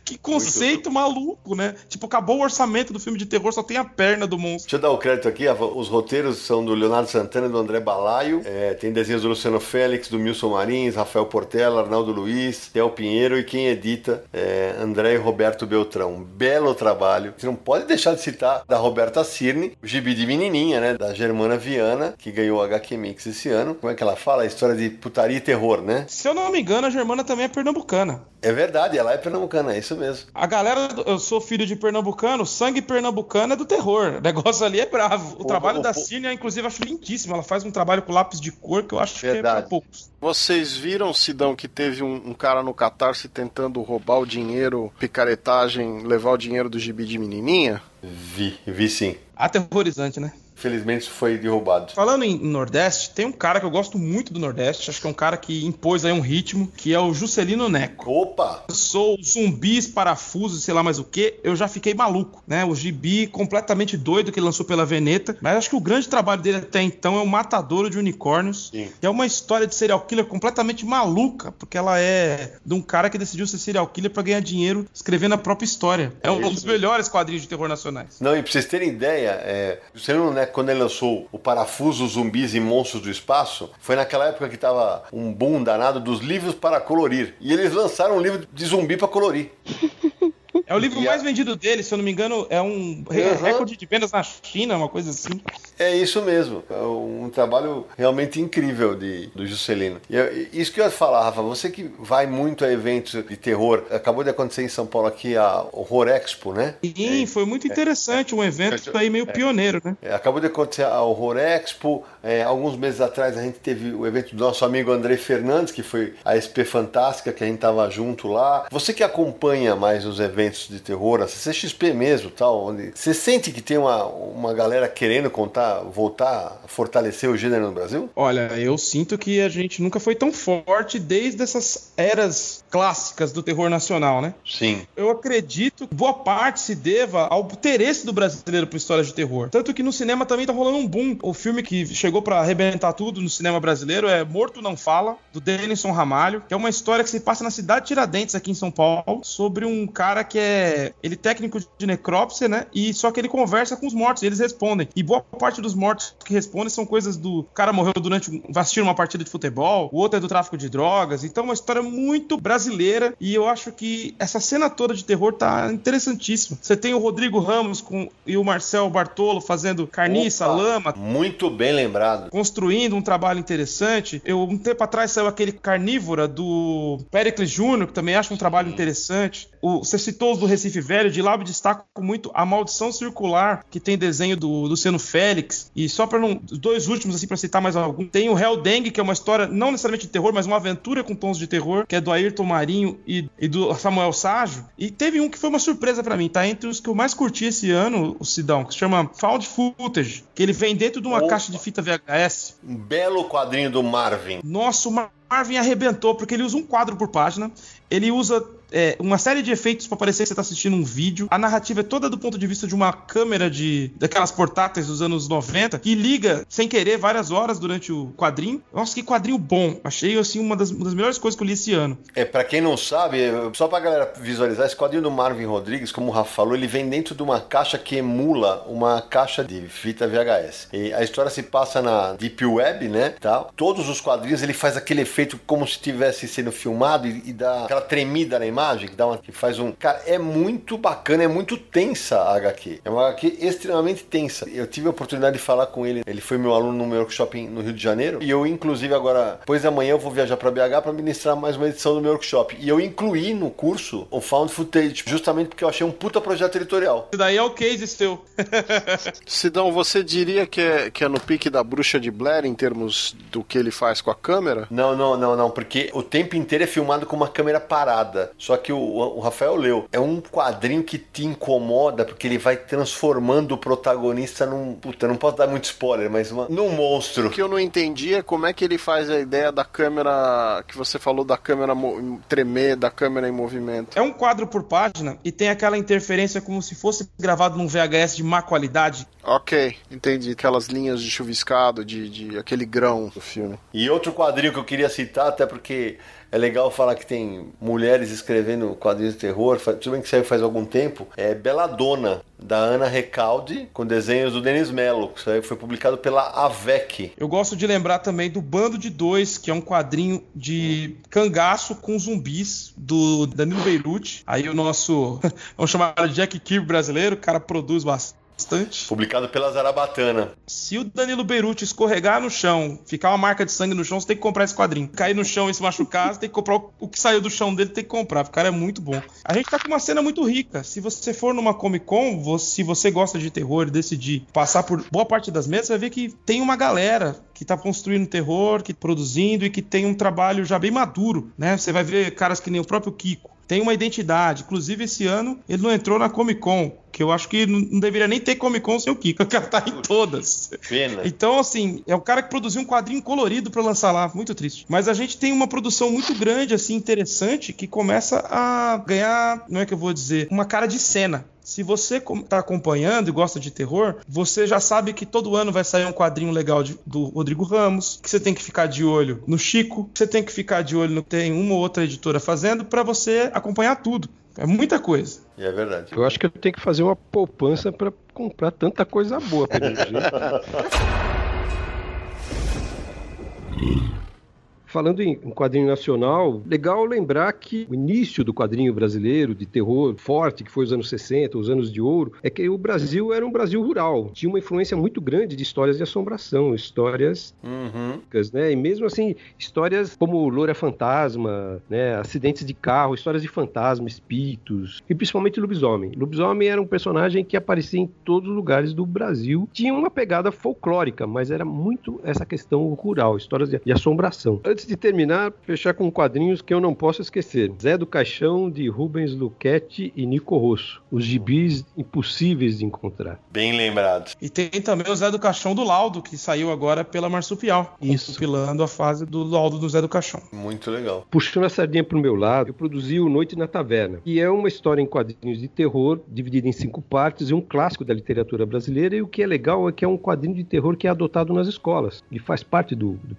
Que conceito maluco, né? Tipo, acabou o orçamento do filme de terror, só tem a perna do monstro. Deixa eu dar o crédito aqui, os roteiros são do Leonardo Santana e do André Balaio, é, tem desenhos do Luciano Félix, do Milson Marins, Rafael Portela, Arnaldo Luiz, Theo Pinheiro e quem edita é André e Roberto Beltrão. Um belo trabalho. Você não pode deixar de citar da Roberta Cirne, o gibi de menininha, né? Da Germana Viana, que ganhou o HQ Mix esse ano. Como é que ela fala? A história de putaria e terror, né? Se eu não me engano, a Germana também é pernambucana. É verdade, ela é pernambucana, é isso mesmo. A galera, eu sou filho de pernambucano, sangue pernambucano é do terror. O negócio ali é bravo. O, o trabalho o, da Cine, inclusive, eu acho lindíssimo. Ela faz um trabalho com lápis de cor que eu acho verdade. que é pra poucos. Vocês viram, Sidão, que teve um, um, cara no Catarse tentando roubar o dinheiro, picaretagem, levar o dinheiro do gibi de menininha? Vi, vi sim. Aterrorizante, né? Felizmente isso foi derrubado. Falando em Nordeste, tem um cara que eu gosto muito do Nordeste, acho que é um cara que impôs aí um ritmo, que é o Juscelino Neco. Opa! Sou zumbis, parafusos, sei lá mais o que, eu já fiquei maluco, né? O gibi completamente doido que ele lançou pela Veneta, mas acho que o grande trabalho dele até então é o Matadouro de Unicórnios, Sim. que é uma história de serial killer completamente maluca, porque ela é de um cara que decidiu ser serial killer pra ganhar dinheiro escrevendo a própria história. É um isso dos mesmo. melhores quadrinhos de terror nacionais. Não, e pra vocês terem ideia, é, o Celino, né, quando ele lançou o Parafuso, Zumbis e Monstros do Espaço, foi naquela época que tava um boom danado dos livros para colorir. E eles lançaram um livro de zumbi para colorir. [LAUGHS] É o livro E a- mais vendido dele, se eu não me engano, é um Uhum. recorde de vendas na China, uma coisa assim. É isso mesmo. É um trabalho realmente incrível de, do Juscelino. E eu- isso que eu ia falar, Rafa, você que vai muito a eventos de terror, acabou de acontecer em São Paulo aqui a Horror Expo, né? Sim, foi muito interessante, um evento aí meio pioneiro, né? É, acabou de acontecer a Horror Expo. É, alguns meses atrás a gente teve o evento do nosso amigo André Fernandes, que foi a SP Fantástica, que a gente tava junto lá. Você que acompanha mais os eventos de terror, a CCXP mesmo, tal, onde você sente que tem uma, uma galera querendo contar, voltar a fortalecer o gênero no Brasil? Olha, eu sinto que a gente nunca foi tão forte desde essas eras clássicas do terror nacional, né? Sim. Eu acredito que boa parte se deva ao interesse do brasileiro por histórias de terror. Tanto que no cinema também tá rolando um boom. O filme que chegou pra arrebentar tudo no cinema brasileiro é Morto Não Fala, do Denison Ramalho, que é uma história que se passa na cidade de Tiradentes, aqui em São Paulo, sobre um cara que é. Ele é técnico de necrópsia, né? E só que ele conversa com os mortos e eles respondem. E boa parte dos mortos que respondem são coisas do. O cara morreu durante. um- assistir uma partida de futebol, o outro é do tráfico de drogas. Então é uma história muito brasileira e eu acho que essa cena toda de terror tá interessantíssima. Você tem o Rodrigo Ramos com, e o Marcel Bartolo fazendo carniça, Opa, lama, Muito bem lembrado. construindo um trabalho interessante. Eu, um tempo atrás saiu aquele Carnívora do Pericles Júnior, que também acho um trabalho interessante. O, você citou os do Recife Velho, de lá eu destaco muito A Maldição Circular, que tem desenho do Luciano Félix. E só para não. Os dois últimos, assim, para citar mais algum. Tem o Hell Dengue, que é uma história não necessariamente de terror, mas uma aventura com tons de terror, que é do Ayrton Marinho e, e do Samuel Ságio. E teve um que foi uma surpresa para mim, tá? Entre os que eu mais curti esse ano, o Sidão, que se chama Found Footage, que ele vem dentro de uma Opa. caixa de fita VHS. Um belo quadrinho do Marvin. Nossa, o Marvin arrebentou, porque ele usa um quadro por página, ele usa é, uma série de efeitos para parecer que você tá assistindo um vídeo. A narrativa é toda do ponto de vista de uma câmera de daquelas portáteis dos anos 90, que liga sem querer várias horas durante o quadrinho. Nossa, que quadrinho bom. Achei assim uma das, uma das melhores coisas que eu li esse ano. É, pra quem não sabe, só pra galera visualizar, esse quadrinho do Marvin Rodrigues, como o Rafa falou, ele vem dentro de uma caixa que emula uma caixa de fita VHS. E a história se passa na Deep Web, né, tal. Todos os quadrinhos ele faz aquele efeito como se estivesse sendo filmado e, e dá aquela tremida na imagem, que dá uma, que faz um... Cara, é muito bacana, é muito tensa a HQ. É uma HQ extremamente tensa. Eu tive a oportunidade de falar com ele, ele foi meu aluno no meu workshop no Rio de Janeiro, e eu inclusive agora, depois da manhã eu vou viajar pra BH para ministrar mais uma edição do meu workshop. E eu incluí no curso o Found Footage, justamente porque eu achei um puta projeto editorial. E daí é o case seu. [LAUGHS] Sidão, você diria que é, que é no pique da bruxa de Blair em termos do que ele faz com a câmera? Não, não, não, não, porque o tempo inteiro é filmado com uma câmera parada. Só que o, o Rafael leu. É um quadrinho que te incomoda porque ele vai transformando o protagonista num. Puta, não posso dar muito spoiler, mas uma, num monstro. O que eu não entendi é como é que ele faz a ideia da câmera que você falou da câmera tremer, da câmera em movimento. É um quadro por página e tem aquela interferência como se fosse gravado num VHS de má qualidade. Ok, entendi. Aquelas linhas de chuviscado, de, de aquele grão do filme. E outro quadrinho que eu queria citar, até porque é legal falar que tem mulheres escrevendo quadrinhos de terror, tudo bem que saiu faz algum tempo, é Belladonna, da Ana Recalde, com desenhos do Denis Mello, que saiu- foi publicado pela AVEC. Eu gosto de lembrar também do Bando de Dois, que é um quadrinho de cangaço com zumbis do Danilo Beirute. Aí o nosso, [LAUGHS] vamos chamar de Jack Kirby brasileiro, o cara produz bastante. Publicado pela Zarabatana. Se o Danilo Beirute escorregar no chão, ficar uma marca de sangue no chão, você tem que comprar esse quadrinho. Cair no chão e se machucar, você tem que comprar o- que saiu do chão dele, tem que comprar. O cara é muito bom. A gente tá com uma cena muito rica. Se você for numa Comic Con, se você gosta de terror e decidir passar por boa parte das mesas, você vai ver que tem uma galera que tá construindo terror, que produzindo e que tem um trabalho já bem maduro, né? Você vai ver caras que nem o próprio Kiko. Tem uma identidade. Inclusive, esse ano ele não entrou na Comic Con. Que eu acho que não, deveria nem ter Comic Con sem o o cara [LAUGHS] tá em todas. Pena. Então, assim, é o cara que produziu um quadrinho colorido pra lançar lá, muito triste. Mas a gente tem uma produção muito grande, assim, interessante, que começa a ganhar, não é que eu vou dizer, uma cara de cena. Se você está acompanhando e gosta de terror, você já sabe que todo ano vai sair um quadrinho legal de- do Rodrigo Ramos, que você tem que ficar de olho no Chico, que você tem que ficar de olho no que tem uma ou outra editora fazendo para você acompanhar tudo. É muita coisa. E é verdade. Eu acho que eu tenho que fazer uma poupança para comprar tanta coisa boa pelo [LAUGHS] jeito. Falando em quadrinho nacional, legal lembrar que o início do quadrinho brasileiro de terror forte, que foi os anos 60, os anos de ouro, é que o Brasil era um Brasil rural. Tinha uma influência muito grande de histórias de assombração, histórias Uhum. né? E mesmo assim, histórias como Loura Fantasma, né? Acidentes de carro, histórias de fantasma, espíritos, e principalmente lobisomem. Lobisomem era um personagem que aparecia em todos os lugares do Brasil. Tinha uma pegada folclórica, mas era muito essa questão rural, histórias de, de assombração. Antes de terminar, fechar com quadrinhos que eu não posso esquecer. Zé do Caixão, de Rubens Luchetti e Nico Rosso. Os gibis impossíveis de encontrar. Bem lembrado. E tem também o Zé do Caixão do Laudo, que saiu agora pela Marsupial. Isso. Compilando a fase do Laudo do Zé do Caixão. Muito legal. Puxando a sardinha pro meu lado, eu produzi o Noite na Taverna, que é uma história em quadrinhos de terror, dividida em cinco partes, e um clássico da literatura brasileira. E o que é legal é que é um quadrinho de terror que é adotado nas escolas, e faz parte do, do.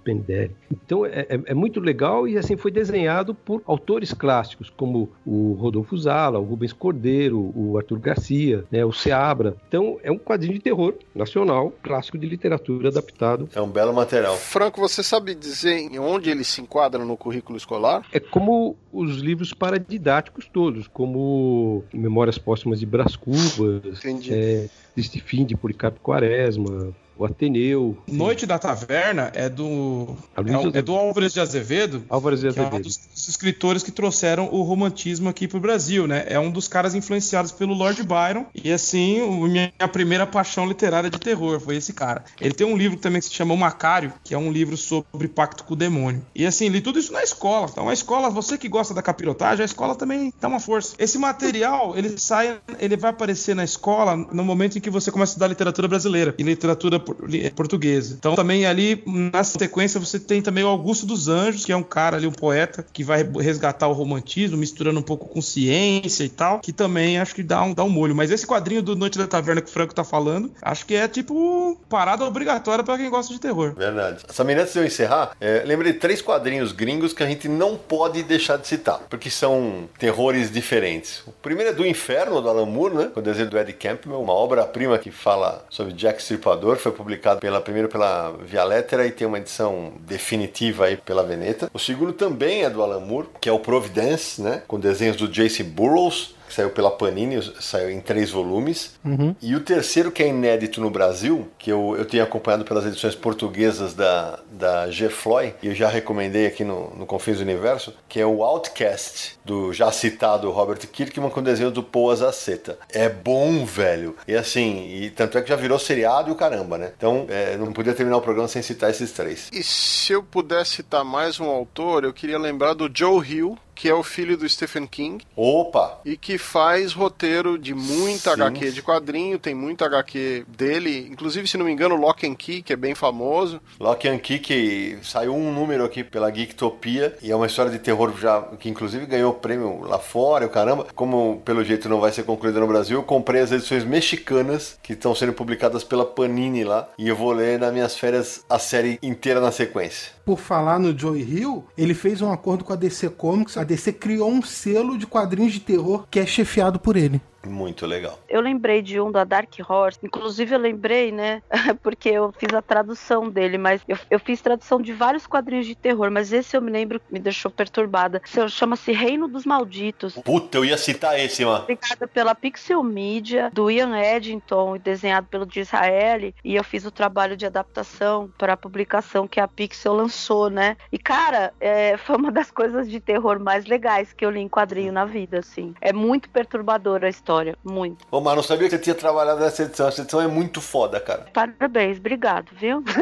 Então é, é- é muito legal e assim foi desenhado por autores clássicos, como o Rodolfo Zala, o Rubens Cordeiro, o Arthur Garcia, né, o Seabra. Então é um quadrinho de terror nacional, clássico de literatura adaptado É um belo material. Franco, você sabe dizer em onde ele se enquadra no currículo escolar? É como os livros paradidáticos todos, como Memórias Póstumas de Brás Cubas, Entendi. é, Triste Fim de Policarpo Quaresma, o Ateneu, Noite da Taverna é do. É, é do Álvares de Azevedo. Álvares de Que é um Azevedo. dos, escritores que trouxeram o romantismo aqui pro Brasil, né? É um dos caras influenciados pelo Lord Byron. E assim, minha primeira paixão literária de terror foi esse cara. Ele tem um livro também que se chama O Macário, que é um livro sobre pacto com o demônio. E assim, li tudo isso na escola. Então a escola, você que gosta da capirotagem, a escola também dá uma força. Esse material, ele sai, ele vai aparecer na escola no momento em que você começa a estudar literatura brasileira e literatura portuguesa. Então também ali, na sequência, você tem também o Augusto dos Anjos, que é um cara ali, um poeta, que vai resgatar o romantismo, misturando um pouco com ciência e tal, que também acho que dá um, dá um molho. Mas esse quadrinho do Noite da Taverna que o Franco tá falando, acho que é tipo parada obrigatória pra quem gosta de terror. Verdade. Samir, antes de eu encerrar, é, lembrei três quadrinhos gringos que a gente não pode deixar de citar, porque são terrores diferentes. O primeiro é do Inferno, do Alan Moore, né? Com o desenho do Eddie Campbell, uma obra-prima que fala sobre Jack Stripador, foi publicado pela, primeiro pela Via Lettera e tem uma edição definitiva aí pela Veneta. O segundo também é do Alan Moore, que é o Providence, né? Com desenhos do Jace Burroughs, que saiu pela Panini, saiu em três volumes. E o terceiro, que é inédito no Brasil, que eu, eu tenho acompanhado pelas edições portuguesas da, da G. Floyd, e eu já recomendei aqui no, no Confins do Universo, que é o Outcast, do já citado Robert Kirkman, com desenho do Paul Azaceta. É bom, velho. E assim, e tanto é que já virou seriado e o caramba, né? Então, é, não podia terminar o programa sem citar esses três. E se eu pudesse citar mais um autor, eu queria lembrar do Joe Hill, que é o filho do Stephen King Opa! e que faz roteiro de muita Sim. HQ de quadrinho, tem muita HQ dele, inclusive, se não me engano, Lock and Key, que é bem famoso. Lock and Key, que saiu um número aqui pela Geektopia, e é uma história de terror já que inclusive ganhou prêmio lá fora, o caramba. Como pelo jeito não vai ser concluída no Brasil, eu comprei as edições mexicanas que estão sendo publicadas pela Panini lá, e eu vou ler nas minhas férias a série inteira na sequência. Por falar no Joey Hill, ele fez um acordo com a DC Comics. A DC criou um selo de quadrinhos de terror que é chefiado por ele. Muito legal. Eu lembrei de um da Dark Horse. Inclusive, eu lembrei, né? [LAUGHS] Porque eu fiz a tradução dele, mas eu, eu fiz tradução de vários quadrinhos de terror, mas esse eu me lembro que me deixou perturbada. Chama-se Reino dos Malditos. Puta, eu ia citar esse, mano. Publicada pela Pixel Media, do Ian Eddington e desenhado pelo Disraeli. E eu fiz o trabalho de adaptação para a publicação que a Pixel lançou, né? E, cara, é, foi uma das coisas de terror mais legais que eu li em quadrinho na vida, assim. É muito perturbadora a história. História, muito. Ô, mas não sabia que você tinha trabalhado nessa edição. Essa edição é muito foda, cara. Parabéns, obrigado, viu? [LAUGHS]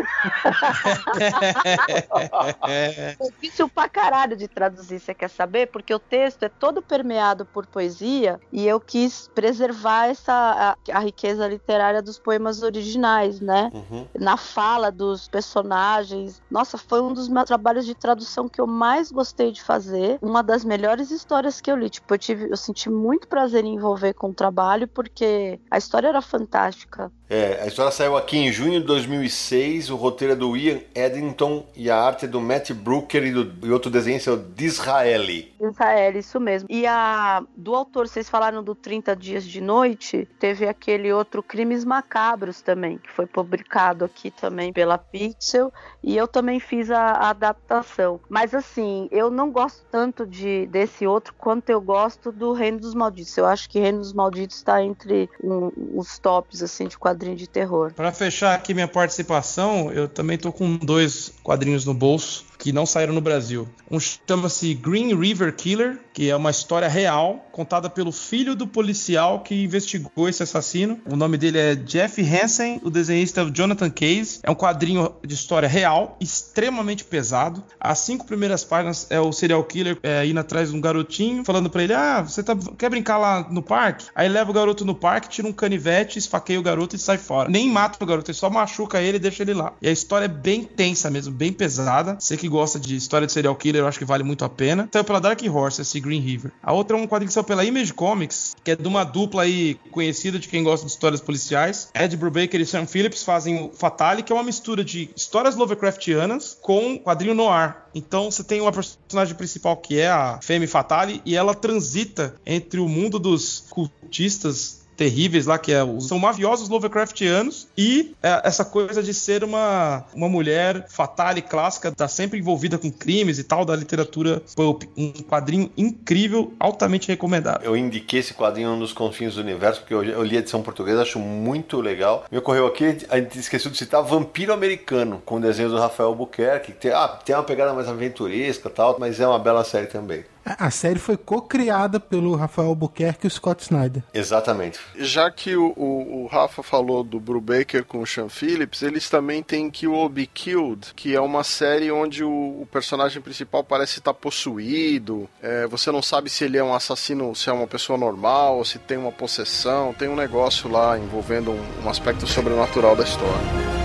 Difícil pra caralho de traduzir, você quer saber? Porque o texto é todo permeado por poesia e eu quis preservar essa a, a riqueza literária dos poemas originais, né? Uhum. Na fala dos personagens. Nossa, foi um dos meus trabalhos de tradução que eu mais gostei de fazer. Uma das melhores histórias que eu li. Tipo, eu tive, eu senti muito prazer em envolver com o trabalho porque a história era fantástica. É, a história saiu aqui em junho de 2006. O roteiro é do Ian Eddington e a arte é do Matt Brooker e, do, e outro desenhista é o Disraeli. Israel, isso mesmo. E a do autor, vocês falaram do 30 Dias de Noite, teve aquele outro Crimes Macabros também, que foi publicado aqui também pela Pixel, e eu também fiz a, a adaptação. Mas assim, eu não gosto tanto de desse outro quanto eu gosto do Reino dos Malditos. Eu acho que Reino dos Malditos está entre um, os tops assim de quadrinho de terror. Pra fechar aqui minha participação, eu também tô com dois quadrinhos no bolso que não saíram no Brasil. Um chama-se Green River Killer, que é uma história real contada pelo filho do policial que investigou esse assassino. O nome dele é Jeff Hansen, o desenhista é Jonathan Case. É um quadrinho de história real, extremamente pesado. As cinco primeiras páginas é o serial killer é, indo atrás de um garotinho, falando pra ele: Ah, você tá, quer brincar lá no parque? Aí leva o garoto no parque, tira um canivete, esfaqueia o garoto e sai fora. Nem mata o garoto, ele só machuca ele e deixa ele lá. E a história é bem tensa mesmo, bem pesada. Você que gosta de história de serial killer, eu acho que vale muito a pena. Saiu pela Dark Horse, esse Green River. A outra é um quadrinho que saiu pela Image Comics, que é de uma dupla aí conhecida de quem gosta de histórias policiais. Ed Brubaker e Sam Phillips fazem o Fatale, que é uma mistura de histórias Lovecraftianas com quadrinho noir. Então você tem uma personagem principal que é a Femme Fatale e ela transita entre o mundo dos cultistas terríveis lá, que é, são mafiosos Lovecraftianos, e é, essa coisa de ser uma, uma mulher fatale clássica, tá sempre envolvida com crimes e tal, da literatura pulp. Um quadrinho incrível, altamente recomendado. Eu indiquei esse quadrinho nos confins do universo, porque eu, eu li a edição portuguesa, acho muito legal. Me ocorreu aqui, a gente esqueceu de citar Vampiro Americano, com desenhos do Rafael Albuquerque, que tem, ah, tem uma pegada mais aventuresca e tal, mas é uma bela série também. A série foi co-criada pelo Rafael Albuquerque e o Scott Snyder. Exatamente. Já que o, o, o Rafa falou do Brubaker com o Sean Phillips, eles também têm Kill or Be Killed, que é uma série onde o, o personagem principal parece estar possuído. É, você não sabe se ele é um assassino, se é uma pessoa normal, ou se tem uma possessão. Tem um negócio lá envolvendo um, um aspecto sobrenatural da história.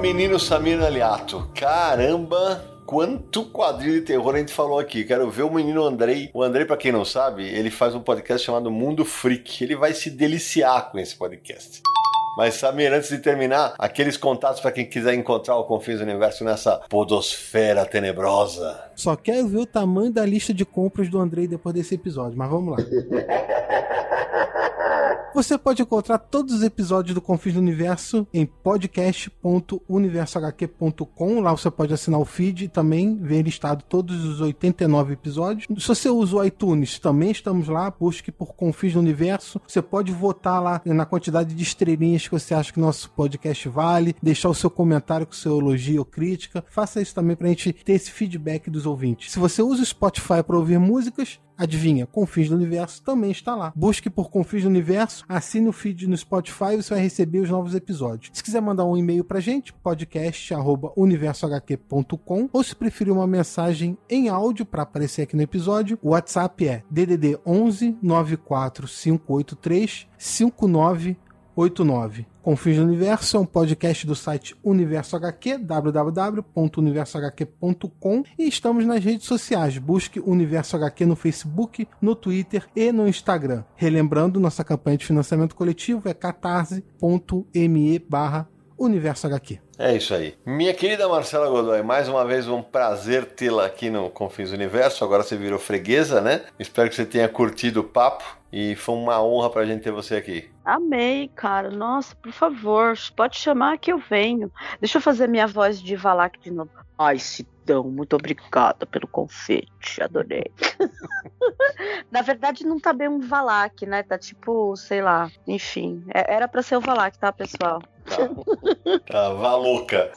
Menino Samir Aliato. Caramba, quanto quadrinho de terror a gente falou aqui. Quero ver o menino Andrei. O Andrei, pra quem não sabe, ele faz um podcast chamado Mundo Freak. Ele vai se deliciar com esse podcast. Mas, Samir, antes de terminar, aqueles contatos para quem quiser encontrar o Confins do Universo nessa podosfera tenebrosa. Só quero ver o tamanho da lista de compras do Andrei depois desse episódio, mas vamos lá. [LAUGHS] Você pode encontrar todos os episódios do Confins do Universo em podcast.universohq.com. Lá você pode assinar o feed e também ver listado todos os 89 episódios. Se você usa o iTunes, também estamos lá. Busque por Confins do Universo. Você pode votar lá na quantidade de estrelinhas que você acha que nosso podcast vale. Deixar o seu comentário com seu elogio ou crítica. Faça isso também para a gente ter esse feedback dos ouvintes. Se você usa o Spotify para ouvir músicas, Adivinha, Confins do Universo também está lá. Busque por Confins do Universo, assine o feed no Spotify e você vai receber os novos episódios. Se quiser mandar um e-mail pra gente, podcast@universohq.com ou se preferir uma mensagem em áudio para aparecer aqui no episódio, o WhatsApp é DDD 11 94583 5989. Confins do Universo é um podcast do site Universo HQ, www.universohq.com e estamos nas redes sociais. Busque Universo HQ no Facebook, no Twitter e no Instagram. Relembrando, nossa campanha de financiamento coletivo é catarse.me barra Universo HQ. É isso aí. Minha querida Marcela Godoy, mais uma vez um prazer tê-la aqui no Confins do Universo. Agora você virou freguesa, né? Espero que você tenha curtido o papo e foi uma honra pra gente ter você aqui. Amei, cara. Nossa, por favor, pode chamar que eu venho. Deixa eu fazer minha voz de Valak de novo. Ai, se Gratidão, muito obrigada pelo confete, adorei. [LAUGHS] Na verdade, não tá bem um Valak, né? Tá tipo, sei lá, enfim. é- Era pra ser o Valak, tá, pessoal? Tá, tá valouca.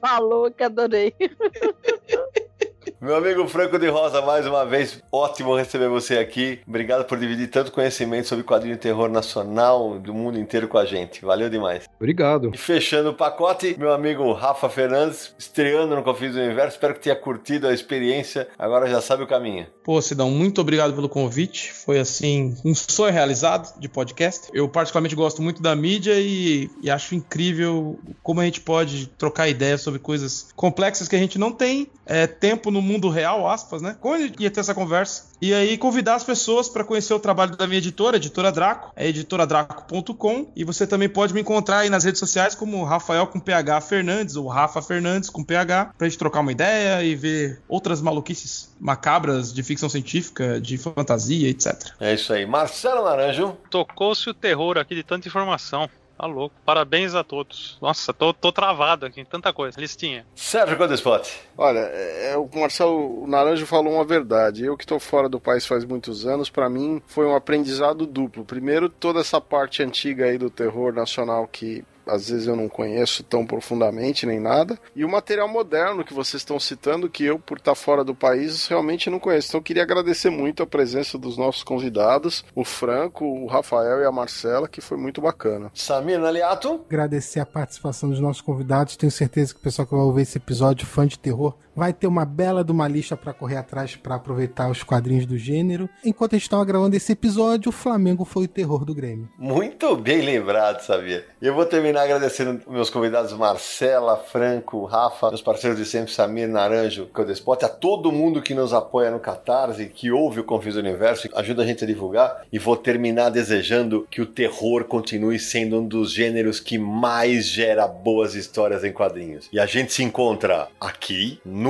Falou [LAUGHS] que adorei. [LAUGHS] Meu amigo Franco de Rosa, mais uma vez, ótimo receber você aqui. Obrigado por dividir tanto conhecimento sobre quadrinho de terror nacional do mundo inteiro com a gente. Valeu demais. Obrigado. E fechando o pacote, meu amigo Rafa Fernandes, estreando no Confins do Universo. Espero que tenha curtido a experiência. Agora já sabe o caminho. Pô, Sidão, muito obrigado pelo convite. Foi, assim, um sonho realizado de podcast. Eu, particularmente, gosto muito da mídia e, e acho incrível como a gente pode trocar ideias sobre coisas complexas que a gente não tem é, tempo no mundo real, aspas, né? Como a gente ia ter essa conversa? E aí, convidar as pessoas para conhecer o trabalho da minha editora, Editora Draco, é editoradraco.com. E você também pode me encontrar aí nas redes sociais como Rafael com PH Fernandes ou Rafa Fernandes com PH, pra gente trocar uma ideia e ver outras maluquices macabras de ficção científica, de fantasia, etc. É isso aí. Marcelo Naranjo. Tocou-se o terror aqui de tanta informação. Tá louco. Parabéns a todos. Nossa, tô, tô travado aqui, tanta coisa. Listinha. Sérgio Codespot. Olha, é, é, o Marcelo Naranjo falou uma verdade. Eu que estou fora do país faz muitos anos, para mim foi um aprendizado duplo. Primeiro, toda essa parte antiga aí do terror nacional que às vezes eu não conheço tão profundamente nem nada. E o material moderno que vocês estão citando, que eu, por estar fora do país, realmente não conheço. Então eu queria agradecer muito a presença dos nossos convidados, o Franco, o Rafael e a Marcela, que foi muito bacana. Samir Naliato. Agradecer a participação dos nossos convidados. Tenho certeza que o pessoal que vai ouvir esse episódio, fã de terror, vai ter uma bela de uma lista para correr atrás para aproveitar os quadrinhos do gênero. Enquanto a gente estava gravando esse episódio, o Flamengo foi o terror do Grêmio. Muito bem lembrado, sabia? Eu vou terminar agradecendo meus convidados Marcela, Franco, Rafa, meus parceiros de sempre, Samir, Naranjo, Codespot, a todo mundo que nos apoia no Catarse, que ouve o Confis Universo, ajuda a gente a divulgar. E vou terminar desejando que o terror continue sendo um dos gêneros que mais gera boas histórias em quadrinhos. E a gente se encontra aqui, no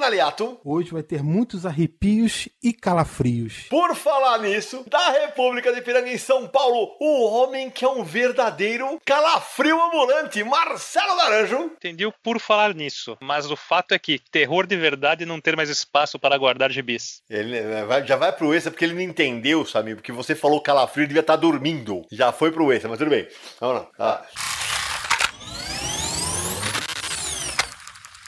Naliato. Hoje vai ter muitos arrepios e calafrios. Por falar nisso, da República de Piranga em São Paulo, o homem que é um verdadeiro calafrio ambulante, Marcelo Naranjo. Entendi o por falar nisso, mas o fato é que terror de verdade não ter mais espaço para guardar gibis. Ele vai- já vai pro extra porque ele não entendeu, Samir, porque você falou calafrio e devia estar dormindo. Já foi pro extra, mas tudo bem. Vamos lá. Ah.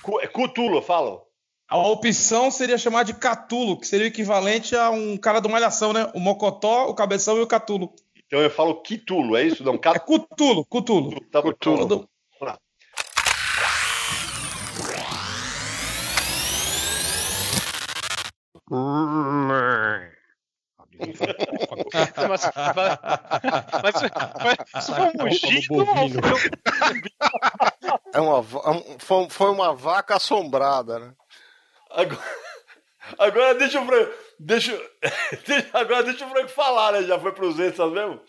Cu- é Cutulo, falo. A opção seria chamar de Catulo, que seria o equivalente a um cara do Malhação, né? O Mocotó, o Cabeção e o Catulo. Então eu falo Quitulo, é isso? Não, É Catulo. Cutulo, Cutulo. Tá. Cutulo. Lá. [LAUGHS] mas, mas, mas isso foi um mugido É uma, é um- foi, foi uma vaca assombrada, né? Agora, [LAUGHS] agora deixa o Franco. [LAUGHS] Deixa, agora deixa o Franco falar, né? Já foi pros extras mesmo?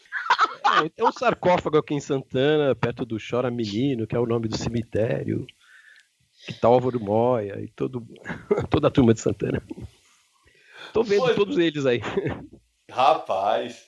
Não, Tem um sarcófago aqui em Santana, perto do Chora Menino, que é o nome do cemitério. Que tá o Álvaro Moia e todo, [LAUGHS] toda a turma de Santana. Tô vendo todos eles aí. Rapaz.